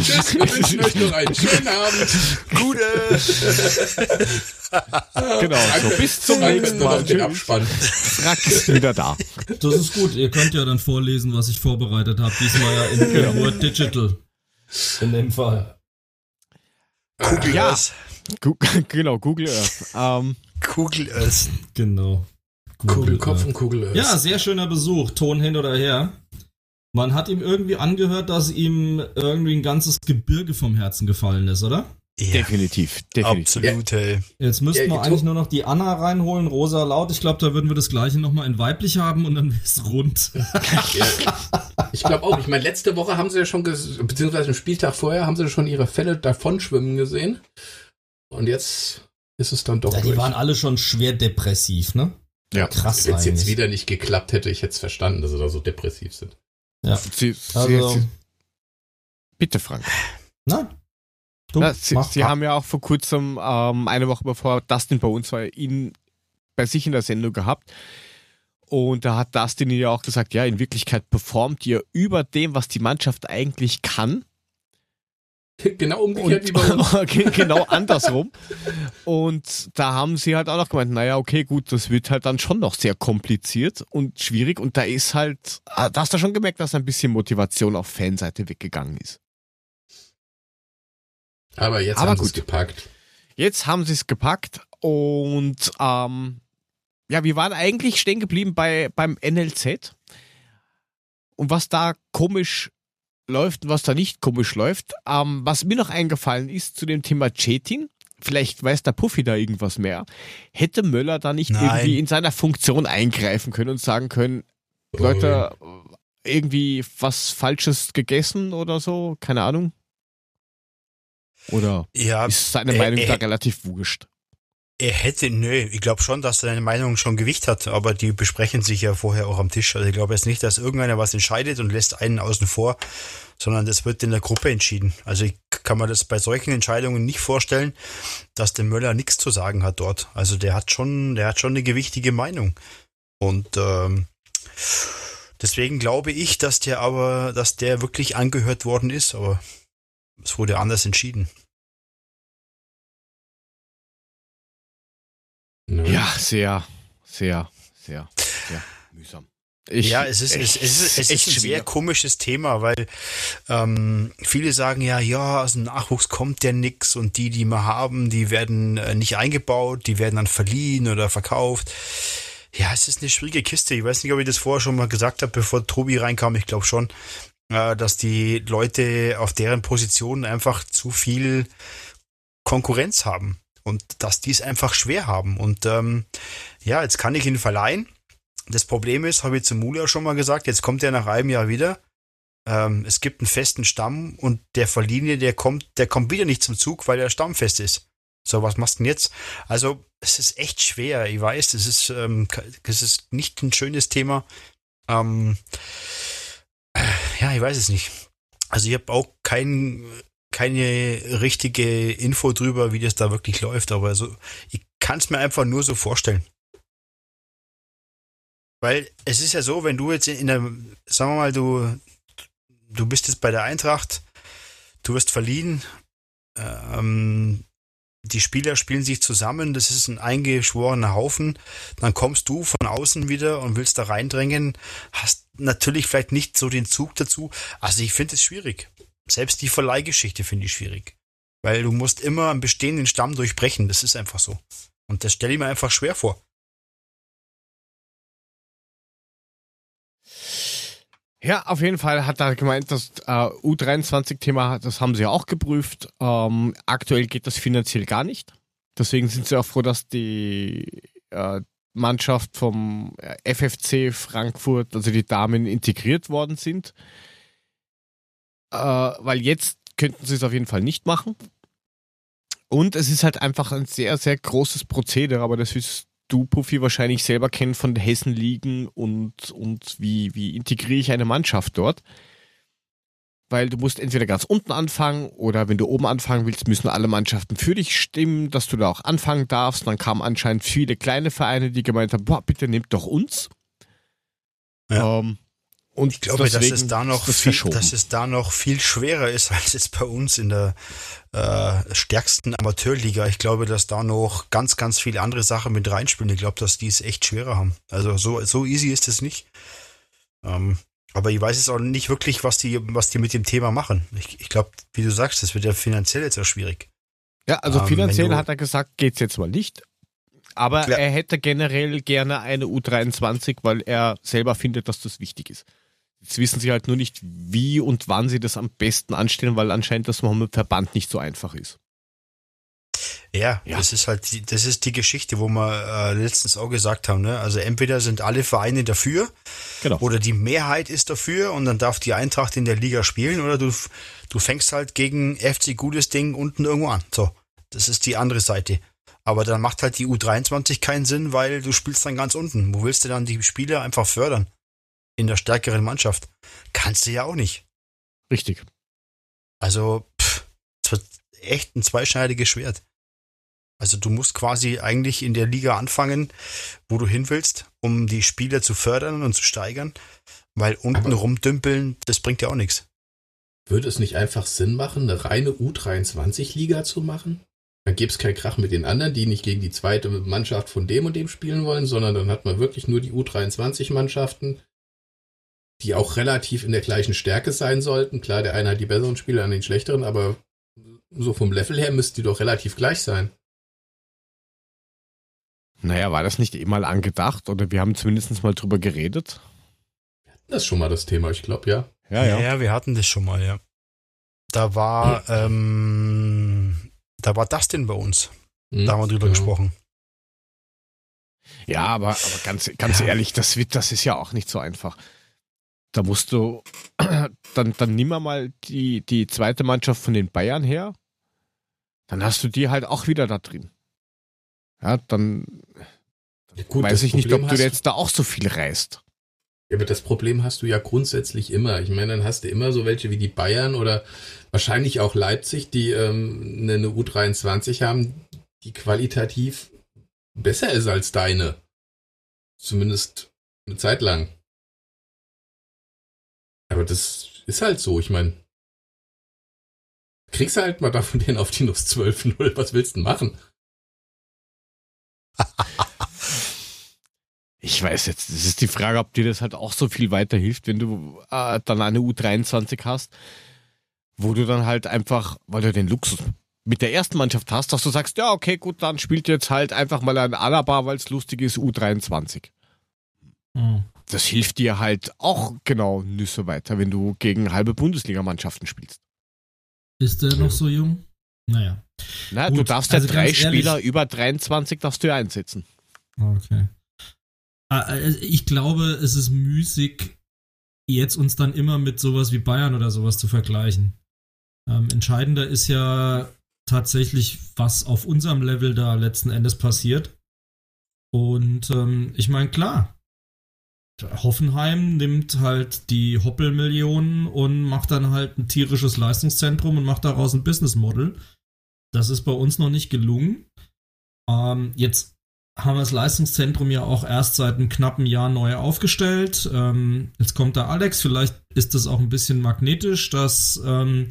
S2: Tschüss, wir wünschen euch noch einen schönen Abend.
S4: Gute!
S1: genau, so bis zum nächsten Mal.
S2: den. Abspann.
S1: Frank ist wieder da.
S3: Das ist gut. Ihr könnt ja dann vorlesen, was ich vorbereitet habe. Diesmal ja in, in Word Digital. In dem Fall.
S4: Google
S1: Ja.
S4: Earth.
S1: Gu genau, Google Earth. Ähm,
S4: Google Earth.
S3: Genau.
S2: Kugelkopf
S3: Earth.
S2: und Kugel.
S3: Ja, sehr schöner Besuch. Ton hin oder her. Man hat ihm irgendwie angehört, dass ihm irgendwie ein ganzes Gebirge vom Herzen gefallen ist, oder?
S4: Ja,
S1: definitiv, definitiv.
S4: absolut, ey.
S3: Jetzt müssten
S2: Ja,
S3: wir eigentlich nur noch die Anna reinholen, rosa laut. Ich glaube, da würden wir das gleiche nochmal in weiblich haben und dann wäre es rund.
S2: Ja. Ich glaube auch. Ich meine, letzte Woche haben sie ja schon, beziehungsweise am Spieltag vorher, haben sie schon ihre Fälle davon schwimmen gesehen. Und jetzt ist es dann doch
S3: Ja, die
S2: durch.
S3: waren alle schon schwer depressiv, ne?
S1: Ja.
S3: Krass
S2: Wenn es jetzt wieder nicht geklappt hätte, ich hätte es verstanden, dass sie da so depressiv sind.
S3: Ja.
S1: Sie, sie,
S3: Also,
S1: sie, bitte, Frank.
S3: nein. Du,
S1: Ja, sie,
S3: mach.
S1: sie haben ja auch vor kurzem, ähm, eine Woche bevor Dustin bei uns war, ihn bei sich in der Sendung gehabt. Und da hat Dustin ja auch gesagt, ja, in Wirklichkeit performt ihr über dem, was die Mannschaft eigentlich kann.
S2: genau umgekehrt wie bei uns.
S1: Genau andersrum. Und da haben sie halt auch noch gemeint, naja, okay, gut, das wird halt dann schon noch sehr kompliziert und schwierig. Und da ist halt, ah, da hast du schon gemerkt, dass ein bisschen Motivation auf Fanseite weggegangen ist.
S2: Aber jetzt
S1: Aber
S2: haben sie es gepackt.
S1: Jetzt haben sie es gepackt und ähm, ja, wir waren eigentlich stehen geblieben bei, beim NLZ. Und was da komisch läuft und was da nicht komisch läuft. Ähm, was mir noch eingefallen ist zu dem Thema Cheating, vielleicht weiß der Puffy da irgendwas mehr, hätte Möller da nicht
S4: Nein.
S1: irgendwie in seiner Funktion eingreifen können und sagen können, Leute, irgendwie was Falsches gegessen oder so, keine Ahnung. Oder
S4: Ja,
S1: ist seine
S4: äh,
S1: Meinung
S4: äh,
S1: da relativ wurscht?
S4: Er hätte, nö, ich glaube schon, dass seine Meinung schon Gewicht hat, aber die besprechen sich ja vorher auch am Tisch. Also ich glaube jetzt nicht, dass irgendeiner was entscheidet und lässt einen außen vor, sondern das wird in der Gruppe entschieden. Also ich kann mir das bei solchen Entscheidungen nicht vorstellen, dass der Möller nichts zu sagen hat dort. Also der hat schon, der hat schon eine gewichtige Meinung. Und ähm, deswegen glaube ich, dass der aber, dass der wirklich angehört worden ist, aber es wurde anders entschieden.
S2: Ne?
S1: Ja, sehr, sehr, sehr, sehr mühsam. Ich,
S4: ja, es ist, es, es ist, es
S1: echt
S4: ist ein sehr
S1: schwer.
S4: komisches Thema, weil ähm, viele sagen ja, ja, aus dem Nachwuchs kommt der nix und die, die wir haben, die werden äh, nicht eingebaut, die werden dann verliehen oder verkauft. Ja, es ist eine schwierige Kiste. Ich weiß nicht, ob ich das vorher schon mal gesagt habe, bevor Tobi reinkam. Ich glaube schon, äh, dass die Leute auf deren Positionen einfach zu viel Konkurrenz haben und dass die es einfach schwer haben. Und ähm, ja, jetzt kann ich ihn verleihen. Das Problem ist, habe ich zu Mula schon mal gesagt, jetzt kommt er nach einem Jahr wieder. Ähm, es gibt einen festen Stamm und der Verlinie, der kommt, der kommt wieder nicht zum Zug, weil er stammfest ist. So, was machst du denn jetzt? Also, es ist echt schwer. Ich weiß, es ist, ähm, es ist nicht ein schönes Thema. Ähm, ja, ich weiß es nicht. Also, ich habe auch kein, keine richtige Info drüber, wie das da wirklich läuft, aber so, ich kann es mir einfach nur so vorstellen. Weil es ist ja so, wenn du jetzt in der, sagen wir mal, du, du bist jetzt bei der Eintracht, du wirst verliehen, ähm, die Spieler spielen sich zusammen, das ist ein eingeschworener Haufen, dann kommst du von außen wieder und willst da reindrängen, hast natürlich vielleicht nicht so den Zug dazu. Also ich finde es schwierig. Selbst die Verleihgeschichte finde ich schwierig. Weil du musst immer einen bestehenden Stamm durchbrechen, das ist einfach so. Und das stelle ich mir einfach schwer vor.
S1: Ja, auf jeden Fall hat er gemeint, das äh, U23-Thema, das haben sie auch geprüft. Ähm, aktuell geht das finanziell gar nicht. Deswegen sind sie auch froh, dass die, äh, Mannschaft vom FFC Frankfurt, also die Damen, integriert worden sind. Äh, weil jetzt könnten sie es auf jeden Fall nicht machen. Und es ist halt einfach ein sehr, sehr großes Prozedere, aber das wirst du, Puffy, wahrscheinlich selber kennen von den Hessen-Ligen und, und wie, wie integriere ich eine Mannschaft dort. Weil du musst entweder ganz unten anfangen oder wenn du oben anfangen willst, müssen alle Mannschaften für dich stimmen, dass du da auch anfangen darfst. Und dann kamen anscheinend viele kleine Vereine, die gemeint haben, boah, bitte nehmt doch uns.
S4: Ja. Ähm, und ich glaube, dass es da noch
S1: das
S4: viel, dass es da noch viel schwerer ist als jetzt bei uns in der äh, stärksten Amateurliga. Ich glaube, dass da noch ganz, ganz viele andere Sachen mit reinspielen. Ich glaube, dass die es echt schwerer haben. Also so, so easy ist es nicht. Ähm, aber ich weiß jetzt auch nicht wirklich, was die, was die mit dem Thema machen. Ich, ich glaube, wie du sagst, das wird ja finanziell jetzt auch schwierig.
S1: Ja, also ähm, finanziell hat er gesagt, geht's jetzt mal nicht. Aber ja. er hätte generell gerne eine U23, weil er selber findet, dass das wichtig ist. Jetzt wissen sie halt nur nicht, wie und wann sie das am besten anstellen, weil anscheinend das mit Verband nicht so einfach ist.
S4: Ja, ja, das ist halt die, das ist die Geschichte, wo wir äh, letztens auch gesagt haben. Ne? Also entweder sind alle Vereine dafür genau. oder die Mehrheit ist dafür und dann darf die Eintracht in der Liga spielen oder du, du fängst halt gegen FC Gutes Ding unten irgendwo an. So, das ist die andere Seite. Aber dann macht halt die U23 keinen Sinn, weil du spielst dann ganz unten. Wo willst du dann die Spieler einfach fördern? In der stärkeren Mannschaft. Kannst du ja auch nicht.
S1: Richtig.
S4: Also, es wird echt ein zweischneidiges Schwert. Also du musst quasi eigentlich in der Liga anfangen, wo du hin willst, um die Spieler zu fördern und zu steigern, weil unten Aber rumdümpeln, das bringt ja auch nichts.
S2: Würde es nicht einfach Sinn machen, eine reine U23-Liga zu machen? Dann gäbe es keinen Krach mit den anderen, die nicht gegen die zweite Mannschaft von dem und dem spielen wollen, sondern dann hat man wirklich nur die U23-Mannschaften, die auch relativ in der gleichen Stärke sein sollten. Klar, der eine hat die besseren Spieler an den schlechteren, aber so vom Level her müsste die doch relativ gleich sein.
S1: Naja, war das nicht eh mal angedacht oder wir haben zumindest mal drüber geredet?
S2: Wir hatten das schon mal das Thema, ich glaube, ja.
S4: Ja, ja. Ja, wir hatten das schon mal, ja. Da war, ähm, da war Dustin bei uns. Mhm, da haben wir drüber genau. gesprochen.
S1: Ja, aber, aber ganz, ganz ja. ehrlich, das, wird, das ist ja auch nicht so einfach da musst du, dann, dann nimm mal die, die zweite Mannschaft von den Bayern her. Dann hast du die halt auch wieder da drin. Ja, dann Gut, weiß ich nicht, ob du jetzt da auch so viel reißt.
S2: Ja, aber das Problem hast du ja grundsätzlich immer. Ich meine, dann hast du immer so welche wie die Bayern oder wahrscheinlich auch Leipzig, die ähm, eine U23 haben, die qualitativ besser ist als deine. Zumindest eine Zeit lang. Aber das ist halt so. Ich meine, kriegst halt mal davon den auf die Nuss 12-0. Was willst du denn machen?
S1: Ich weiß jetzt, das ist die Frage, ob dir das halt auch so viel weiterhilft, wenn du äh, dann eine U23 hast, wo du dann halt einfach, weil du den Luxus mit der ersten Mannschaft hast, dass du sagst, ja, okay, gut, dann spielt jetzt halt einfach mal ein Alaba, weil es lustig ist, U23. Mhm das hilft dir halt auch genau Nüsse weiter, wenn du gegen halbe Bundesligamannschaften spielst.
S3: Ist der noch so jung? Naja.
S1: Na, Gut, du darfst ja also drei Spieler über 23 darfst du ja einsetzen.
S3: Okay. Ah, äh, ich glaube, es ist müßig, jetzt uns dann immer mit sowas wie Bayern oder sowas zu vergleichen. Ähm, entscheidender ist ja tatsächlich, was auf unserem Level da letzten Endes passiert. Und ähm, ich meine, klar, Hoffenheim nimmt halt die Hoppelmillionen und macht dann halt ein tierisches Leistungszentrum und macht daraus ein Business Model. Das ist bei uns noch nicht gelungen. Ähm, jetzt haben wir das Leistungszentrum ja auch erst seit einem knappen Jahr neu aufgestellt. Ähm, jetzt kommt da Alex, vielleicht ist das auch ein bisschen magnetisch, dass ähm,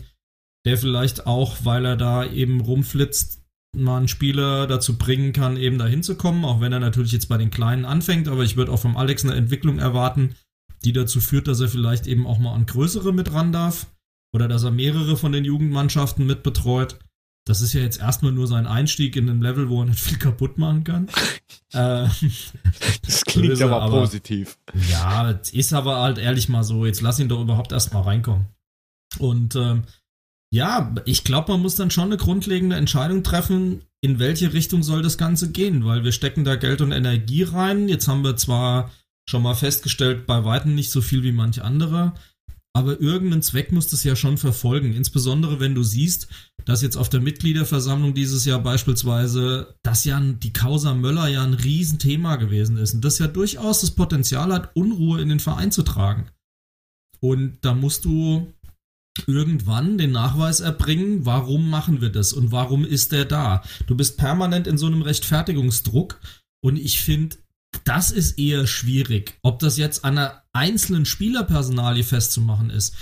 S3: der vielleicht auch, weil er da eben rumflitzt, einen Spieler dazu bringen kann, eben da hinzukommen, auch wenn er natürlich jetzt bei den Kleinen anfängt, aber ich würde auch vom Alex eine Entwicklung erwarten, die dazu führt, dass er vielleicht eben auch mal an größere mit ran darf oder dass er mehrere von den Jugendmannschaften mit betreut. Das ist ja jetzt erstmal nur sein Einstieg in ein Level, wo er nicht viel kaputt machen kann.
S1: äh, das klingt böse, aber, aber positiv.
S3: Ja, ist aber halt ehrlich mal so, jetzt lass ihn doch überhaupt erstmal reinkommen. Und ähm, Ja, ich glaube, man muss dann schon eine grundlegende Entscheidung treffen, in welche Richtung soll das Ganze gehen, weil wir stecken da Geld und Energie rein. Jetzt haben wir zwar schon mal festgestellt, bei weitem nicht so viel wie manch anderer, aber irgendeinen Zweck muss das ja schon verfolgen. Insbesondere wenn du siehst, dass jetzt auf der Mitgliederversammlung dieses Jahr beispielsweise, dass ja die Causa Möller ja ein Riesenthema gewesen ist und das ja durchaus das Potenzial hat, Unruhe in den Verein zu tragen. Und da musst du irgendwann den Nachweis erbringen, warum machen wir das und warum ist der da. Du bist permanent in so einem Rechtfertigungsdruck und ich finde, das ist eher schwierig. Ob das jetzt an einer einzelnen Spielerpersonalie festzumachen ist,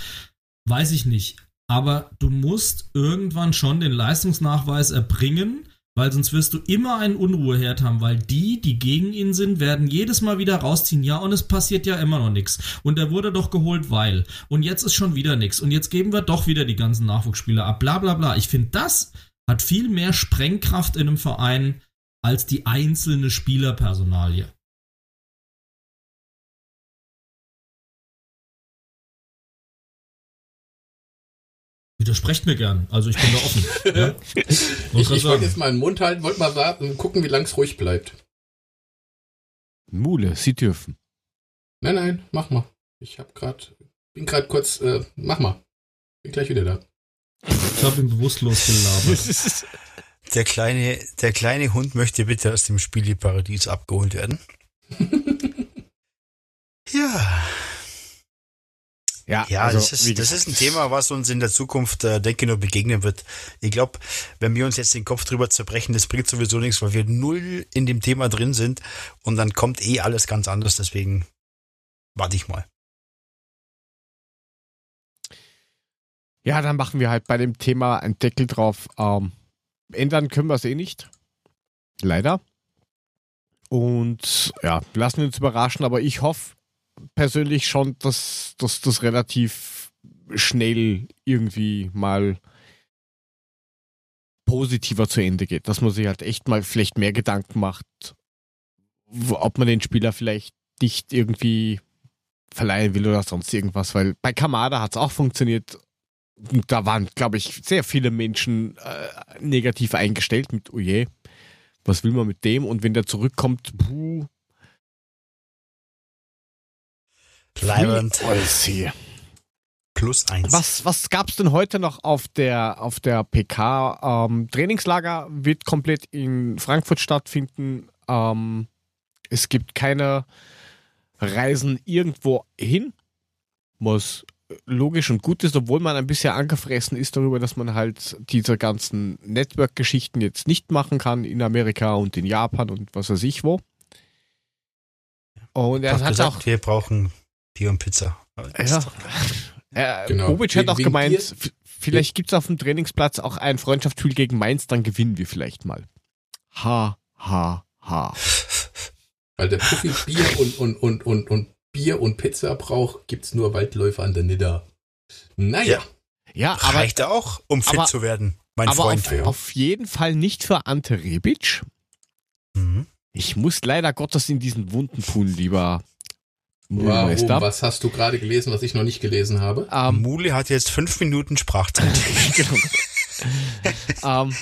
S3: weiß ich nicht. Aber du musst irgendwann schon den Leistungsnachweis erbringen, weil sonst wirst du immer einen Unruheherd haben, weil die, die gegen ihn sind, werden jedes Mal wieder rausziehen. Ja, und es passiert ja immer noch nichts. Und er wurde doch geholt, weil. Und jetzt ist schon wieder nichts. Und jetzt geben wir doch wieder die ganzen Nachwuchsspieler ab. Bla bla bla. Ich finde, das hat viel mehr Sprengkraft in einem Verein als die einzelne Spielerpersonalie. Widersprecht mir gern. Also ich bin da offen. ja?
S2: Ich, ich wollte jetzt mal den Mund halten, wollte mal warten und gucken, wie lang es ruhig bleibt.
S1: Mule, Sie dürfen.
S2: Nein, nein, mach mal. Ich hab grad, bin gerade kurz, äh, mach mal. Bin gleich wieder da.
S3: Ich habe ihn bewusstlos gelabert.
S4: Der kleine, der kleine Hund möchte bitte aus dem Spieleparadies abgeholt werden. ja.
S1: Ja,
S4: Ja,
S1: also,
S4: das, ist, das ist ein Thema, was uns in der Zukunft, äh, denke ich, nur begegnen wird. Ich glaube, wenn wir uns jetzt den Kopf drüber zerbrechen, das bringt sowieso nichts, weil wir null in dem Thema drin sind und dann kommt eh alles ganz anders. Deswegen warte ich mal.
S1: Ja, dann machen wir halt bei dem Thema einen Deckel drauf. Ähm, ändern können wir es eh nicht. Leider. Und ja, lassen wir uns überraschen, aber ich hoffe persönlich schon, dass, dass das relativ schnell irgendwie mal positiver zu Ende geht. Dass man sich halt echt mal vielleicht mehr Gedanken macht, ob man den Spieler vielleicht nicht irgendwie verleihen will oder sonst irgendwas, weil bei Kamada hat es auch funktioniert. Und da waren, glaube ich, sehr viele Menschen äh, negativ eingestellt mit, oh je, was will man mit dem? Und wenn der zurückkommt, puh,
S4: Leibend
S1: Olsi.
S4: plus eins.
S1: Was, was gab's denn heute noch auf der, auf der PK? Ähm, Trainingslager wird komplett in Frankfurt stattfinden. Ähm, es gibt keine Reisen irgendwo hin, was logisch und gut ist, obwohl man ein bisschen angefressen ist darüber, dass man halt diese ganzen Network-Geschichten jetzt nicht machen kann in Amerika und in Japan und was weiß ich wo. Und er hat
S4: gesagt,
S1: auch
S4: wir brauchen Bier und Pizza.
S1: ja. Äh,
S2: Genau.
S1: Bobic hat auch
S2: wegen
S1: gemeint,
S2: Bier-
S1: vielleicht gibt es auf dem Trainingsplatz auch ein Freundschaftsspiel gegen Mainz, dann gewinnen wir vielleicht mal. Ha, ha, ha.
S2: Weil der Puffy Bier und, und, und, und, und Bier und Pizza braucht, gibt's nur Waldläufer an der Nidda. Naja.
S1: Ja, aber,
S4: Reicht auch, um fit
S1: aber-
S4: zu werden, mein
S1: aber
S4: Freund.
S1: auf,
S2: ja.
S1: auf jeden Fall nicht für Ante Rebic.
S4: Mhm.
S1: Ich muss leider Gottes in diesen wunden Pool, lieber
S2: Warum? Was hast du gerade gelesen, was ich noch nicht gelesen habe?
S1: Ähm,
S4: Mule hat jetzt fünf Minuten Sprachzeit.
S1: genau. ähm,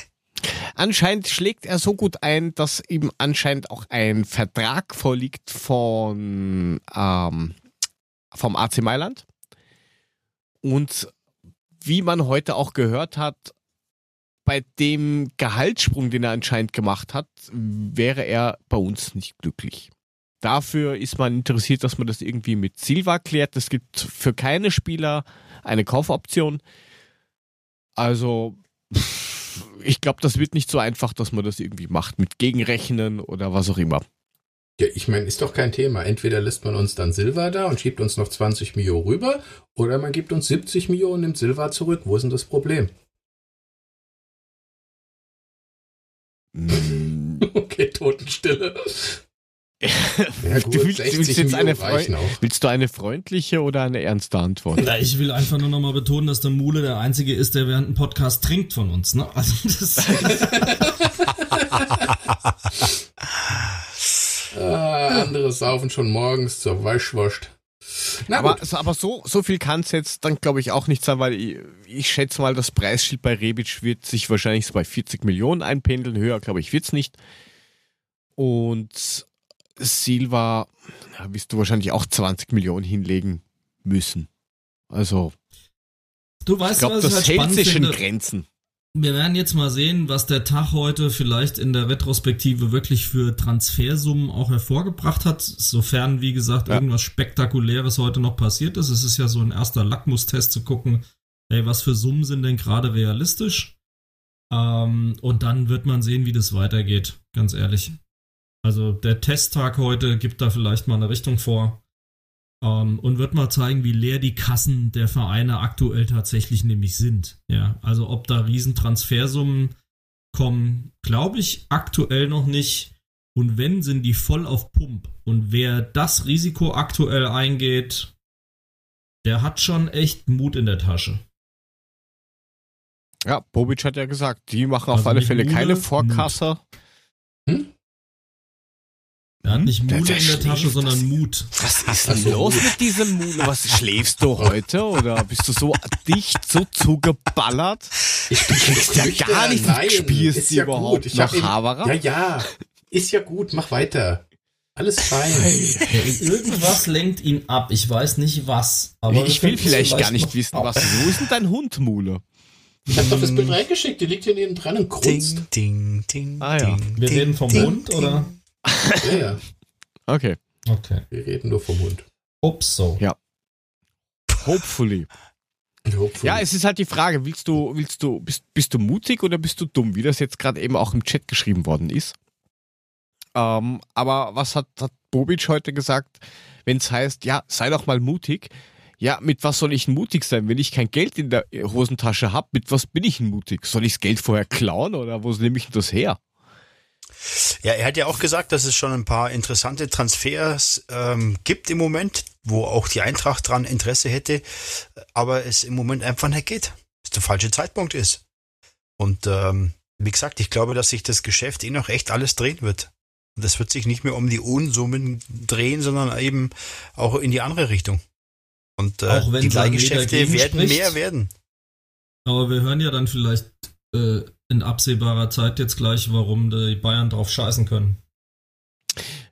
S1: anscheinend schlägt er so gut ein, dass ihm anscheinend auch ein Vertrag vorliegt von ähm, vom AC Mailand. Und wie man heute auch gehört hat, bei dem Gehaltssprung, den er anscheinend gemacht hat, wäre er bei uns nicht glücklich. Dafür ist man interessiert, dass man das irgendwie mit Silva klärt. Es gibt für keine Spieler eine Kaufoption. Also, ich glaube, das wird nicht so einfach, dass man das irgendwie macht mit Gegenrechnen oder was auch immer.
S2: Ja, ich meine, ist doch kein Thema. Entweder lässt man uns dann Silva da und schiebt uns noch 20 Mio rüber, oder man gibt uns 70 Mio und nimmt Silva zurück. Wo ist denn das Problem?
S1: Mm,
S2: Okay, Totenstille. Ja gut,
S1: du willst, du
S2: 60
S1: willst, jetzt eine willst du eine freundliche oder eine ernste Antwort?
S3: Ja, ich will einfach nur nochmal betonen, dass der Mule der Einzige ist, der während dem Podcast trinkt von uns. Ne? Also das
S2: Ah, andere saufen schon morgens zur Weißwurst. Na
S1: aber, so- aber so, so viel kann es jetzt dann, glaube ich, auch nicht sein, weil ich, ich schätze mal, das Preisschild bei Rebic wird sich wahrscheinlich so bei 40 Millionen einpendeln. Höher, glaube ich, wird's nicht. Und Silva, ja, wirst du wahrscheinlich auch 20 Millionen hinlegen müssen. Also,
S3: Du
S1: ich
S3: weißt,
S1: glaube,
S3: was ich
S1: das
S3: halt
S1: hält sich in? Grenzen.
S3: Wir werden jetzt mal sehen, was der Tag heute vielleicht in der Retrospektive wirklich für Transfersummen auch hervorgebracht hat, sofern, wie gesagt,
S1: Ja.
S3: irgendwas Spektakuläres heute noch passiert ist. Es ist ja so ein erster Lackmustest zu gucken, ey, was für Summen sind denn gerade realistisch? Ähm, und dann wird man sehen, wie das weitergeht, ganz ehrlich. Also der Testtag heute gibt da vielleicht mal eine Richtung vor. Ähm, und wird mal zeigen, wie leer die Kassen der Vereine aktuell tatsächlich nämlich sind. Ja, also ob da Riesentransfersummen kommen, glaube ich aktuell noch nicht. Und wenn, sind die voll auf Pump. Und wer das Risiko aktuell eingeht, der hat schon echt Mut in der Tasche.
S1: Ja, Bobic hat ja gesagt, die machen auf
S3: Also
S1: alle Fälle
S3: Mule,
S1: keine
S3: Mut.
S1: Vorkasser.
S3: Er hat nicht
S1: Der-
S3: Mut
S1: der
S3: in der Tasche, sondern Mut.
S1: Was ist denn los mit diesem Mule? Was schläfst du heute oder bist du so dicht, so zugeballert?
S2: Ich bin
S1: kriegst ja gar nichts,
S2: Nein,
S1: spürst
S2: ist
S1: du
S2: ja
S1: überhaupt
S2: gut. Ich
S1: noch Haberer?
S2: Ja, ja. Ist ja gut, mach weiter. Alles fein.
S3: Irgendwas lenkt ihn ab. Ich weiß nicht was. Aber
S1: ich will vielleicht gar nicht wissen, was. Wo ist denn dein Hund, Mule?
S2: Ich hab doch das Bild reingeschickt, die liegt hier neben dran und krunzt.
S4: Ding, ding, ding,
S1: Ah, ja.
S4: ding,
S3: Wir
S4: ding,
S3: reden vom
S4: ding,
S3: Hund,
S4: ding.
S3: oder?
S2: Ja, ja.
S1: Okay.
S3: Okay.
S2: Wir reden nur vom Hund.
S3: Ups, so.
S1: Ja. Hopefully.
S2: Hopefully.
S1: Ja, es ist halt die Frage, willst du, willst du, bist, bist du mutig oder bist du dumm, wie das jetzt gerade eben auch im Chat geschrieben worden ist. Ähm, aber was hat, hat Bobic heute gesagt, wenn es heißt, ja, sei doch mal mutig. Ja, mit was soll ich mutig sein, wenn ich kein Geld in der Hosentasche habe? Mit was bin ich mutig? Soll ich das Geld vorher klauen oder wo nehme ich denn das her?
S4: Ja, er hat ja auch gesagt, dass es schon ein paar interessante Transfers ähm, gibt im Moment, wo auch die Eintracht dran Interesse hätte, aber es im Moment einfach nicht geht. Es der falsche Zeitpunkt ist. Und ähm, wie gesagt, ich glaube, dass sich das Geschäft eh noch echt alles drehen wird. Und das wird sich nicht mehr um die Unsummen drehen, sondern eben auch in die andere Richtung. Und äh,
S3: Auch wenn
S4: die Leihgeschäfte werden
S3: spricht.
S4: mehr werden.
S3: Aber wir hören ja dann vielleicht äh, in absehbarer Zeit jetzt gleich, warum die Bayern drauf scheißen können.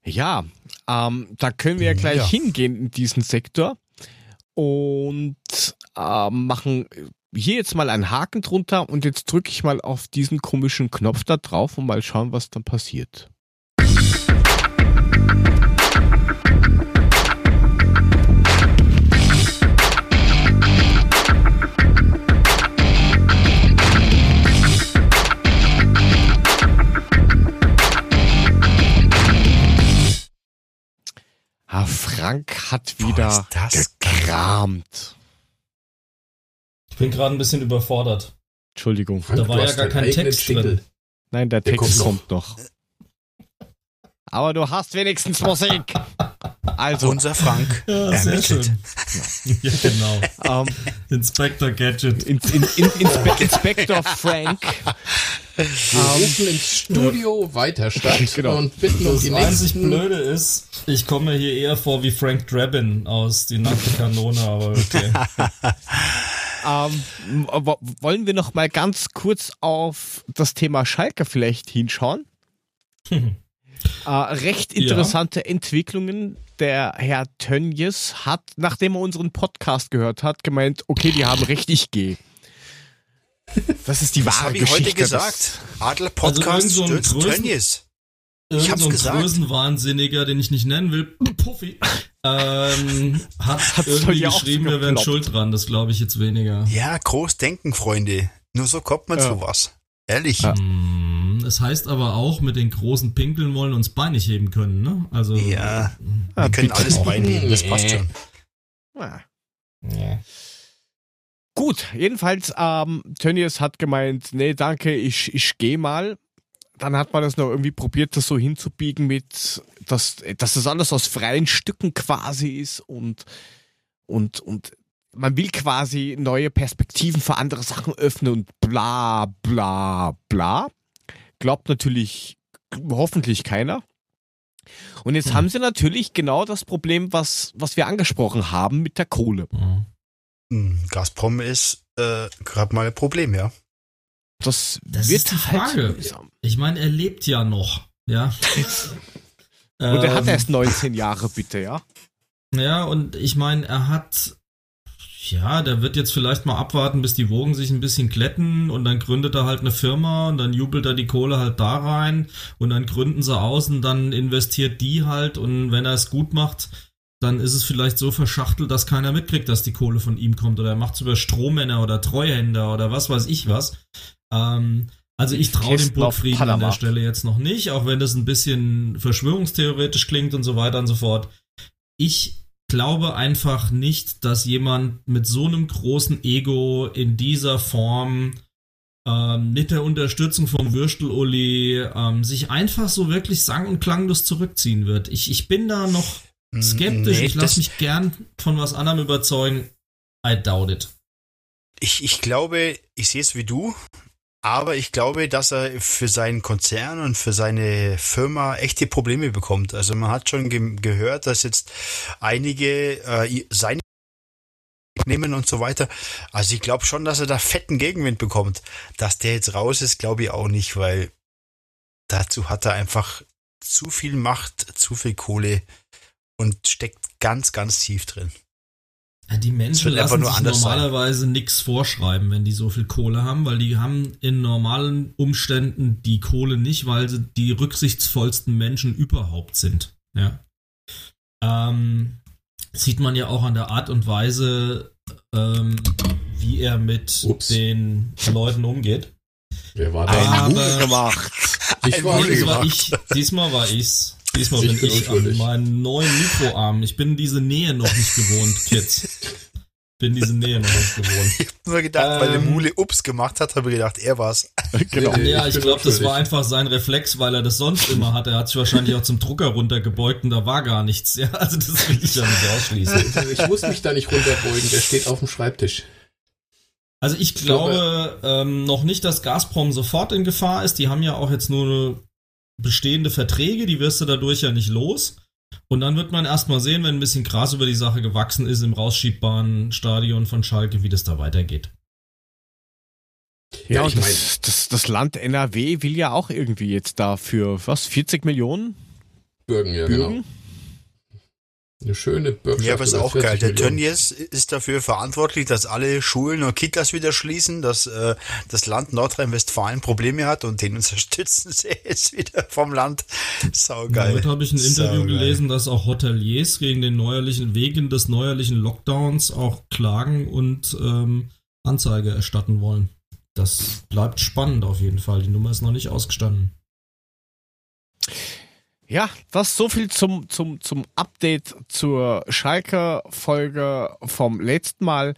S1: Ja, ähm, da können wir ja gleich
S4: Ja.
S1: hingehen in diesen Sektor und ähm, machen hier jetzt mal einen Haken drunter und jetzt drücke ich mal auf diesen komischen Knopf da drauf und mal schauen, was dann passiert. Ah, Frank hat
S4: Boah,
S1: wieder
S4: das
S1: gekramt.
S3: Ich bin gerade ein bisschen überfordert.
S1: Entschuldigung.
S2: Frank,
S3: da war ja gar kein Text
S2: Jingle.
S3: drin.
S1: Nein, der
S2: Der
S1: Text
S2: kommt
S1: kommt noch. Aber du hast wenigstens Musik. Also,
S4: Unser Frank
S3: Ja,
S4: ermittelt.
S3: schön. Ja, genau.
S1: ähm,
S3: Inspector Gadget.
S1: in, in, in, Inspe Inspector Frank.
S2: Wir rufen ins Studio weiter statt
S1: Genau.
S2: und bitten um
S3: Das
S2: die
S3: einzig
S2: nächsten.
S3: Blöde ist, ich komme mir hier eher vor wie Frank Drabin aus Die nackte Kanone, aber okay.
S1: Ähm, wollen wir noch mal ganz kurz auf das Thema Schalke vielleicht hinschauen? Äh, recht
S3: Ja.
S1: interessante Entwicklungen. Der Herr Tönjes hat, nachdem er unseren Podcast gehört hat, gemeint, okay, die haben recht, ich gehe. Das ist die
S4: Das
S1: wahre
S4: habe ich
S1: Geschichte.
S4: heute gesagt. Adler Podcast
S3: irgend so ein
S4: stürzt.
S3: Irgend
S4: Ich hab's
S3: so ein
S4: gesagt.
S3: Größenwahnsinniger, den ich nicht nennen will, Puffy, ähm, hat
S1: Hat's
S3: irgendwie
S1: ja
S3: geschrieben, wir wären schuld dran. Das glaube ich jetzt weniger.
S4: Ja, groß denken, Freunde. Nur so kommt man
S1: Ja.
S4: zu was. Ehrlich.
S1: Ja.
S3: Hm, Es heißt aber auch, mit den großen Pinkeln wollen uns Beine heben können, ne? Also.
S4: Ja.
S1: Ah,
S4: Wir können alles reinnehmen, das passt schon.
S1: Ah.
S3: Ja.
S1: Gut, jedenfalls, ähm, Tönnies hat gemeint, nee, danke, ich, ich gehe mal. Dann hat man das noch irgendwie probiert, das so hinzubiegen mit, dass, dass das alles aus freien Stücken quasi ist und, und, und man will quasi neue Perspektiven für andere Sachen öffnen und bla, bla, bla. Glaubt natürlich hoffentlich keiner. Und jetzt haben sie natürlich genau das Problem, was, was wir angesprochen haben mit der Kohle.
S3: Ja.
S4: Hm, Gazprom ist äh, gerade mal ein Problem, ja.
S1: Das,
S3: Das
S1: wird
S3: ist die
S1: halt
S3: Frage.
S1: mühsam.
S3: Ich meine, er lebt ja noch, ja.
S1: Und er hat
S3: Ähm,
S1: erst 19 Jahre, bitte, ja?
S3: Ja, und ich meine, er hat, ja, der wird jetzt vielleicht mal abwarten, bis die Wogen sich ein bisschen glätten und dann gründet er halt eine Firma und dann jubelt er die Kohle halt da rein und dann gründen sie aus und dann investiert die halt und wenn er es gut macht, dann ist es vielleicht so verschachtelt, dass keiner mitkriegt, dass die Kohle von ihm kommt oder er macht es über Strohmänner oder Treuhänder oder was weiß ich was. Ähm, also ich traue dem Burgfrieden an der. Stelle jetzt noch nicht, auch wenn das ein bisschen verschwörungstheoretisch klingt und so weiter und so fort. Ich glaube einfach nicht, dass jemand mit so einem großen Ego in dieser Form ähm, mit der Unterstützung vom Würstel-Uli ähm, sich einfach so wirklich sang- und klanglos zurückziehen wird. Ich, ich bin da noch
S4: Hm,
S3: skeptisch.
S4: nee,
S3: ich lasse mich gern von was anderem überzeugen. I doubt it.
S4: Ich, ich glaube, ich sehe es wie du, aber ich glaube, dass er für seinen Konzern und für seine Firma echte Probleme bekommt. Also man hat schon ge gehört, dass jetzt einige äh, seine nehmen und so weiter. Also ich glaube schon, dass er da fetten Gegenwind bekommt. Dass der jetzt raus ist, glaube ich auch nicht, weil dazu hat er einfach zu viel Macht, zu viel Kohle und steckt ganz, ganz tief drin.
S3: Ja, die Menschen lassen sich normalerweise nichts vorschreiben, wenn die so viel Kohle haben, weil die haben in normalen Umständen die Kohle nicht, weil sie die rücksichtsvollsten Menschen überhaupt sind. Ja. Ähm, sieht man ja auch an der Art und Weise, ähm, wie er mit
S2: Ups.
S3: den Leuten umgeht.
S2: Wer war
S4: Ein
S2: da?
S1: Mut gemacht.
S2: Ich
S4: Ein
S2: war
S3: war
S4: gemacht.
S3: ich. Diesmal war ich's. Diesmal
S2: Ich
S3: bin ich an meinen neuen Mikroarm. Ich bin diese Nähe noch nicht gewohnt, Kids. Bin diese Nähe noch nicht gewohnt.
S4: Ich habe nur gedacht, weil der
S3: Ähm.
S4: Mule Ups gemacht hat, habe ich gedacht, er war's.
S1: genau.
S2: Nee,
S3: Ja,
S2: ich
S3: ich glaube, das war einfach sein Reflex, weil er das sonst immer hat. Er hat sich wahrscheinlich auch zum Drucker runtergebeugt und da war gar nichts. Ja, also das will ich ja nicht ausschließen.
S2: Ich muss mich da nicht runterbeugen, der steht auf dem Schreibtisch.
S3: Also ich glaube ähm, noch nicht, dass Gazprom sofort in Gefahr ist. Die haben ja auch jetzt nur bestehende Verträge, die wirst du dadurch ja nicht los. Und dann wird man erstmal sehen, wenn ein bisschen Gras über die Sache gewachsen ist im rausschiebbaren Stadion von Schalke, wie das da weitergeht.
S1: Ja,
S2: Ja,
S1: und das, das, das Land NRW will ja auch irgendwie jetzt dafür, was, 40 Millionen
S2: Bürgen, ja,
S1: Bürgen?
S2: genau. Eine schöne Bürgschaft.
S4: Ja, aber ist auch geil.
S2: 40
S4: Der. Tönnies ist dafür verantwortlich, dass alle Schulen und Kitas wieder schließen, dass äh, das Land Nordrhein-Westfalen Probleme hat und den unterstützen sie jetzt wieder vom Land. Saugeil.
S3: Damit habe ich ein Interview
S4: Saugeil.
S3: gelesen, dass auch Hoteliers gegen den neuerlichen, wegen des neuerlichen Lockdowns auch klagen und ähm, Anzeige erstatten wollen. Das bleibt spannend auf jeden Fall. Die Nummer ist noch nicht ausgestanden.
S1: Ja, das so viel zum, zum, zum Update zur Schalke-Folge vom letzten Mal.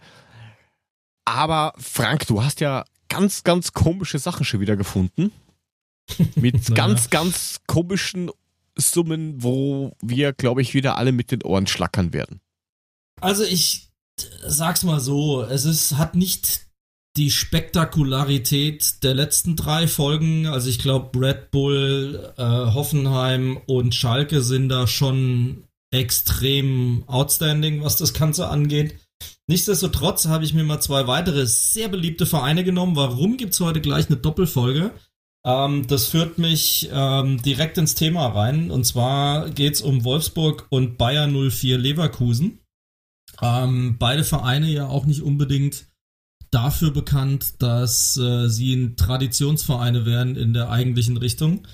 S1: Aber Frank, du hast ja ganz, ganz komische Sachen schon wieder gefunden. Mit ganz, ganz komischen Summen, wo wir, glaube ich, wieder alle mit den Ohren schlackern werden.
S3: Also ich sag's mal so, es ist, hat nicht die Spektakularität der letzten drei Folgen. Also ich glaube, Red Bull, äh, Hoffenheim und Schalke sind da schon extrem outstanding, was das Ganze angeht. Nichtsdestotrotz habe ich mir mal zwei weitere sehr beliebte Vereine genommen. Warum gibt's heute gleich eine Doppelfolge? Ähm, das führt mich ähm, direkt ins Thema rein. Und zwar geht's um Wolfsburg und Bayer 04 Leverkusen. Ähm, beide Vereine ja auch nicht unbedingt dafür bekannt, dass äh, sie Traditionsvereine wären in der eigentlichen Richtung.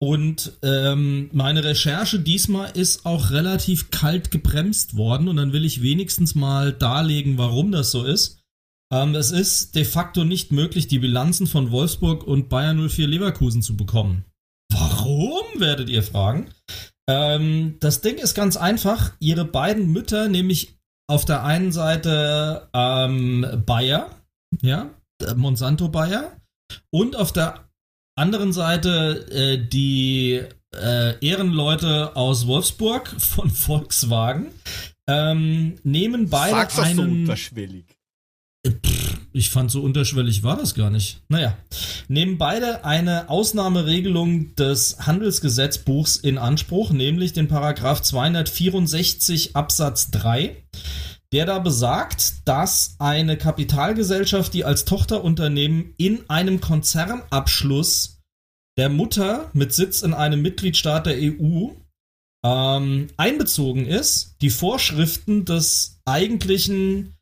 S3: Und ähm, meine Recherche diesmal ist auch relativ kalt gebremst worden und dann will ich wenigstens mal darlegen, warum das so ist. Ähm, es ist de facto nicht möglich, die Bilanzen von Wolfsburg und Bayern 04 Leverkusen zu bekommen. Warum, werdet ihr fragen? Ähm, das Ding ist ganz einfach. Ihre beiden Mütter, nämlich auf der einen Seite ähm, Bayer, ja, Monsanto Bayer, und auf der anderen Seite äh, die äh, Ehrenleute aus Wolfsburg von Volkswagen ähm, nehmen beide
S1: Sag's doch so
S3: einen
S1: unterschwellig.
S3: Ich fand so unterschwellig war das gar nicht. Naja, nehmen beide eine Ausnahmeregelung des Handelsgesetzbuchs in Anspruch, nämlich den Paragraph 264 Absatz 3, der da besagt, dass eine Kapitalgesellschaft, die als Tochterunternehmen in einem Konzernabschluss der Mutter mit Sitz in einem Mitgliedstaat der EU ähm, einbezogen ist, die Vorschriften des eigentlichen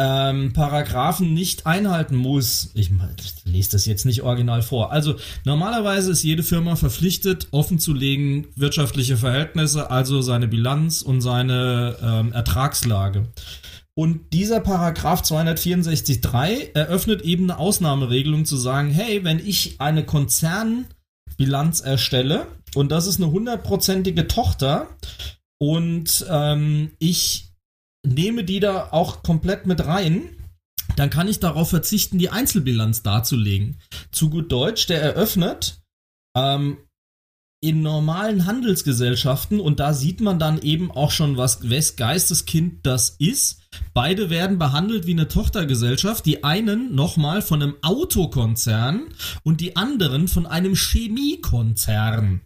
S3: ähm, Paragraphen nicht einhalten muss. Ich, ich lese das jetzt nicht original vor. Also normalerweise ist jede Firma verpflichtet, offenzulegen wirtschaftliche Verhältnisse, also seine Bilanz und seine ähm, Ertragslage. Und dieser Paragraph 264.3 eröffnet eben eine Ausnahmeregelung zu sagen, hey, wenn ich eine Konzernbilanz erstelle und das ist eine hundertprozentige Tochter und ähm, ich nehme die da auch komplett mit rein, dann kann ich darauf verzichten, die Einzelbilanz darzulegen. Zu gut Deutsch, der eröffnet ähm, in normalen Handelsgesellschaften, und da sieht man dann eben auch schon, was wes Geisteskind das ist. Beide werden behandelt wie eine Tochtergesellschaft. Die einen nochmal von einem Autokonzern und die anderen von einem Chemiekonzern.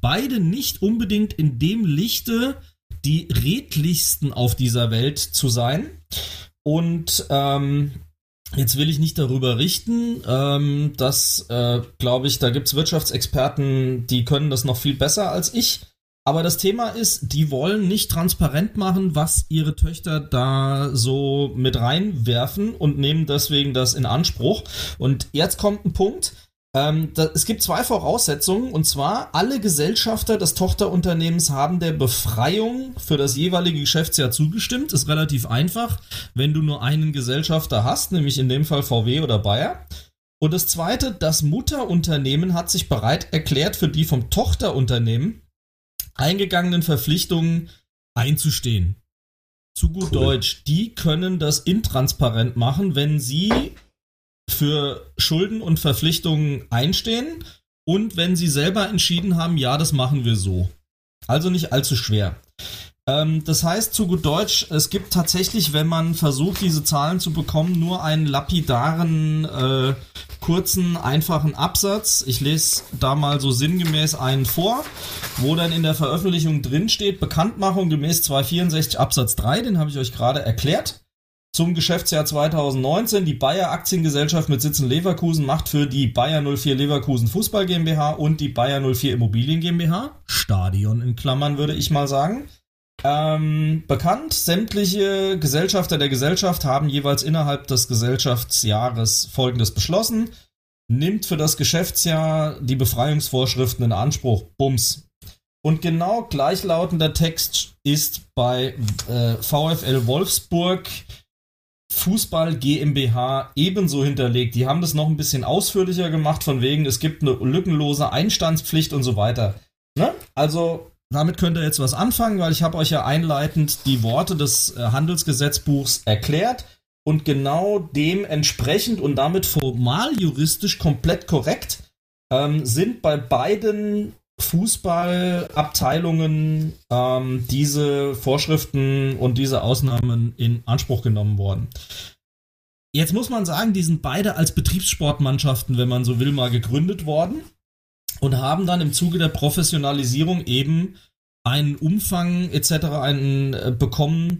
S3: Beide nicht unbedingt in dem Lichte, die redlichsten auf dieser Welt zu sein. Und ähm, jetzt will ich nicht darüber richten, ähm, dass, äh, glaube ich, da gibt es Wirtschaftsexperten, die können das noch viel besser als ich. Aber das Thema ist, die wollen nicht transparent machen, was ihre Töchter da so mit reinwerfen und nehmen deswegen das in Anspruch. Und jetzt kommt ein Punkt, ähm, da, es gibt zwei Voraussetzungen und zwar alle Gesellschafter des Tochterunternehmens haben der Befreiung für das jeweilige Geschäftsjahr zugestimmt. Ist relativ einfach, wenn du nur einen Gesellschafter hast, nämlich in dem Fall VW oder Bayer. Und das zweite, das Mutterunternehmen hat sich bereit erklärt, für die vom Tochterunternehmen eingegangenen Verpflichtungen einzustehen. Zu gut cool. Deutsch, die können das intransparent machen, wenn sie für Schulden und Verpflichtungen einstehen und wenn sie selber entschieden haben, ja, das machen wir so. Also nicht allzu schwer. Ähm, das heißt zu gut Deutsch, es gibt tatsächlich, wenn man versucht, diese Zahlen zu bekommen, nur einen lapidaren, äh, kurzen, einfachen Absatz. Ich lese da mal so sinngemäß einen vor, wo dann in der Veröffentlichung drin steht, Bekanntmachung gemäß 264 Absatz 3, den habe ich euch gerade erklärt zum Geschäftsjahr 2019. Die Bayer Aktiengesellschaft mit Sitz in Leverkusen macht für die Bayer 04 Leverkusen Fußball GmbH und die Bayer 04 Immobilien GmbH, Stadion in Klammern würde ich mal sagen, ähm, bekannt. Sämtliche Gesellschafter der Gesellschaft haben jeweils innerhalb des Gesellschaftsjahres Folgendes beschlossen. Nimmt für das Geschäftsjahr die Befreiungsvorschriften in Anspruch. Bums. Und genau gleichlautender Text ist bei äh, VfL Wolfsburg Fußball GmbH ebenso hinterlegt. Die haben das noch ein bisschen ausführlicher gemacht, von wegen, es gibt eine lückenlose Einstandspflicht und so weiter. Ne? Also, damit könnt ihr jetzt was anfangen, weil ich habe euch ja einleitend die Worte des äh, Handelsgesetzbuchs erklärt und genau dementsprechend und damit formal juristisch komplett korrekt ähm, sind bei beiden Fußballabteilungen ähm, diese Vorschriften und diese Ausnahmen in Anspruch genommen worden. Jetzt muss man sagen, die sind beide als Betriebssportmannschaften, wenn man so will, mal gegründet worden und haben dann im Zuge der Professionalisierung eben einen Umfang etc. Einen, äh, bekommen.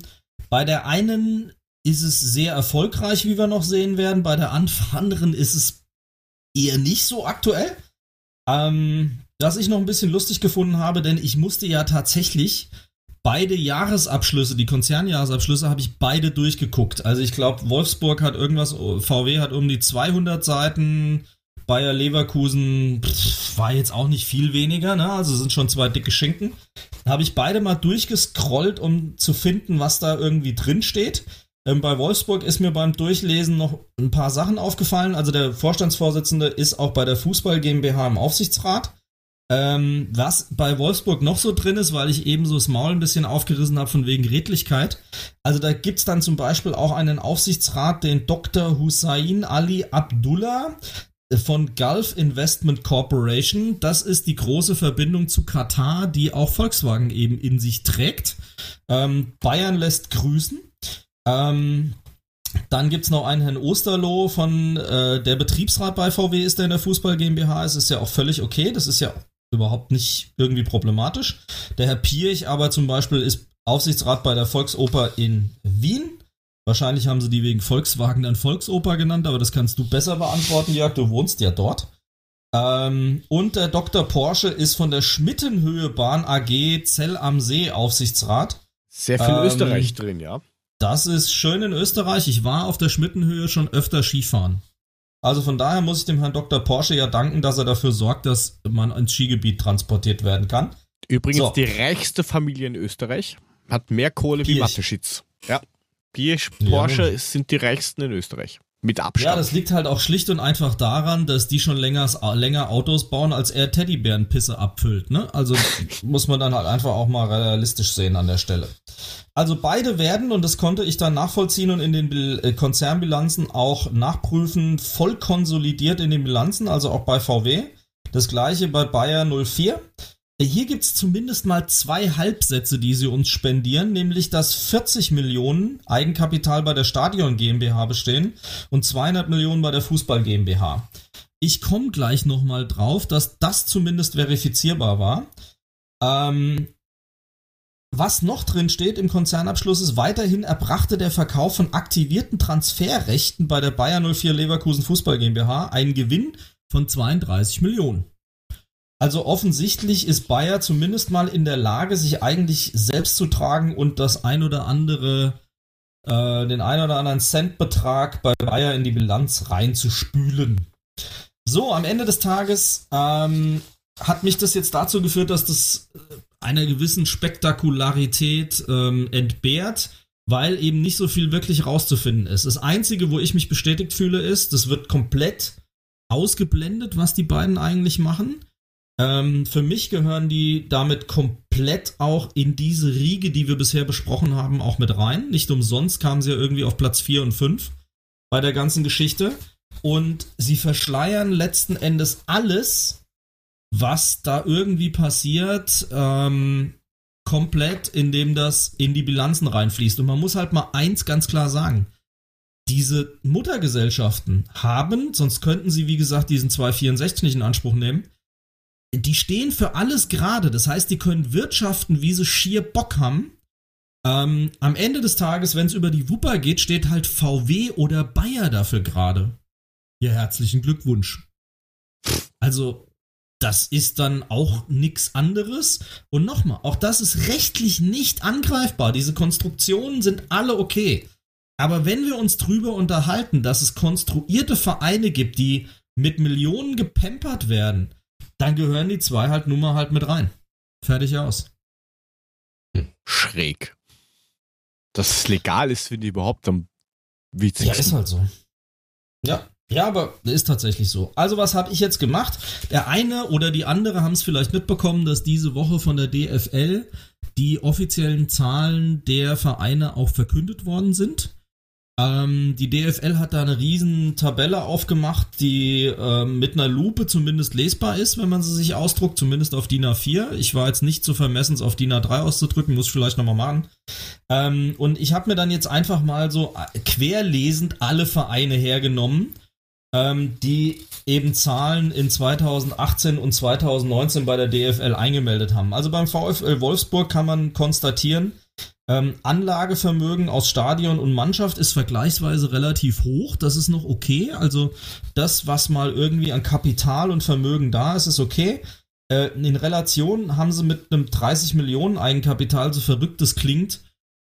S3: Bei der einen ist es sehr erfolgreich, wie wir noch sehen werden. Bei der anderen ist es eher nicht so aktuell. Ähm, was ich noch ein bisschen lustig gefunden habe, denn ich musste ja tatsächlich beide Jahresabschlüsse, die Konzernjahresabschlüsse, habe ich beide durchgeguckt. Also ich glaube, Wolfsburg hat irgendwas, VW hat um die 200 Seiten, Bayer Leverkusen pff, war jetzt auch nicht viel weniger, ne? Also sind schon zwei dicke Schinken. Habe ich beide mal durchgescrollt, um zu finden, was da irgendwie drin steht. Ähm, bei Wolfsburg ist mir beim Durchlesen noch ein paar Sachen aufgefallen. Also der Vorstandsvorsitzende ist auch bei der Fußball GmbH im Aufsichtsrat. Ähm, was bei Wolfsburg noch so drin ist, weil ich eben so das Maul ein bisschen aufgerissen habe von wegen Redlichkeit. Also da gibt es dann zum Beispiel auch einen Aufsichtsrat, den Dr. Hussein Ali Abdullah von Gulf Investment Corporation. Das ist die große Verbindung zu Katar, die auch Volkswagen eben in sich trägt. Ähm, Bayern lässt grüßen. Ähm, Dann gibt's noch einen Herrn Osterloh von äh, der Betriebsrat bei VW ist, der in der Fußball GmbH ist. Ist ja auch völlig okay. Das ist ja überhaupt nicht irgendwie problematisch. Der Herr Pirch aber zum Beispiel ist Aufsichtsrat bei der Volksoper in Wien. Wahrscheinlich haben sie die wegen Volkswagen dann Volksoper genannt, aber das kannst du besser beantworten, Jörg. Du wohnst ja dort. Ähm, und der Dr. Porsche ist von der Schmittenhöhebahn AG Zell am See Aufsichtsrat.
S1: Sehr viel
S3: Ähm,
S1: Österreich drin, ja.
S3: Das ist schön in Österreich. Ich war auf der Schmittenhöhe schon öfter Skifahren. Also von daher muss ich dem Herrn Dr. Porsche ja danken, dass er dafür sorgt, dass man ins Skigebiet transportiert werden kann.
S1: Übrigens
S3: So.
S1: die reichste Familie in Österreich. Hat mehr Kohle wie
S3: Pirch.
S1: Mateschitz. Ja. Pirch,
S3: Ja,
S1: Porsche
S3: nun.
S1: sind die reichsten in Österreich. Mit
S3: Ja,
S1: Abstand.
S3: das liegt halt auch schlicht und einfach daran, dass die schon länger, länger Autos bauen, als er Teddybärenpisse abfüllt. Ne? Also muss man dann halt einfach auch mal realistisch sehen an der Stelle. Also beide werden, und das konnte ich dann nachvollziehen und in den äh, Konzernbilanzen auch nachprüfen, voll konsolidiert in den Bilanzen, also auch bei VW. Das gleiche bei Bayer 04. Hier gibt's zumindest mal zwei Halbsätze, die sie uns spendieren, nämlich dass 40 Millionen Eigenkapital bei der Stadion GmbH bestehen und 200 Millionen bei der Fußball GmbH. Ich komme gleich nochmal drauf, dass das zumindest verifizierbar war. Ähm, was noch drin steht im Konzernabschluss ist, weiterhin erbrachte der Verkauf von aktivierten Transferrechten bei der Bayer 04 Leverkusen Fußball GmbH einen Gewinn von 32 Millionen. Also offensichtlich ist Bayer zumindest mal in der Lage, sich eigentlich selbst zu tragen und das ein oder andere, äh, den ein oder anderen Centbetrag bei Bayer in die Bilanz reinzuspülen. So, am Ende des Tages ähm, hat mich das jetzt dazu geführt, dass das äh, einer gewissen Spektakularität ähm, entbehrt, weil eben nicht so viel wirklich rauszufinden ist. Das Einzige, wo ich mich bestätigt fühle, ist, das wird komplett ausgeblendet, was die beiden eigentlich machen. Ähm, für mich gehören die damit komplett auch in diese Riege, die wir bisher besprochen haben, auch mit rein. Nicht umsonst kamen sie ja irgendwie auf Platz 4 und 5 bei der ganzen Geschichte. Und sie verschleiern letzten Endes alles, was da irgendwie passiert, ähm, komplett, indem das in die Bilanzen reinfließt. Und man muss halt mal eins ganz klar sagen. Diese Muttergesellschaften haben, sonst könnten sie, wie gesagt, diesen 264 nicht in Anspruch nehmen, die stehen für alles gerade. Das heißt, die können wirtschaften, wie sie schier Bock haben. Ähm, am Ende des Tages, wenn es über die Wupper geht, steht halt VW oder Bayer dafür gerade. Ja, herzlichen Glückwunsch. Also, das ist dann auch nichts anderes. Und nochmal, auch das ist rechtlich nicht angreifbar. Diese Konstruktionen sind alle okay. Aber wenn wir uns drüber unterhalten, dass es konstruierte Vereine gibt, die mit Millionen gepempert werden, dann gehören die zwei halt nun mal halt mit rein. Fertig aus.
S1: Schräg. Dass es legal ist, finde ich überhaupt am
S3: Ja,
S1: witzigsten.
S3: ist halt so. Ja. Ja, aber ist tatsächlich so. Also was habe ich jetzt gemacht? Der eine oder die andere haben es vielleicht mitbekommen, dass diese Woche von der DFL die offiziellen Zahlen der Vereine auch verkündet worden sind. Ähm, die DFL hat da eine riesen Tabelle aufgemacht, die ähm, mit einer Lupe zumindest lesbar ist, wenn man sie sich ausdruckt, zumindest auf DIN A4. Ich war jetzt nicht zu vermessen, es auf DIN A3 auszudrücken, muss ich vielleicht nochmal machen. Ähm, und ich habe mir dann jetzt einfach mal so äh, querlesend alle Vereine hergenommen, ähm, die eben Zahlen in 2018 und 2019 bei der DFL eingemeldet haben. Also beim VfL Wolfsburg kann man konstatieren, ähm, Anlagevermögen aus Stadion und Mannschaft ist vergleichsweise relativ hoch. Das ist noch okay. Also das, was mal irgendwie an Kapital und Vermögen da ist, ist okay. Äh, in Relation haben sie mit einem 30 Millionen Eigenkapital, so verrückt es klingt,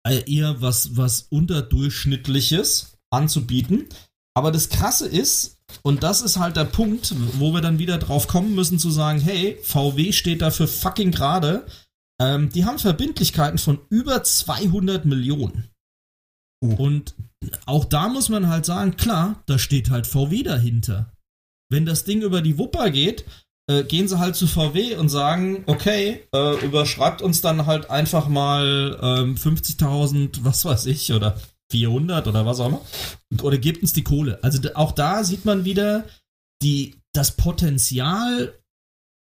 S3: äh, eher was, was unterdurchschnittliches anzubieten. Aber das Krasse ist, und das ist halt der Punkt, wo wir dann wieder drauf kommen müssen zu sagen, hey, VW steht dafür fucking gerade. Ähm, die haben Verbindlichkeiten von über 200 Millionen. Und auch da muss man halt sagen, klar, da steht halt VW dahinter. Wenn das Ding über die Wupper geht, äh, gehen sie halt zu VW und sagen, okay, äh, überschreibt uns dann halt einfach mal ähm, 50.000, was weiß ich, oder 400 oder was auch immer, oder gebt uns die Kohle. Also auch da sieht man wieder die, das Potenzial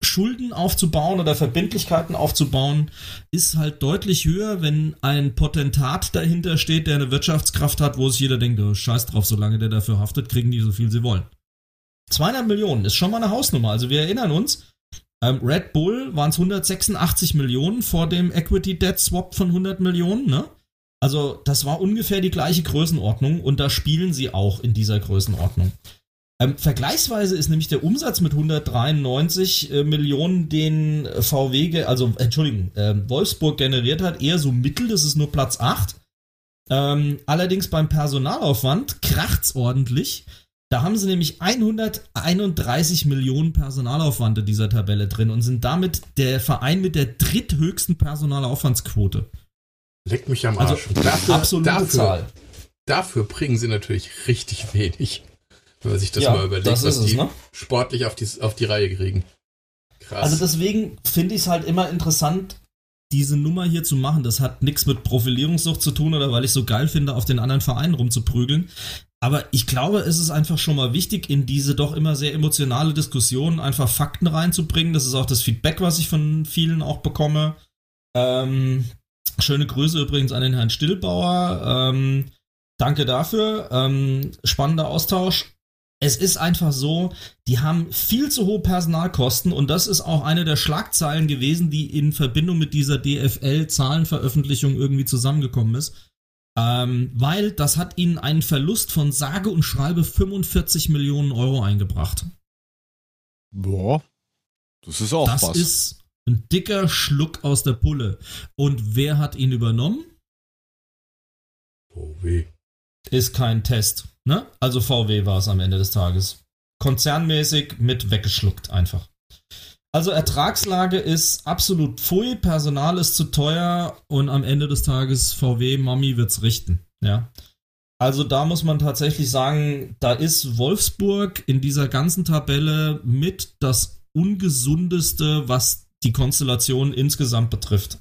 S3: Schulden aufzubauen oder Verbindlichkeiten aufzubauen, ist halt deutlich höher, wenn ein Potentat dahinter steht, der eine Wirtschaftskraft hat, wo sich jeder denkt, oh, scheiß drauf, solange der dafür haftet, kriegen die so viel sie wollen. 200 Millionen ist schon mal eine Hausnummer. Also wir erinnern uns, ähm, Red Bull waren es 186 Millionen vor dem Equity Debt Swap von 100 Millionen, ne? Also das war ungefähr die gleiche Größenordnung und da spielen sie auch in dieser Größenordnung. Ähm, vergleichsweise ist nämlich der Umsatz mit 193 äh, Millionen, den VW, also Entschuldigung, äh, Wolfsburg generiert hat, eher so mittel, das ist nur Platz 8. Ähm, allerdings beim Personalaufwand kracht's ordentlich. Da haben sie nämlich 131 Millionen Personalaufwand in dieser Tabelle drin und sind damit der Verein mit der dritthöchsten Personalaufwandsquote.
S2: Leckt mich am
S3: Also
S2: Arsch. Und dafür,
S3: absolute
S2: dafür,
S3: Zahl.
S2: dafür bringen sie natürlich richtig wenig. Wenn man sich das
S3: Ja,
S2: mal überlegt,
S3: das
S2: was
S3: ist es,
S2: die
S3: ne?
S2: sportlich auf die, auf die Reihe kriegen. Krass.
S3: Also deswegen finde ich es halt immer interessant, diese Nummer hier zu machen. Das hat nichts mit Profilierungssucht zu tun oder weil ich so geil finde, auf den anderen Vereinen rumzuprügeln. Aber ich glaube, es ist einfach schon mal wichtig, in diese doch immer sehr emotionale Diskussion einfach Fakten reinzubringen. Das ist auch das Feedback, was ich von vielen auch bekomme. Ähm, schöne Grüße übrigens an den Herrn Stillbauer. Ähm, danke dafür. Ähm, spannender Austausch. Es ist einfach so, die haben viel zu hohe Personalkosten und das ist auch eine der Schlagzeilen gewesen, die in Verbindung mit dieser DFL-Zahlenveröffentlichung irgendwie zusammengekommen ist. Ähm, weil das hat ihnen einen Verlust von sage und schreibe 45 Millionen Euro eingebracht.
S1: Boah, das ist auch
S3: das
S1: was.
S3: ist ein dicker Schluck aus der Pulle. Und wer hat ihn übernommen?
S2: oh weh.
S3: Ist kein Test. Ne? Also VW war es am Ende des Tages. Konzernmäßig mit weggeschluckt einfach. Also Ertragslage ist absolut pfui, Personal ist zu teuer und am Ende des Tages VW Mami wird's richten. Ja. Also da muss man tatsächlich sagen, da ist Wolfsburg in dieser ganzen Tabelle mit das ungesundeste, was die Konstellation insgesamt betrifft.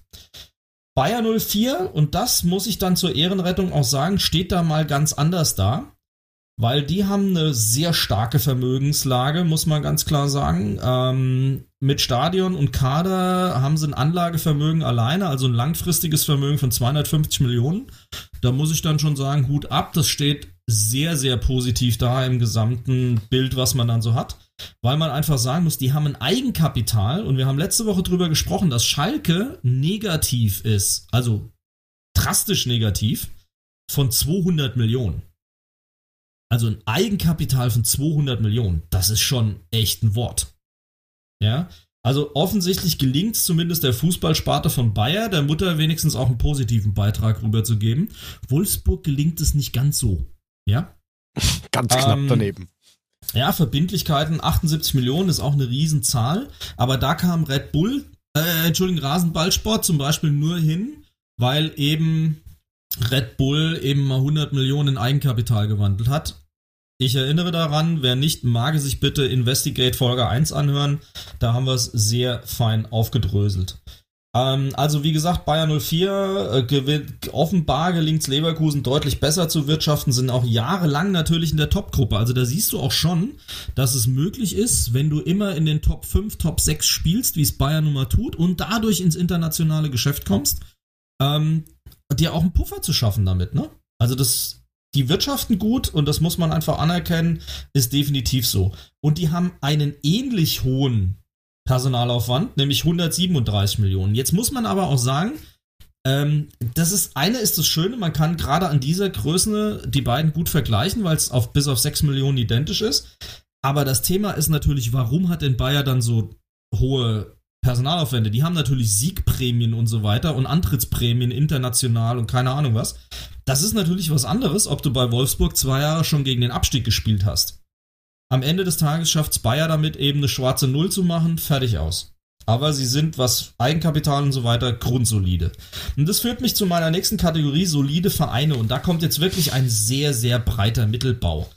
S3: Bayer 04, und das muss ich dann zur Ehrenrettung auch sagen, steht da mal ganz anders da, weil die haben eine sehr starke Vermögenslage, muss man ganz klar sagen. Ähm, mit Stadion und Kader haben sie ein Anlagevermögen alleine, also ein langfristiges Vermögen von 250 Millionen. Da muss ich dann schon sagen, Hut ab, das steht sehr, sehr positiv da im gesamten Bild, was man dann so hat. Weil man einfach sagen muss, die haben ein Eigenkapital und wir haben letzte Woche drüber gesprochen, dass Schalke negativ ist, also drastisch negativ, von 200 Millionen. Also ein Eigenkapital von 200 Millionen, das ist schon echt ein Wort. Ja, also offensichtlich gelingt es zumindest der Fußballsparte von Bayer, der Mutter wenigstens auch einen positiven Beitrag rüberzugeben. Wolfsburg gelingt es nicht ganz so. Ja,
S1: Ganz knapp
S3: Ähm,
S1: daneben.
S3: ja, Verbindlichkeiten, 78 Millionen ist auch eine Riesenzahl, aber da kam Red Bull, äh, Entschuldigung, Rasenballsport zum Beispiel nur hin, weil eben Red Bull eben mal 100 Millionen in Eigenkapital gewandelt hat. Ich erinnere daran, wer nicht mag, sich bitte Investigate Folge 1 anhören, da haben wir es sehr fein aufgedröselt. Ähm, also wie gesagt, Bayer 04, äh, gewinnt, offenbar gelingt es Leverkusen deutlich besser zu wirtschaften, sind auch jahrelang natürlich in der Top-Gruppe. Also da siehst du auch schon, dass es möglich ist, wenn du immer in den Top 5, Top 6 spielst, wie es Bayern nun mal tut, und dadurch ins internationale Geschäft kommst, ähm, dir auch einen Puffer zu schaffen damit, ne? Also das, die wirtschaften gut und das muss man einfach anerkennen, ist definitiv so. Und die haben einen ähnlich hohen Personalaufwand, nämlich 137 Millionen. Jetzt muss man aber auch sagen, ähm, das ist, eine ist das Schöne, man kann gerade an dieser Größe die beiden gut vergleichen, weil es auf, bis auf 6 Millionen identisch ist. Aber das Thema ist natürlich, warum hat denn Bayer dann so hohe Personalaufwände? Die haben natürlich Siegprämien und so weiter und Antrittsprämien international und keine Ahnung was. Das ist natürlich was anderes, ob du bei Wolfsburg zwei Jahre schon gegen den Abstieg gespielt hast. Am Ende des Tages schafft Bayer damit eben eine schwarze Null zu machen, fertig aus. Aber sie sind, was Eigenkapital und so weiter, grundsolide. Und das führt mich zu meiner nächsten Kategorie, solide Vereine. Und da kommt jetzt wirklich ein sehr, sehr breiter Mittelbau.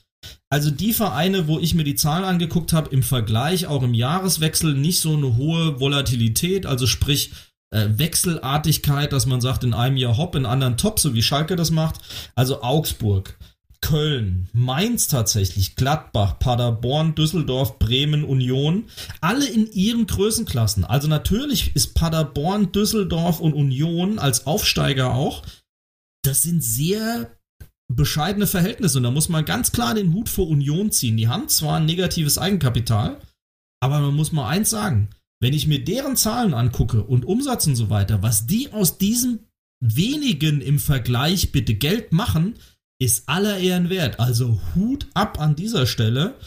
S3: Also die Vereine, wo ich mir die Zahlen angeguckt habe, im Vergleich auch im Jahreswechsel nicht so eine hohe Volatilität, also sprich äh, Wechselartigkeit, dass man sagt, in einem Jahr hopp, in anderen top, so wie Schalke das macht. Also Augsburg, Köln, Mainz tatsächlich, Gladbach, Paderborn, Düsseldorf, Bremen, Union, alle in ihren Größenklassen. Also natürlich ist Paderborn, Düsseldorf und Union als Aufsteiger auch, das sind sehr bescheidene Verhältnisse und da muss man ganz klar den Hut vor Union ziehen. Die haben zwar ein negatives Eigenkapital, aber man muss mal eins sagen, wenn ich mir deren Zahlen angucke und Umsatz und so weiter, was die aus diesem wenigen im Vergleich bitte Geld machen, ist aller Ehren wert. Also Hut ab an dieser Stelle.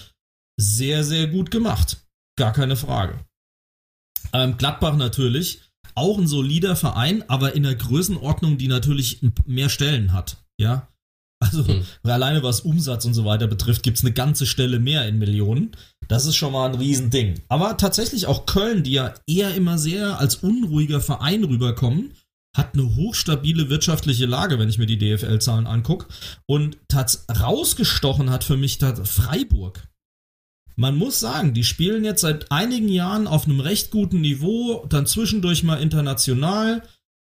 S3: Sehr, sehr gut gemacht. Gar keine Frage. Ähm, Gladbach natürlich. Auch ein solider Verein, aber in der Größenordnung, die natürlich mehr Stellen hat. Ja. Also mhm. alleine was Umsatz und so weiter betrifft, gibt es eine ganze Stelle mehr in Millionen. Das ist schon mal ein Riesending. Aber tatsächlich auch Köln, die ja eher immer sehr als unruhiger Verein rüberkommen, hat eine hochstabile wirtschaftliche Lage, wenn ich mir die DFL-Zahlen angucke. Und tats rausgestochen hat für mich Freiburg. Man muss sagen, die spielen jetzt seit einigen Jahren auf einem recht guten Niveau, dann zwischendurch mal international,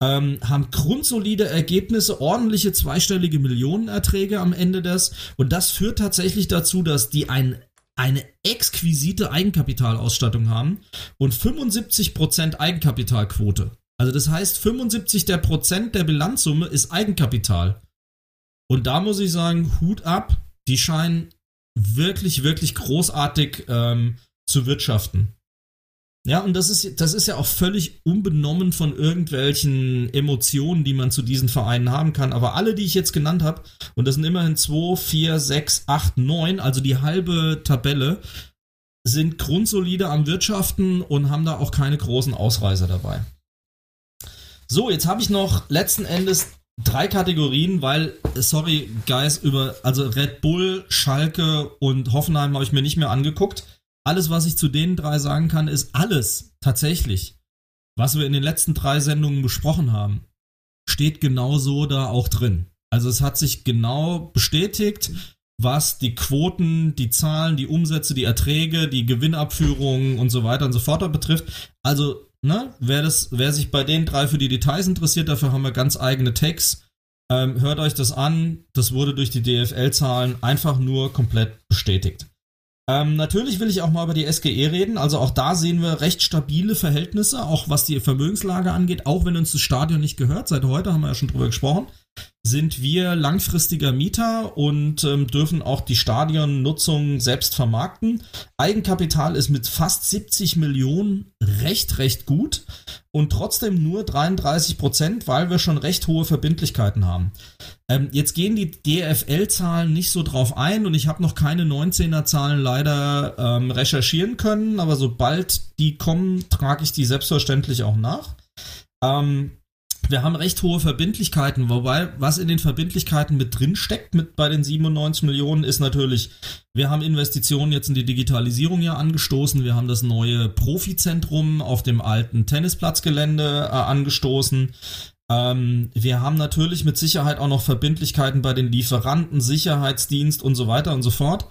S3: ähm, haben grundsolide Ergebnisse, ordentliche zweistellige Millionenerträge am Ende des. Und das führt tatsächlich dazu, dass die ein, eine exquisite Eigenkapitalausstattung haben und 75% Eigenkapitalquote. Also das heißt, 75 der Prozent der Bilanzsumme ist Eigenkapital. Und da muss ich sagen, Hut ab, die scheinen wirklich, wirklich großartig ähm, zu wirtschaften. Ja, und das ist, das ist ja auch völlig unbenommen von irgendwelchen Emotionen, die man zu diesen Vereinen haben kann. Aber alle, die ich jetzt genannt habe, und das sind immerhin 2, 4, 6, 8, 9, also die halbe Tabelle, sind grundsolide am Wirtschaften und haben da auch keine großen Ausreißer dabei. So, jetzt habe ich noch letzten Endes drei Kategorien, weil, sorry, Guys, über, also Red Bull, Schalke und Hoffenheim habe ich mir nicht mehr angeguckt. Alles, was ich zu den drei sagen kann, ist alles tatsächlich, was wir in den letzten drei Sendungen besprochen haben, steht genau so da auch drin. Also es hat sich genau bestätigt, was die Quoten, die Zahlen, die Umsätze, die Erträge, die Gewinnabführungen und so weiter und so fort betrifft. Also ne, wer, das, wer sich bei den drei für die Details interessiert, dafür haben wir ganz eigene Tags. Ähm, hört euch das an. Das wurde durch die DFL-Zahlen einfach nur komplett bestätigt. Ähm, natürlich will ich auch mal über die SGE reden. Also auch da sehen wir recht stabile Verhältnisse, auch was die Vermögenslage angeht, auch wenn uns das Stadion nicht gehört. Seit heute haben wir ja schon drüber gesprochen sind wir langfristiger Mieter und ähm, dürfen auch die Stadionnutzung selbst vermarkten. Eigenkapital ist mit fast 70 Millionen recht, recht gut und trotzdem nur 33 Prozent, weil wir schon recht hohe Verbindlichkeiten haben. Ähm, jetzt gehen die DFL-Zahlen nicht so drauf ein und ich habe noch keine 19er-Zahlen leider ähm, recherchieren können, aber sobald die kommen, trage ich die selbstverständlich auch nach. Ähm, wir haben recht hohe Verbindlichkeiten, wobei was in den Verbindlichkeiten mit drin steckt, mit bei den 97 Millionen, ist natürlich, wir haben Investitionen jetzt in die Digitalisierung ja angestoßen, wir haben das neue Profizentrum auf dem alten Tennisplatzgelände äh, angestoßen. Ähm, wir haben natürlich mit Sicherheit auch noch Verbindlichkeiten bei den Lieferanten, Sicherheitsdienst und so weiter und so fort.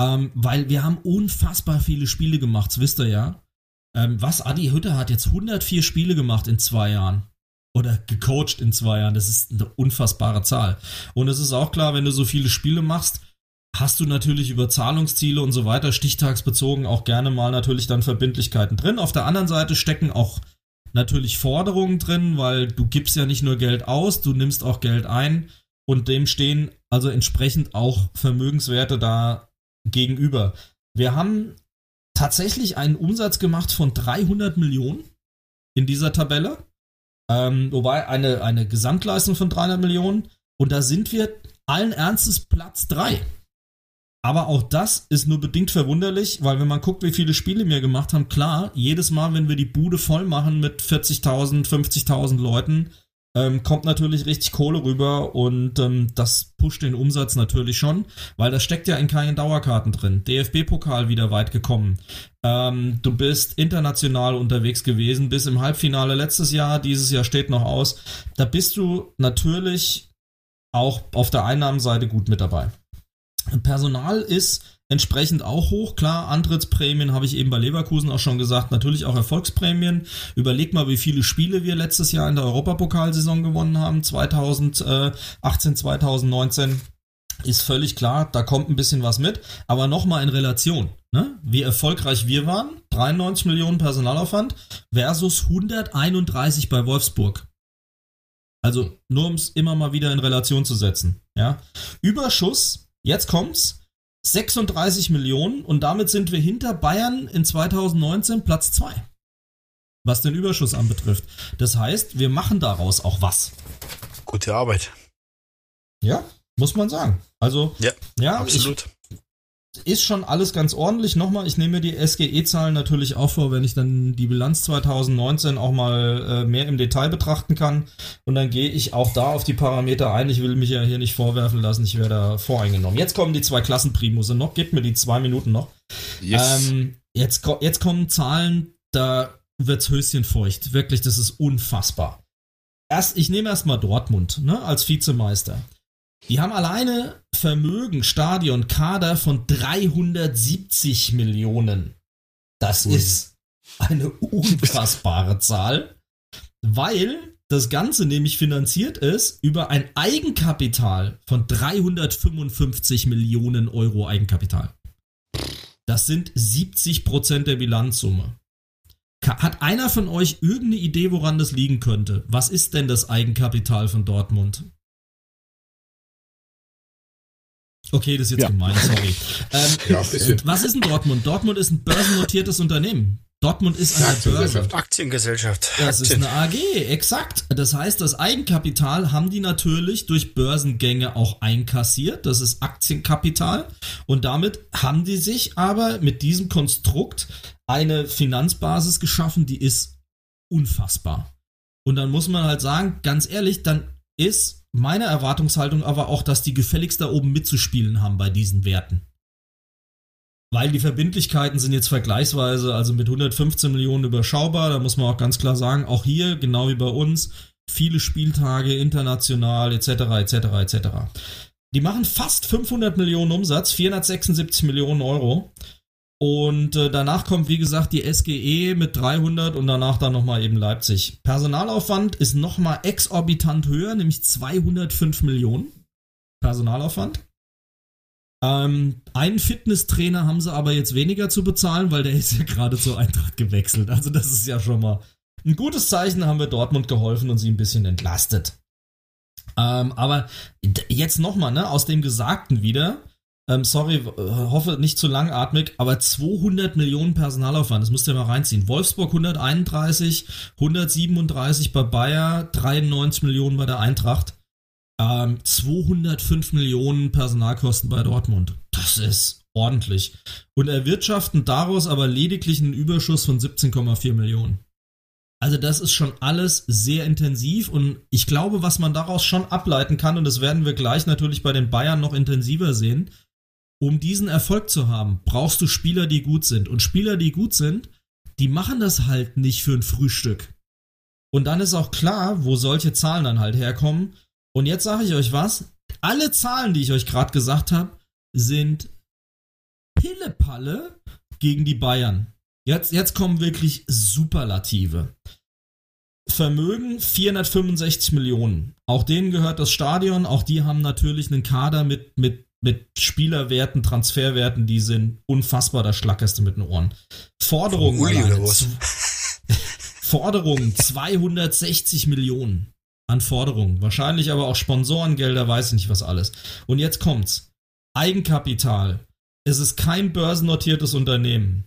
S3: Ähm, weil wir haben unfassbar viele Spiele gemacht, das wisst ihr ja. Ähm, was, Adi Hütter hat jetzt 104 Spiele gemacht in zwei Jahren oder gecoacht in zwei Jahren. Das ist eine unfassbare Zahl. Und es ist auch klar, wenn du so viele Spiele machst, hast du natürlich über Zahlungsziele und so weiter stichtagsbezogen auch gerne mal natürlich dann Verbindlichkeiten drin. Auf der anderen Seite stecken auch natürlich Forderungen drin, weil du gibst ja nicht nur Geld aus, du nimmst auch Geld ein und dem stehen also entsprechend auch Vermögenswerte da gegenüber. Wir haben tatsächlich einen Umsatz gemacht von 300 Millionen in dieser Tabelle. Ähm, wobei eine, eine Gesamtleistung von 300 Millionen. Und da sind wir allen Ernstes Platz 3. Aber auch das ist nur bedingt verwunderlich, weil wenn man guckt, wie viele Spiele wir gemacht haben, klar, jedes Mal, wenn wir die Bude voll machen mit 40.000, 50.000 Leuten, ähm, kommt natürlich richtig Kohle rüber und ähm, das pusht den Umsatz natürlich schon, weil das steckt ja in keinen Dauerkarten drin. DFB-Pokal wieder weit gekommen. Ähm, du bist international unterwegs gewesen, bis im Halbfinale letztes Jahr, dieses Jahr steht noch aus. Da bist du natürlich auch auf der Einnahmenseite gut mit dabei. Personal ist entsprechend auch hoch. Klar, Antrittsprämien habe ich eben bei Leverkusen auch schon gesagt, natürlich auch Erfolgsprämien. Überleg mal, wie viele Spiele wir letztes Jahr in der Europapokalsaison gewonnen haben, 2018, 2019. ist völlig klar, da kommt ein bisschen was mit. Aber nochmal in Relation, ne? wie erfolgreich wir waren, 93 Millionen Personalaufwand versus 131 bei Wolfsburg. Also nur um es immer mal wieder in Relation zu setzen. Ja? Überschuss, jetzt kommt's, 36 Millionen und damit sind wir hinter Bayern in 2019 Platz 2. Was den Überschuss anbetrifft. Das heißt, wir machen daraus auch was.
S4: Gute Arbeit.
S3: Ja, muss man sagen. Also,
S4: Ja,
S3: ja,
S4: absolut.
S3: Ich, ist schon alles ganz ordentlich. Nochmal, ich nehme mir die SGE-Zahlen natürlich auch vor, wenn ich dann die Bilanz 2019 auch mal äh, mehr im Detail betrachten kann. Und dann gehe ich auch da auf die Parameter ein. Ich will mich ja hier nicht vorwerfen lassen, ich werde da voreingenommen. Jetzt kommen die zwei Klassenprimusse noch. Gebt mir die zwei Minuten noch.
S1: Yes.
S3: Ähm, jetzt, jetzt kommen Zahlen, da wird's Höschen feucht. Wirklich, das ist unfassbar. Erst, ich nehme erstmal Dortmund, ne, als Vizemeister. Die haben alleine Vermögen, Stadion, Kader von 370 Millionen. Das
S2: Ui.
S3: ist eine unfassbare Zahl, weil das Ganze nämlich finanziert ist über ein Eigenkapital von 355 Millionen Euro Eigenkapital. Das sind 70 Prozent der Bilanzsumme. Hat einer von euch irgendeine Idee, woran das liegen könnte? Was ist denn das Eigenkapital von Dortmund? Okay, das ist jetzt
S1: Ja.
S3: gemein, sorry. Ähm,
S2: Ja, bisschen.
S3: was ist denn Dortmund? Dortmund ist ein börsennotiertes Unternehmen. Dortmund ist eine Börse.
S2: Aktiengesellschaft.
S3: Das ist
S4: Aktien.
S3: eine AG, exakt. Das heißt, das Eigenkapital haben die natürlich durch Börsengänge auch einkassiert. Das ist Aktienkapital. Und damit haben die sich aber mit diesem Konstrukt eine Finanzbasis geschaffen, die ist unfassbar. Und dann muss man halt sagen, ganz ehrlich, dann ist meine Erwartungshaltung aber auch, dass die gefälligst da oben mitzuspielen haben bei diesen Werten. Weil die Verbindlichkeiten sind jetzt vergleichsweise, also mit 115 Millionen überschaubar, da muss man auch ganz klar sagen, auch hier, genau wie bei uns, viele Spieltage international, etc., etc., etc. Die machen fast 500 Millionen Umsatz, 476 Millionen Euro. Und äh, danach kommt, wie gesagt, die SGE mit 300 und danach dann nochmal eben Leipzig. Personalaufwand ist nochmal exorbitant höher, nämlich 205 Millionen Personalaufwand. Ähm, einen Fitnesstrainer haben sie aber jetzt weniger zu bezahlen, weil der ist ja gerade zur Eintracht gewechselt. Also das ist ja schon mal ein gutes Zeichen, haben wir Dortmund geholfen und sie ein bisschen entlastet. Ähm, aber jetzt nochmal, ne, aus dem Gesagten wieder. Ähm, sorry, äh, hoffe nicht zu langatmig, aber 200 Millionen Personalaufwand, das müsst ihr mal reinziehen. Wolfsburg 131, 137 bei Bayer, 93 Millionen bei der Eintracht. Ähm, 205 Millionen Personalkosten bei Dortmund. Das ist ordentlich. Und erwirtschaften daraus aber lediglich einen Überschuss von 17,4 Millionen. Also das ist schon alles sehr intensiv und ich glaube, was man daraus schon ableiten kann, und das werden wir gleich natürlich bei den Bayern noch intensiver sehen, um diesen Erfolg zu haben, brauchst du Spieler, die gut sind. Und Spieler, die gut sind, die machen das halt nicht für ein Frühstück. Und dann ist auch klar, wo solche Zahlen dann halt herkommen. Und jetzt sage ich euch was, alle Zahlen, die ich euch gerade gesagt habe, sind Pillepalle gegen die Bayern. Jetzt, jetzt kommen wirklich Superlative. Vermögen 465 Millionen. Auch denen gehört das Stadion. Auch die haben natürlich einen Kader mit, mit, mit Spielerwerten, Transferwerten, die sind unfassbar das Schlackerste mit den Ohren. Forderungen.
S4: Uli
S3: alleine Forderungen 260 Millionen an Forderungen. Wahrscheinlich aber auch Sponsorengelder, weiß ich nicht was alles. Und jetzt kommt's. Eigenkapital. Es ist kein börsennotiertes Unternehmen.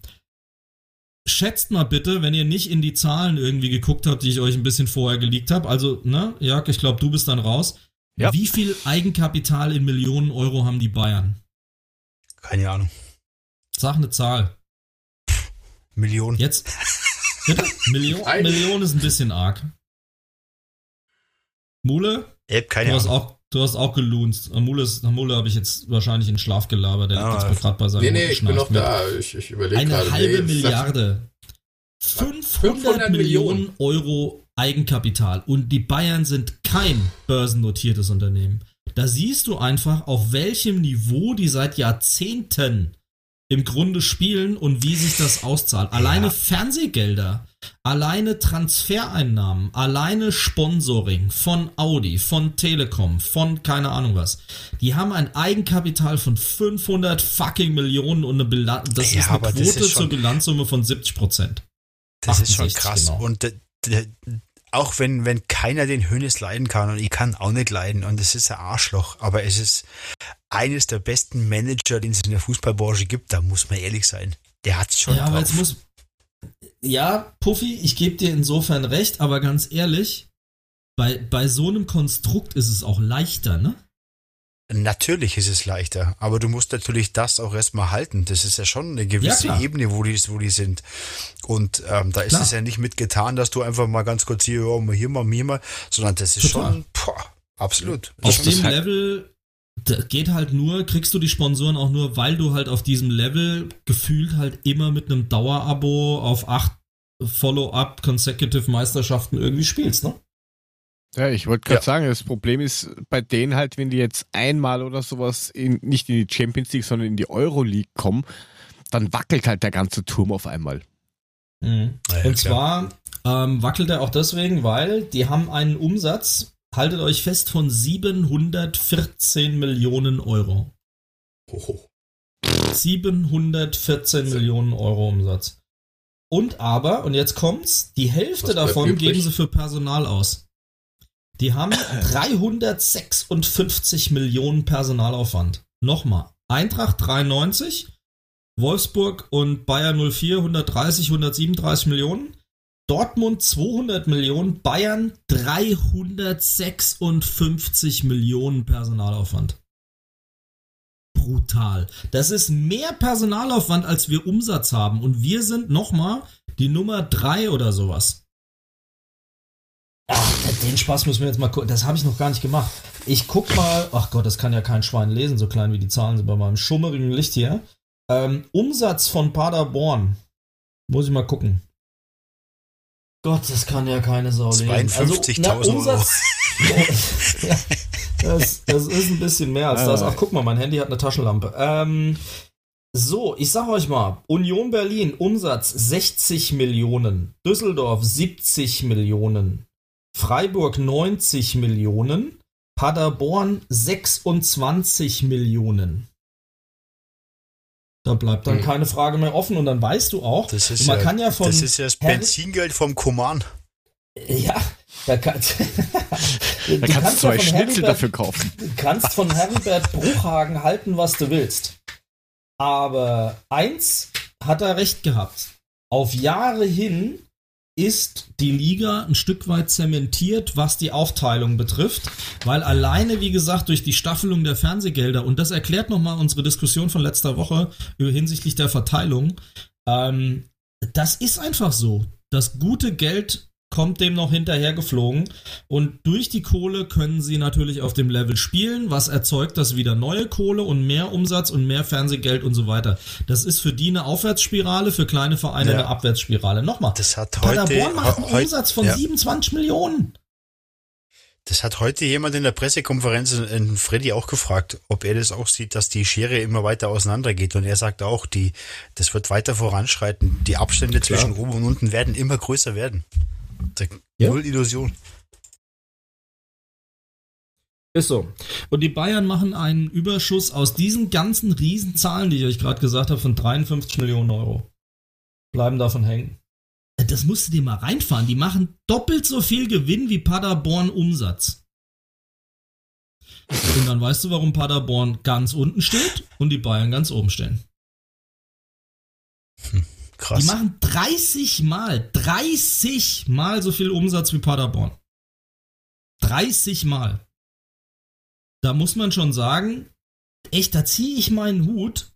S3: Schätzt mal bitte, wenn ihr nicht in die Zahlen irgendwie geguckt habt, die ich euch ein bisschen vorher geleakt habe. Also, ne, Jörg, ich glaube, du bist dann raus.
S1: Ja.
S3: Wie viel Eigenkapital in Millionen Euro haben die Bayern?
S4: Keine Ahnung.
S3: Sag eine Zahl.
S4: Millionen.
S3: Jetzt. Bitte? Million, Million ist ein bisschen arg. Mule?
S4: Ich hab keine
S3: Du hast
S4: Ahnung.
S3: auch, du hast auch gelunzt. Mule, ist- Mule habe ich jetzt wahrscheinlich in Schlaf gelabert. Der
S4: Ah.
S3: hat jetzt gerade bei seinem
S2: Nee, nee, ich bin noch da. Ich, ich überlege
S3: Eine
S2: gerade.
S3: halbe
S2: nee,
S3: Milliarde. 500,
S2: 500
S3: Millionen
S2: Millionen.
S3: Euro Eigenkapital. Und die Bayern sind kein börsennotiertes Unternehmen. Da siehst du einfach, auf welchem Niveau die seit Jahrzehnten im Grunde spielen und wie sich das auszahlt. Alleine
S4: Ja.
S3: Fernsehgelder, alleine Transfereinnahmen, alleine Sponsoring von Audi, von Telekom, von keine Ahnung was. Die haben ein Eigenkapital von 500 fucking Millionen und eine Bilanz, das
S4: Ja,
S3: ist eine Quote
S4: ist schon-
S3: zur Bilanzsumme von 70 Prozent.
S4: Das ist schon
S3: 68,
S4: krass.
S3: genau.
S4: Und d- auch wenn, wenn keiner den Hönes leiden kann und ich kann auch nicht leiden und es ist ein Arschloch, aber es ist eines der besten Manager, den es in der Fußballbranche gibt, da muss man ehrlich sein. Der hat's schon
S3: Ja, aber
S4: drauf.
S3: jetzt muss. Ja, Puffy, ich gebe dir insofern recht, aber ganz ehrlich, bei, bei so einem Konstrukt ist es auch leichter, ne?
S4: Natürlich ist es leichter, aber du musst natürlich das auch erstmal halten. Das ist ja schon eine gewisse
S3: klar.
S4: Ebene, wo die, wo die sind. Und ähm, da ist
S3: Klar.
S4: es ja nicht mitgetan, dass du einfach mal ganz kurz hier, ja, mal hier mal, hier mal, sondern das ist
S3: Total.
S4: schon, boah, absolut.
S3: Auf
S1: ist
S3: dem
S1: halt-
S3: Level geht halt nur, kriegst du die Sponsoren auch nur, weil du halt auf diesem Level gefühlt halt immer mit einem Dauerabo auf acht Follow-up Consecutive Meisterschaften irgendwie spielst, ne?
S1: Ja, ich wollte gerade
S4: Ja.
S1: sagen, das Problem ist bei denen halt, wenn die jetzt einmal oder sowas in, nicht in die Champions League, sondern in die Euro League kommen, dann wackelt halt der ganze Turm auf einmal.
S3: Mhm.
S4: Ja,
S3: Und
S4: klar.
S3: zwar ähm, wackelt er auch deswegen, weil die haben einen Umsatz, haltet euch fest, von 714 Millionen Euro.
S4: Hoho.
S3: 714 Millionen Euro Umsatz. Und aber, und jetzt kommt's, die Hälfte davon
S2: übrig?
S3: geben sie für Personal aus. Die haben 356 Millionen Personalaufwand. Nochmal. Eintracht 93, Wolfsburg und Bayern 04 130, 137 Millionen. Dortmund 200 Millionen, Bayern 356 Millionen Personalaufwand. Brutal. Das ist mehr Personalaufwand, als wir Umsatz haben. Und wir sind nochmal die Nummer 3 oder sowas. Ach, den Spaß müssen wir jetzt mal gucken. Das habe ich noch gar nicht gemacht. Ich guck mal. Ach Gott, das kann ja kein Schwein lesen, so klein wie die Zahlen sind bei meinem schummerigen Licht hier. Ähm, Umsatz von Paderborn. Muss ich mal gucken. Gott, das kann ja keine Sau lesen.
S4: 52.000
S3: Also, na,
S4: Euro.
S3: Ja, das, das ist ein bisschen mehr als das. Ach, guck mal, mein Handy hat eine Taschenlampe. Ähm, so, ich sag euch mal, Union Berlin, Umsatz 60 Millionen, Düsseldorf 70 Millionen, Freiburg 90 Millionen, Paderborn 26 Millionen. Da bleibt dann
S2: Hm.
S3: keine Frage mehr offen und dann weißt du auch,
S4: Das ist,
S3: man
S4: ja,
S3: kann ja von
S4: das ist ja das Benzingeld vom Koman.
S3: ja, da, kann, du
S1: Da kannst du zwei
S3: ja
S1: Schnitzel
S3: Heribert-
S1: dafür kaufen.
S3: Du kannst von Heribert Bruchhagen halten, was du willst. Aber eins hat er recht gehabt. Auf Jahre hin ist die Liga ein Stück weit zementiert, was die Aufteilung betrifft, weil alleine, wie gesagt, durch die Staffelung der Fernsehgelder, und das erklärt nochmal unsere Diskussion von letzter Woche über hinsichtlich der Verteilung, ähm, das ist einfach so. Das gute Geld kommt dem noch hinterher geflogen und durch die Kohle können sie natürlich auf dem Level spielen, was erzeugt das wieder neue Kohle und mehr Umsatz und mehr Fernsehgeld und so weiter. Das ist für die eine Aufwärtsspirale, für kleine Vereine
S4: Ja.
S3: eine Abwärtsspirale. Nochmal.
S4: Das hat heute,
S3: Paderborn macht einen Umsatz von
S4: ja.
S3: 27 Millionen.
S4: Das hat heute jemand in der Pressekonferenz in, in Freddy auch gefragt, ob er das auch sieht, dass die Schere immer weiter auseinandergeht. Und er sagt auch, die, das wird weiter voranschreiten. Die Abstände
S2: Klar.
S4: zwischen oben und unten werden immer größer werden.
S3: Ja.
S4: Null Illusion.
S3: Ist so. Und die Bayern machen einen Überschuss aus diesen ganzen Riesenzahlen, die ich euch gerade gesagt habe, von 53 Millionen Euro. Bleiben davon hängen. Das musst du dir mal reinfahren. Die machen doppelt so viel Gewinn wie Paderborn Umsatz. Und dann weißt du, warum Paderborn ganz unten steht und die Bayern ganz oben stehen.
S4: Krass.
S3: Die machen 30 Mal, 30 Mal so viel Umsatz wie Paderborn. 30 Mal. Da muss man schon sagen, echt, da ziehe ich meinen Hut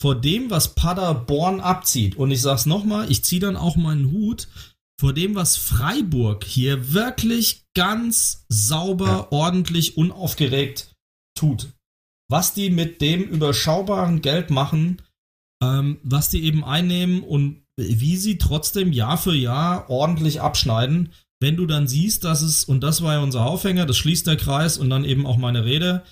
S3: vor dem, was Paderborn abzieht. Und ich sag's nochmal, ich ziehe dann auch meinen Hut vor dem, was Freiburg hier wirklich ganz sauber, ordentlich, unaufgeregt tut. Was die mit dem überschaubaren Geld machen, ähm, was die eben einnehmen und wie sie trotzdem Jahr für Jahr ordentlich abschneiden. Wenn du dann siehst, dass es, und das war ja unser Aufhänger, das schließt der Kreis und dann eben auch meine Rede,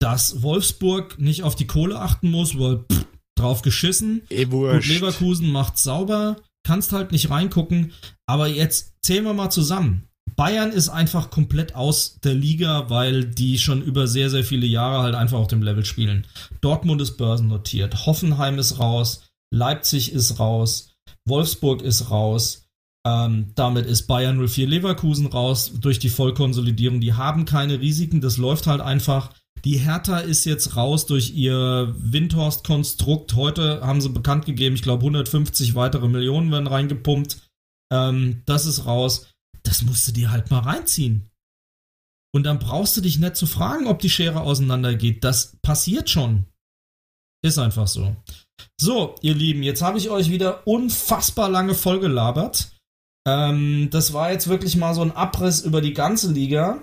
S3: dass Wolfsburg nicht auf die Kohle achten muss, weil pff, drauf geschissen.
S1: Eh
S3: Gut,
S1: wurscht.
S3: Leverkusen macht sauber, kannst halt nicht reingucken. Aber jetzt zählen wir mal zusammen. Bayern ist einfach komplett aus der Liga, weil die schon über sehr, sehr viele Jahre halt einfach auf dem Level spielen. Dortmund ist börsennotiert, Hoffenheim ist raus, Leipzig ist raus, Wolfsburg ist raus. Ähm, damit ist Bayern 04 Leverkusen raus durch die Vollkonsolidierung. Die haben keine Risiken, das läuft halt einfach. Die Hertha ist jetzt raus durch ihr Windhorst-Konstrukt. Heute haben sie bekannt gegeben, ich glaube 150 weitere Millionen werden reingepumpt. Ähm, das ist raus. Das musst du dir halt mal reinziehen. Und dann brauchst du dich nicht zu fragen, ob die Schere auseinandergeht. Das passiert schon. Ist einfach so. So, ihr Lieben, jetzt habe ich euch wieder unfassbar lange vollgelabert. Ähm, das war jetzt wirklich mal so ein Abriss über die ganze Liga.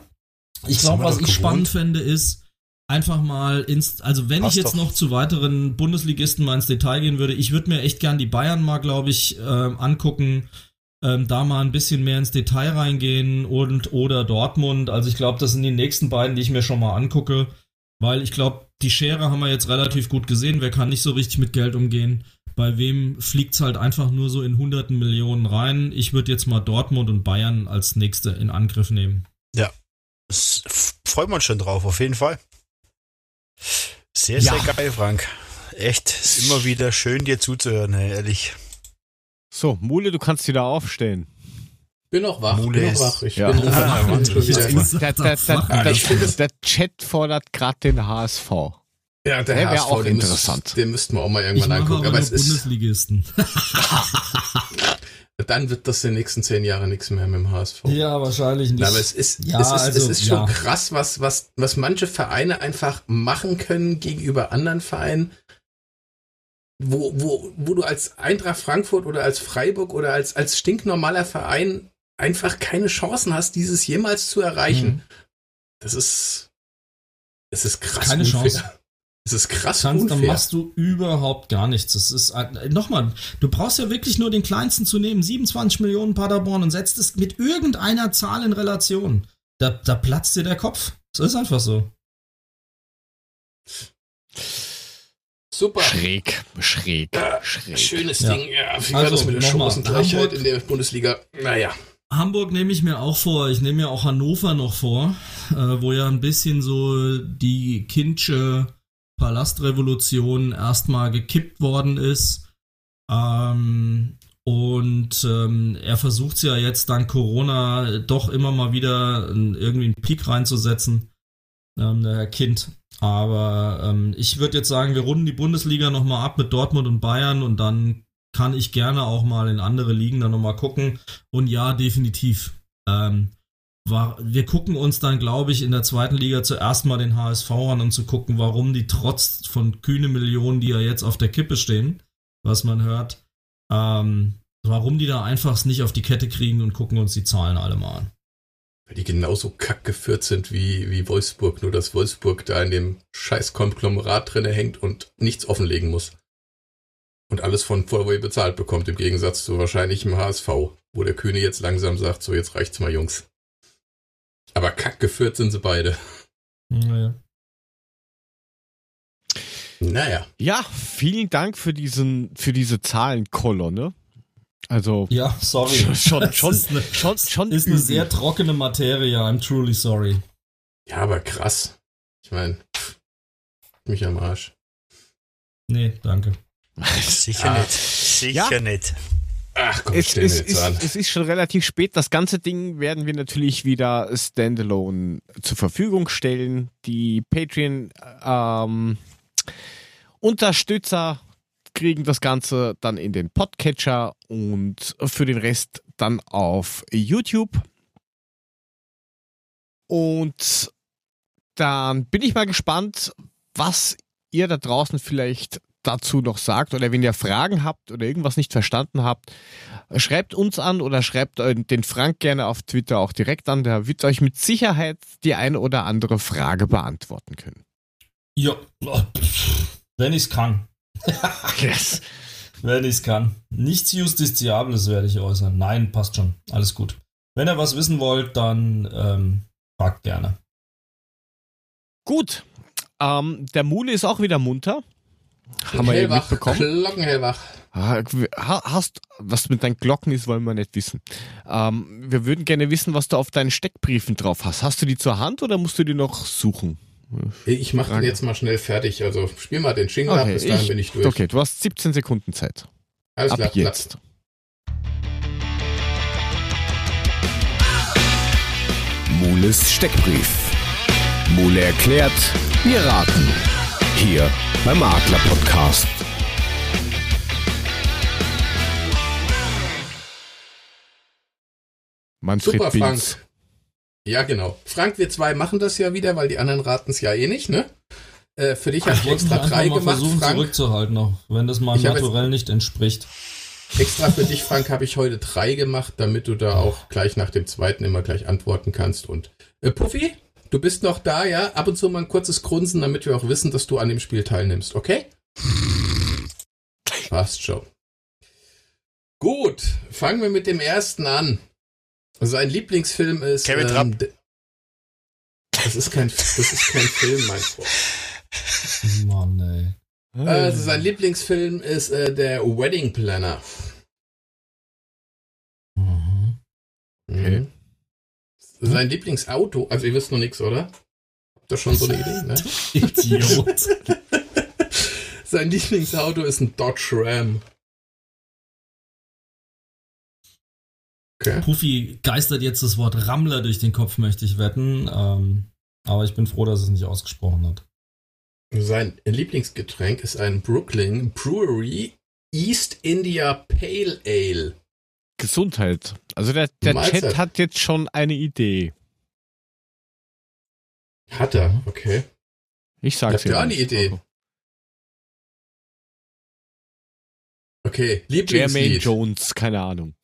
S3: Ich glaube, was ich spannend
S2: gewohnt.
S3: finde, ist einfach mal ins, also wenn
S4: Passt
S3: ich jetzt
S4: doch.
S3: noch zu weiteren Bundesligisten mal ins Detail gehen würde, ich würde mir echt gern die Bayern mal, glaube ich, ähm, angucken, ähm, da mal ein bisschen mehr ins Detail reingehen und oder Dortmund. Also ich glaube, das sind die nächsten beiden, die ich mir schon mal angucke, weil ich glaube, die Schere haben wir jetzt relativ gut gesehen. Wer kann nicht so richtig mit Geld umgehen? Bei wem fliegt's halt einfach nur so in hunderten Millionen rein? Ich würde jetzt mal Dortmund und Bayern als nächste in Angriff nehmen.
S4: Das f- freuen wir uns schon drauf, auf jeden Fall. Sehr,
S1: Ja.
S4: sehr geil, Frank. Echt, ist immer wieder schön, dir zuzuhören, ehrlich.
S1: So, Mule, du kannst wieder aufstehen.
S2: Bin noch wach,
S4: Mule
S2: bin noch
S4: ist-
S2: wach. Ich
S1: Ja.
S2: bin
S4: Wahnsinn.
S2: wieder-
S1: Der,
S2: ich
S1: Chat fordert gerade den HSV.
S2: Ja, der
S1: Der
S2: HSV,
S1: auch
S2: den
S1: interessant.
S2: Müsst, den müssten wir auch mal
S3: Ich
S2: irgendwann
S3: mache
S2: angucken.
S3: aber
S2: es ist,
S3: Bundesligisten.
S2: dann wird das in den nächsten zehn Jahren nichts mehr mit dem HSV.
S3: ja, wahrscheinlich nicht.
S2: Aber es ist,
S3: Ja,
S2: es ist,
S3: also,
S2: es ist schon
S3: ja.
S2: krass, was, was, was manche Vereine einfach machen können gegenüber anderen Vereinen, wo, wo, wo du als Eintracht Frankfurt oder als Freiburg oder als, als stinknormaler Verein einfach keine Chancen hast, dieses jemals zu erreichen.
S3: Mhm.
S2: Das ist, es ist krass
S3: Keine
S2: unfair.
S3: Chance.
S2: Es ist krass
S3: kannst, dann
S2: unfair.
S3: machst du überhaupt gar nichts. Das ist äh, nochmal, du brauchst ja wirklich nur den kleinsten zu nehmen, 27 Millionen Paderborn und setzt es mit irgendeiner Zahl in Relation. Da, da platzt dir der Kopf. Das ist einfach so.
S2: Super.
S1: Schräg, schräg, schräg.
S2: Schönes
S3: Ja.
S2: Ding, ja. Wie
S3: Also,
S2: war das mit der Chancengleichheit
S3: Hamburg-
S2: in der Bundesliga? Naja.
S3: Hamburg nehme ich mir auch vor. Ich nehme mir auch Hannover noch vor, äh, wo ja ein bisschen so die Kindsche Palastrevolution erstmal gekippt worden ist. Ähm, und ähm, er versucht ja jetzt dank Corona doch immer mal wieder irgendwie einen Peak reinzusetzen, ähm, Herr Kind. Aber ähm, ich würde jetzt sagen, wir runden die Bundesliga nochmal ab mit Dortmund und Bayern und dann kann ich gerne auch mal in andere Ligen dann nochmal gucken. Und ja, definitiv. Ähm, war, wir gucken uns dann, glaube ich, in der zweiten Liga zuerst mal den HSV an, um zu gucken, warum die trotz von kühne Millionen, die ja jetzt auf der Kippe stehen, was man hört, ähm, warum die da einfach nicht auf die Kette kriegen und gucken uns die Zahlen alle mal an.
S2: Weil die genauso kackgeführt sind wie, wie Wolfsburg, nur dass Wolfsburg da in dem scheiß Konglomerat drinne hängt und nichts offenlegen muss. Und alles von Vollway bezahlt bekommt, im Gegensatz zu wahrscheinlich im HSV, wo der Kühne jetzt langsam sagt, so jetzt reicht's mal, Jungs. Aber kackgeführt sind sie beide.
S3: Naja.
S2: Naja.
S1: Ja, vielen Dank für diesen, für diese Zahlenkolonne. Also
S3: Ja, sorry.
S1: schon,
S3: Das
S1: schon,
S3: ist eine,
S1: schon, schon
S3: ist eine sehr trockene Materie. I'm truly sorry.
S2: Ja, aber krass. Ich meine, mich am Arsch.
S3: Nee, danke.
S4: Sicher
S2: Ah.
S4: nicht. Sicher
S1: Ja.
S4: nicht.
S2: Ach komm,
S1: es, es,
S2: jetzt
S1: ist,
S2: an.
S1: es ist schon relativ spät. Das ganze Ding werden wir natürlich wieder standalone zur Verfügung stellen. Die Patreon ähm, Unterstützer kriegen das Ganze dann in den Podcatcher und für den Rest dann auf YouTube. Und dann bin ich mal gespannt, was ihr da draußen vielleicht dazu noch sagt oder wenn ihr Fragen habt oder irgendwas nicht verstanden habt, schreibt uns an oder schreibt äh, den Frank gerne auf Twitter auch direkt an. Der wird euch mit Sicherheit die eine oder andere Frage beantworten können.
S3: Ja, wenn ich's kann.
S1: Yes.
S3: Wenn ich's kann. Nichts Justiziables werde ich äußern. Nein, passt schon. Alles gut. Wenn ihr was wissen wollt, dann ähm, fragt gerne.
S1: Gut. Ähm, der Mule ist auch wieder munter. Haben wir eben
S2: hellwach,
S1: mitbekommen.
S2: Glockenhellwach.
S1: Ah, ha- Hast, was mit deinen Glocken ist, wollen wir nicht wissen. Ähm, wir würden gerne wissen, was du auf deinen Steckbriefen drauf hast. Hast du die zur Hand oder musst du die noch suchen?
S2: Ich mache den jetzt mal schnell fertig. Also spiel mal den Jingle ab, bis dahin bin ich durch.
S1: okay, du hast 17 Sekunden Zeit.
S2: Alles
S1: Ab
S2: klar,
S1: jetzt.
S6: Mules Steckbrief. Mule erklärt, wir raten. Hier beim Adler Podcast.
S1: Manfred
S2: Super, Frank.
S1: Binz.
S2: Ja, genau. Frank, wir zwei machen das ja wieder, weil die anderen raten es ja eh nicht, ne? Äh, für dich habe ich extra drei
S3: mal
S2: gemacht,
S3: versuchen
S2: Frank.
S3: zurückzuhalten noch, wenn das
S2: jetzt-
S3: Naturell nicht entspricht.
S2: Extra für dich, Frank, habe ich heute drei gemacht, damit du da auch gleich nach dem zweiten immer gleich antworten kannst. Und äh, Puffy, du bist noch da, ja? Ab und zu mal ein kurzes Grunzen, damit wir auch wissen, dass du an dem Spiel teilnimmst, okay? Passt schon. Gut, fangen wir mit dem ersten an. Sein Lieblingsfilm ist.
S4: Top.
S2: d- das ist kein, das ist kein Film, mein Freund.
S3: Mann, ey.
S2: Also sein Lieblingsfilm ist äh, der Wedding Planner.
S3: Mhm.
S2: Mhm. Sein Lieblingsauto, also ihr wisst noch nichts, oder? Habt ihr schon so eine Idee, ne?
S3: Idiot.
S2: Sein Lieblingsauto ist ein Dodge Ram. Okay.
S3: Puffy geistert jetzt das Wort Rammler durch den Kopf, möchte ich wetten. Ähm, aber ich bin froh, dass es nicht ausgesprochen hat.
S2: Sein Lieblingsgetränk ist ein Brooklyn Brewery East India Pale Ale.
S1: Gesundheit. Also der, der
S2: Mahlzeit.
S1: Chat hat jetzt schon eine Idee.
S2: Hat er, okay.
S1: Ich sag's
S2: ihr
S1: ja
S2: auch eine. Idee? Okay,
S1: Jermaine
S2: Lieblingslied.
S1: Jones, keine Ahnung.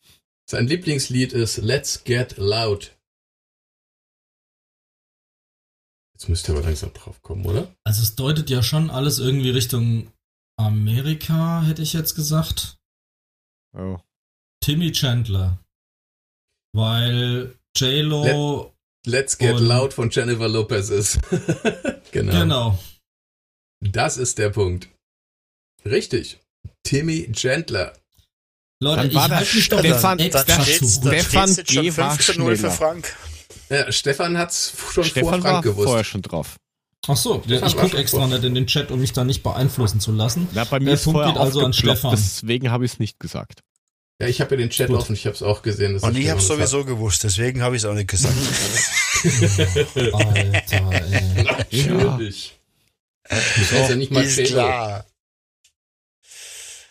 S2: Sein Lieblingslied ist Let's Get Loud. Jetzt müsst ihr aber langsam drauf kommen, oder?
S3: Also es deutet ja schon alles irgendwie Richtung Amerika, hätte ich jetzt gesagt.
S1: Oh.
S3: Timmy Chandler. Weil J-Lo,
S2: Let's Get Loud von Jennifer Lopez ist. genau.
S3: genau.
S2: Das ist der Punkt. Richtig. Timmy Chandler.
S3: Leute,
S1: Dann
S3: ich
S1: war das Stefan-
S3: extra
S4: Dann
S1: Stefan- Stefan G. war
S4: 15-0 für. Frank.
S2: Ja, Stefan hat's schon vor
S1: Stefan
S2: Frank
S1: war
S2: gewusst.
S1: vorher schon drauf.
S3: Ach so, ja,
S2: Stefan
S3: ich gucke extra
S2: vor.
S3: nicht in den Chat, um mich da nicht beeinflussen zu lassen.
S1: Na, bei mir
S3: Der
S1: ist
S3: Punkt
S1: vorher
S3: geht also an Stefan.
S1: deswegen habe ich es nicht gesagt.
S2: Ja, ich habe ja den Chat
S3: Gut.
S2: offen, ich habe es auch gesehen.
S4: Und ich habe
S2: Stefan das
S4: sowieso gewusst, deswegen habe ich es auch nicht gesagt.
S3: Alter, ey.
S2: hat. Natürlich. Das heißt ja nicht mal
S4: Ist klar.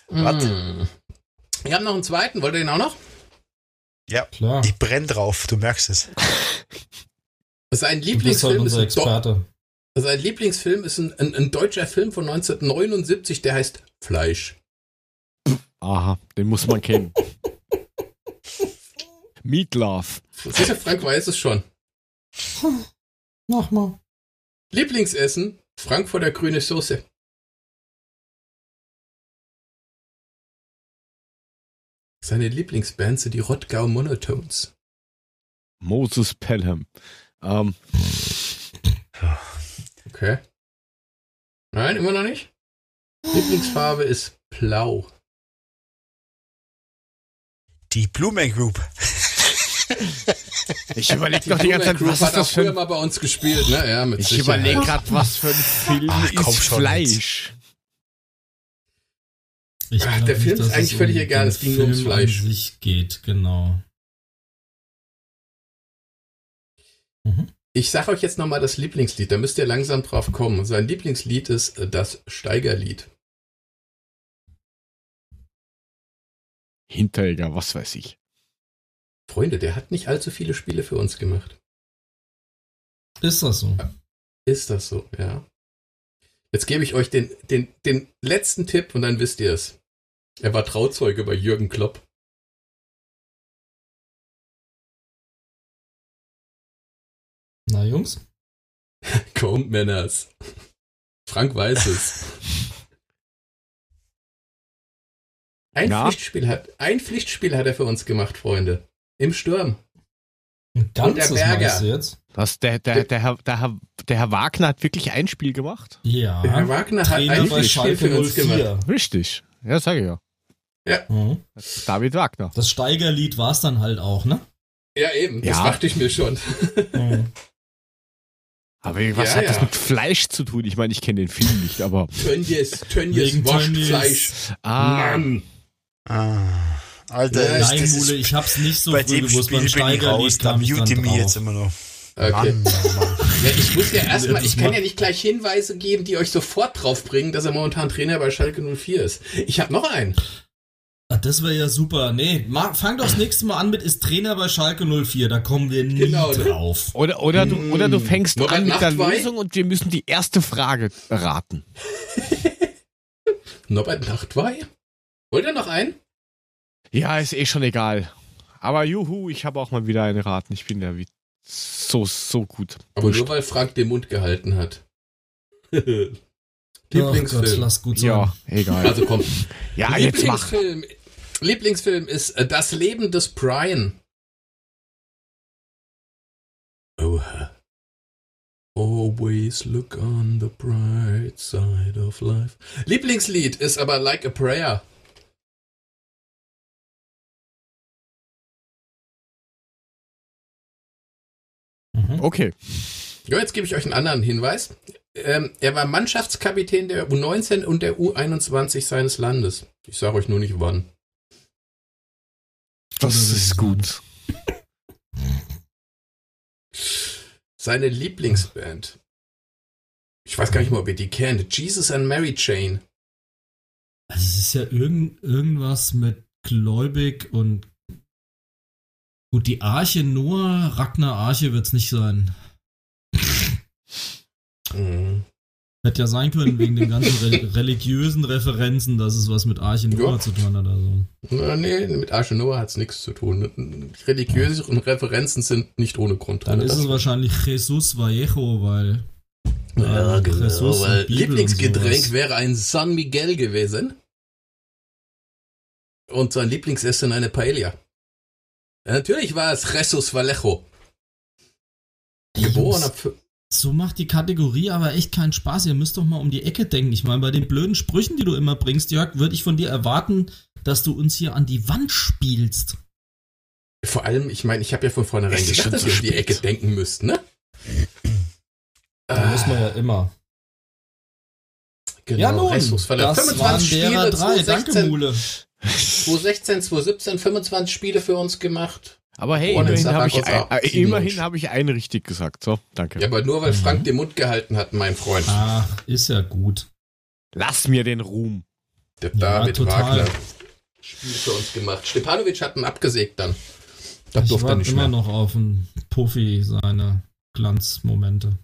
S4: Warte.
S2: Mm. Wir haben noch einen zweiten. Wollt ihr den auch noch?
S4: Ja,
S3: Klar.
S4: ich brenne drauf, du merkst es.
S2: Sein
S3: Du bist
S2: Lieblingsfilm
S3: halt
S2: ist
S3: unser
S2: ein,
S3: Experte.
S2: sein Lieblingsfilm ist ein, ein, ein deutscher Film von 1979, der heißt Fleisch.
S1: Aha, den muss man kennen. Meatloaf.
S2: Sicher, Frank weiß es schon.
S3: Mach mal.
S2: Lieblingsessen, Frankfurter grüne Soße. Seine Lieblingsband sind die Rottgau Monotones.
S1: Moses Pelham. Ähm,
S2: Okay. Nein, immer noch nicht? Lieblingsfarbe ist blau.
S4: Die Blumen Group.
S1: ich überlege doch die ganze Zeit,
S2: Group
S1: was
S2: hat
S1: ist das für ein...
S2: mal bei uns gespielt, ne? Ja, mit
S1: Ich überlege gerade, was für ein Film
S4: Ach, komm
S1: ist
S4: schon
S1: Fleisch.
S3: Ich
S2: Ach,
S3: glaub
S2: der Film ist eigentlich völlig
S3: um
S2: egal, es ging nur ums Fleisch.
S3: An sich geht, genau. Mhm.
S2: Ich sag euch jetzt nochmal das Lieblingslied, da müsst ihr langsam drauf kommen. Sein Lieblingslied ist äh, das Steigerlied.
S1: Hinteregger, was weiß ich.
S2: Freunde, der hat nicht allzu viele Spiele für uns gemacht.
S3: Ist das so?
S2: Ist das so, ja. Jetzt gebe ich euch den, den, den letzten Tipp und dann wisst ihr es. Er war Trauzeuge bei Jürgen Klopp.
S3: Na, Jungs?
S2: Kommt, Männers. Frank weiß es. Ein,
S1: Ja?
S2: Pflichtspiel hat, ein Pflichtspiel hat er für uns gemacht, Freunde. Im Sturm.
S3: Ein ganzes meinst du jetzt?
S1: Was, der, der, der, Herr, der, Herr, der Herr Wagner hat wirklich ein Spiel gemacht?
S3: Ja.
S2: Der Herr Wagner hat
S3: Trainer
S2: ein Spiel
S3: Schalke
S2: für uns
S3: 04.
S2: gemacht.
S1: Richtig. Ja, sage ich ja.
S3: Mhm.
S1: David Wagner.
S3: Das Steigerlied war es dann halt auch, ne?
S2: Ja, eben, das
S1: Ja.
S2: dachte ich mir schon.
S3: Mhm.
S1: Aber was
S2: Ja,
S1: hat das
S2: ja.
S1: mit Fleisch zu tun? Ich meine, ich kenne den Film nicht, aber.
S2: Tönnies, Tönnies,
S3: Wegen
S2: Wurstfleisch.
S1: Ah,
S2: Mann.
S4: Ah, Alter,
S2: Ja,
S4: das,
S3: Nein,
S4: das
S3: Mule,
S4: ist,
S3: ich hab's nicht so
S4: bei
S3: früh
S4: dem
S3: gewusst.
S4: Spiel
S3: Beim
S4: bin ich raus,
S3: Steigerlied
S4: da
S3: kam ich dann
S4: mute mich jetzt
S3: drauf.
S4: immer noch.
S2: Okay.
S4: Mann, Mann.
S2: Ja, ich muss ja erstmal, ich kann ja nicht gleich Hinweise geben, die euch sofort drauf bringen, dass er momentan Trainer bei Schalke 04 ist. Ich habe noch einen.
S3: Ah, Das wäre ja super. Nee, fang doch das nächste Mal an mit ist Trainer bei Schalke 04. Da kommen wir nie
S2: Genau, ne?
S3: drauf.
S1: oder, oder, du, oder du fängst
S2: Norbert
S1: an mit der? Lösung und wir müssen die erste Frage raten.
S2: Norbert Nachtwey? Wollt ihr noch einen?
S1: Ja, ist eh schon egal. Aber juhu, ich habe auch mal wieder eine raten. Ich bin ja wie so, so gut.
S2: Aber
S1: Wurscht.
S2: nur weil Frank den Mund gehalten hat.
S3: Oh Gott,
S2: Lieblingsfilm.
S3: lass gut sein.
S1: Ja, egal.
S2: also komm.
S1: ja, jetzt mach.
S2: Lieblingsfilm. Lieblingsfilm ist äh, Das Leben des Brian. Oha. Always look on the bright side of life. Lieblingslied ist aber Like a Prayer.
S3: Mhm.
S1: Okay.
S2: Ja, jetzt gebe ich euch einen anderen Hinweis. Ähm, er war Mannschaftskapitän der U19 und der U21 seines Landes. Ich sage euch nur nicht wann.
S1: Das ist gut.
S2: Seine Lieblingsband. Ich weiß gar nicht mal, ob ihr die kennt. Jesus and Mary Chain.
S3: Also es ist ja irgend, irgendwas mit Gläubig und gut, die Arche Noah, Ragnar Arche wird's nicht sein.
S2: Mhm.
S3: Hätte ja sein können, wegen den ganzen re religiösen Referenzen, dass es was mit Arche Noah
S2: Ja.
S3: zu tun hat oder so.
S2: Na, nee, mit Arche Noah hat es nichts zu tun. Religiöse Referenzen sind nicht ohne Grund
S3: Dann ist es wahrscheinlich Jesus Vallejo, weil
S2: ja,
S3: äh,
S2: genau,
S3: Jesus
S2: weil Lieblingsgetränk wäre ein San Miguel gewesen. Und sein Lieblingsessen eine Paella. Ja, natürlich war es Jesus Vallejo.
S3: Ey,
S2: Geboren ab
S3: So macht die Kategorie aber echt keinen Spaß. Ihr müsst doch mal um die Ecke denken. Ich meine, bei den blöden Sprüchen, die du immer bringst, Jörg, würde ich von dir erwarten, dass du uns hier an die Wand spielst.
S2: Vor allem, ich meine, ich habe ja von vornherein
S1: Es schon
S2: dass ihr um die. Ecke denken müsst, ne?
S3: Da muss man ja immer.
S2: Genau,
S3: ja, nun,
S2: Jesus Vallejo.
S3: das waren derer drei. Danke,
S2: 2016,
S3: Mule.
S2: 2016, 2017, 25 Spiele für uns gemacht.
S1: Aber hey,
S2: Oh, dann
S1: immerhin habe ich, ein, äh, immerhin hab ich einen richtig gesagt. So, danke.
S2: Ja, aber nur weil
S3: Mhm.
S2: Frank den Mund gehalten hat, mein Freund.
S3: Ach, ist ja gut.
S1: Lass mir den Ruhm.
S2: Der
S3: Ja,
S2: David
S3: total.
S2: Wagner. Spiel für uns gemacht. Stepanovic hat ihn abgesägt dann. Das
S3: ich
S2: durfte er nicht
S3: immer
S2: mehr.
S3: noch auf einen Puffy, seine Glanzmomente.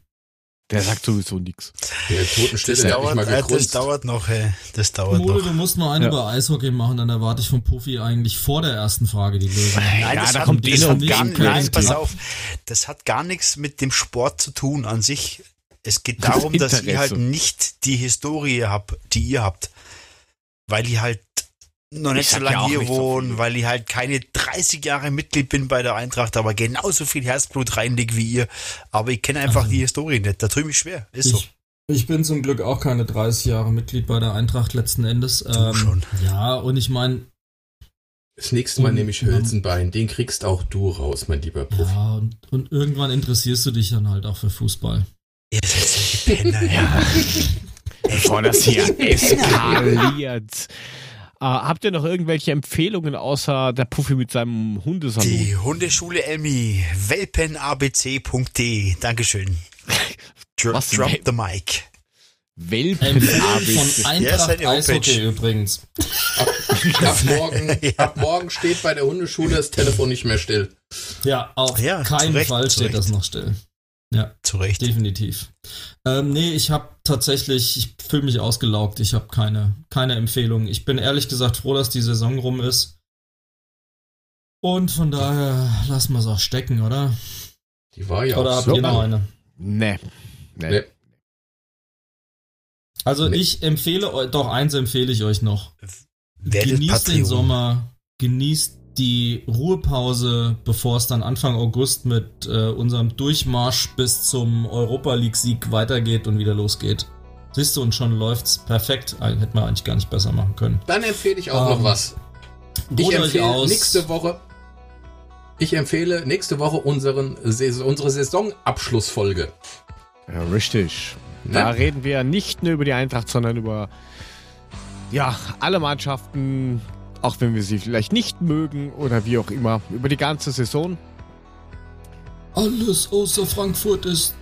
S1: Der sagt sowieso nichts.
S2: Der
S4: Das
S2: Totenstille der hat
S4: dauert,
S2: nicht mal
S4: äh, das dauert noch, ey. Das dauert
S3: Mole,
S4: noch.
S3: du musst noch eine
S1: Ja.
S3: über Eishockey machen, dann erwarte ich von Puffy eigentlich vor der ersten Frage die Lösung.
S4: Nein,
S1: Ja,
S4: das
S1: da
S4: hat,
S1: kommt
S4: das hat gar, Nein, pass auf. Das hat gar nichts mit dem Sport zu tun an sich. Es geht darum, dass
S1: Interesse.
S4: ihr halt nicht die Historie habt, die ihr habt. Weil ich halt noch nicht
S1: Ich
S4: so
S1: ja
S4: lange hier
S1: nicht so
S4: weil ich halt keine 30 Jahre Mitglied bin bei der Eintracht, aber genauso viel Herzblut reinlege wie ihr. Aber ich kenne einfach
S3: Also,
S4: die Historie nicht. Da tue ich mich schwer. Ist so.
S3: Ich, ich bin zum Glück auch keine 30 Jahre Mitglied bei der Eintracht letzten Endes. Ähm,
S4: schon.
S3: Ja, und ich meine,
S2: Das nächste Mal
S3: Und-
S2: nehme ich Hülsenbein. Den kriegst auch du raus, mein lieber Puff.
S3: ja, und, und irgendwann interessierst du dich dann halt auch für Fußball.
S4: Ihr seid Penner, ja.
S1: Bevor das hier eskaliert. Äh, habt ihr noch irgendwelche Empfehlungen außer der Puffy mit seinem Hundesalon?
S4: Die Hundeschule Elmi, welpenabc.de. Dankeschön. Dro
S1: Was?
S4: drop the mic.
S1: Welpen
S3: von
S4: Ja,
S3: Eintracht
S4: Homepage.
S3: Eishockey übrigens.
S2: Ab morgen, ab morgen steht bei der Hundeschule das Telefon nicht mehr still.
S3: Ja, auf
S4: Ja,
S3: keinen Fall steht
S4: Recht.
S3: das noch still. Ja,
S4: Zu Recht.
S3: definitiv. Ähm, nee, ich habe tatsächlich, ich fühle mich ausgelaugt. Ich habe keine, keine Empfehlung. Ich bin ehrlich gesagt froh, dass die Saison rum ist. Und von daher lassen wir es auch stecken, oder?
S2: Die war ja
S3: oder
S2: auch
S3: habt
S2: so
S3: ihr noch eine?
S1: Nee. Nee.
S2: Nee.
S3: Also
S2: Nee.
S3: ich empfehle euch, doch eins empfehle ich euch noch.
S4: Werdet
S3: genießt den
S4: Patreon.
S3: Sommer, genießt die Ruhepause, bevor es dann Anfang August mit äh, unserem Durchmarsch bis zum Europa League-Sieg weitergeht und wieder losgeht. Siehst du, und schon läuft's perfekt. Äh, Hätten wir eigentlich gar nicht besser machen können.
S2: Dann empfehle ich auch
S3: Ähm,
S2: noch was. Ich empfehle
S3: aus.
S2: nächste Woche. Ich empfehle nächste Woche unseren, unsere Saisonabschlussfolge.
S1: Ja, richtig.
S2: Ne?
S1: Da reden wir nicht nur über die Eintracht, sondern über ja, alle Mannschaften, auch wenn wir sie vielleicht nicht mögen oder wie auch immer, über die ganze Saison.
S3: Alles außer Frankfurt ist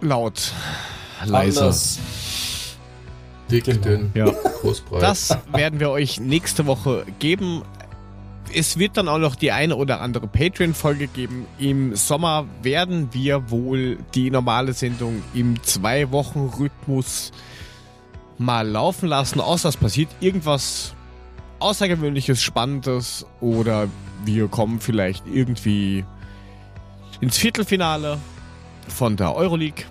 S1: Laut, leiser.
S2: Dick, dünn,
S1: Ja.
S2: groß, breit.
S1: Das werden wir euch nächste Woche geben. Es wird dann auch noch die eine oder andere Patreon-Folge geben. Im Sommer werden wir wohl die normale Sendung im Zwei-Wochen-Rhythmus mal laufen lassen, außer es passiert irgendwas Außergewöhnliches, Spannendes oder wir kommen vielleicht irgendwie ins Viertelfinale von der Euroleague.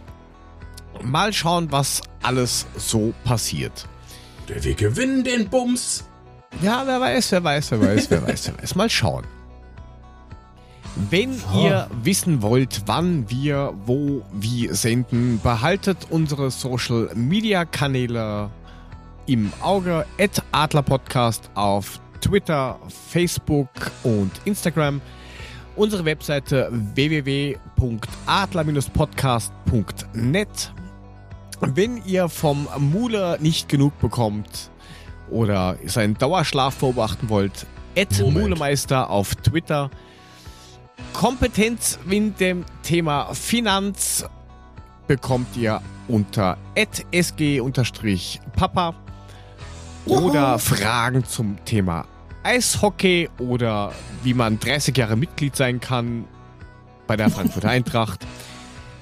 S1: Mal schauen, was alles so passiert.
S2: Wir gewinnen den Bums.
S1: Ja, wer weiß, wer weiß, wer weiß, wer weiß, wer weiß. Mal schauen. Wenn ihr wissen wollt, wann wir wo wie senden, behaltet unsere Social Media Kanäle im Auge. At Adlerpodcast auf Twitter, Facebook und Instagram. Unsere Webseite www.adler-podcast.net. Wenn ihr vom Mule nicht genug bekommt oder seinen Dauerschlaf beobachten wollt,
S2: Moment.
S1: Mulemeister auf Twitter. Kompetenz in dem Thema Finanz bekommt ihr unter sg-papa oder Fragen zum Thema Eishockey oder wie man 30 Jahre Mitglied sein kann bei der Frankfurter Eintracht.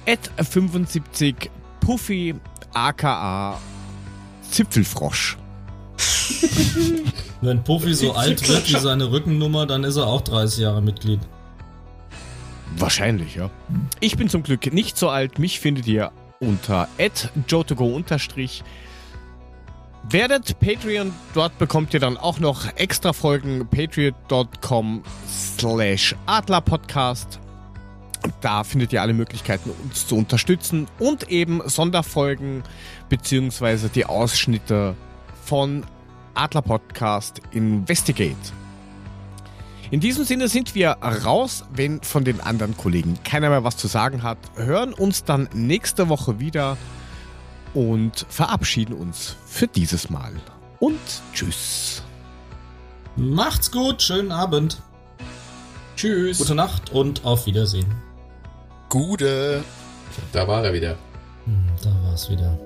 S1: At 75 Puffy aka Zipfelfrosch.
S3: Wenn Puffy so alt wird wie seine Rückennummer, dann ist er auch 30 Jahre Mitglied.
S1: Wahrscheinlich, ja. Ich bin zum Glück nicht so alt. Mich findet ihr unter @jotogo unterstrich. Werdet Patreon, dort bekommt ihr dann auch noch extra Folgen. Patreon.com slash Adlerpodcast. Da findet ihr alle Möglichkeiten, uns zu unterstützen und eben Sonderfolgen beziehungsweise die Ausschnitte von Adler Podcast Investigate. In diesem Sinne sind wir raus, wenn von den anderen Kollegen keiner mehr was zu sagen hat. Hören uns dann nächste Woche wieder und verabschieden uns für dieses Mal. Und tschüss.
S3: Macht's gut, schönen Abend.
S2: Tschüss.
S3: Gute Nacht und auf Wiedersehen.
S4: Gute.
S2: Da war er wieder.
S3: Hm, da war's wieder.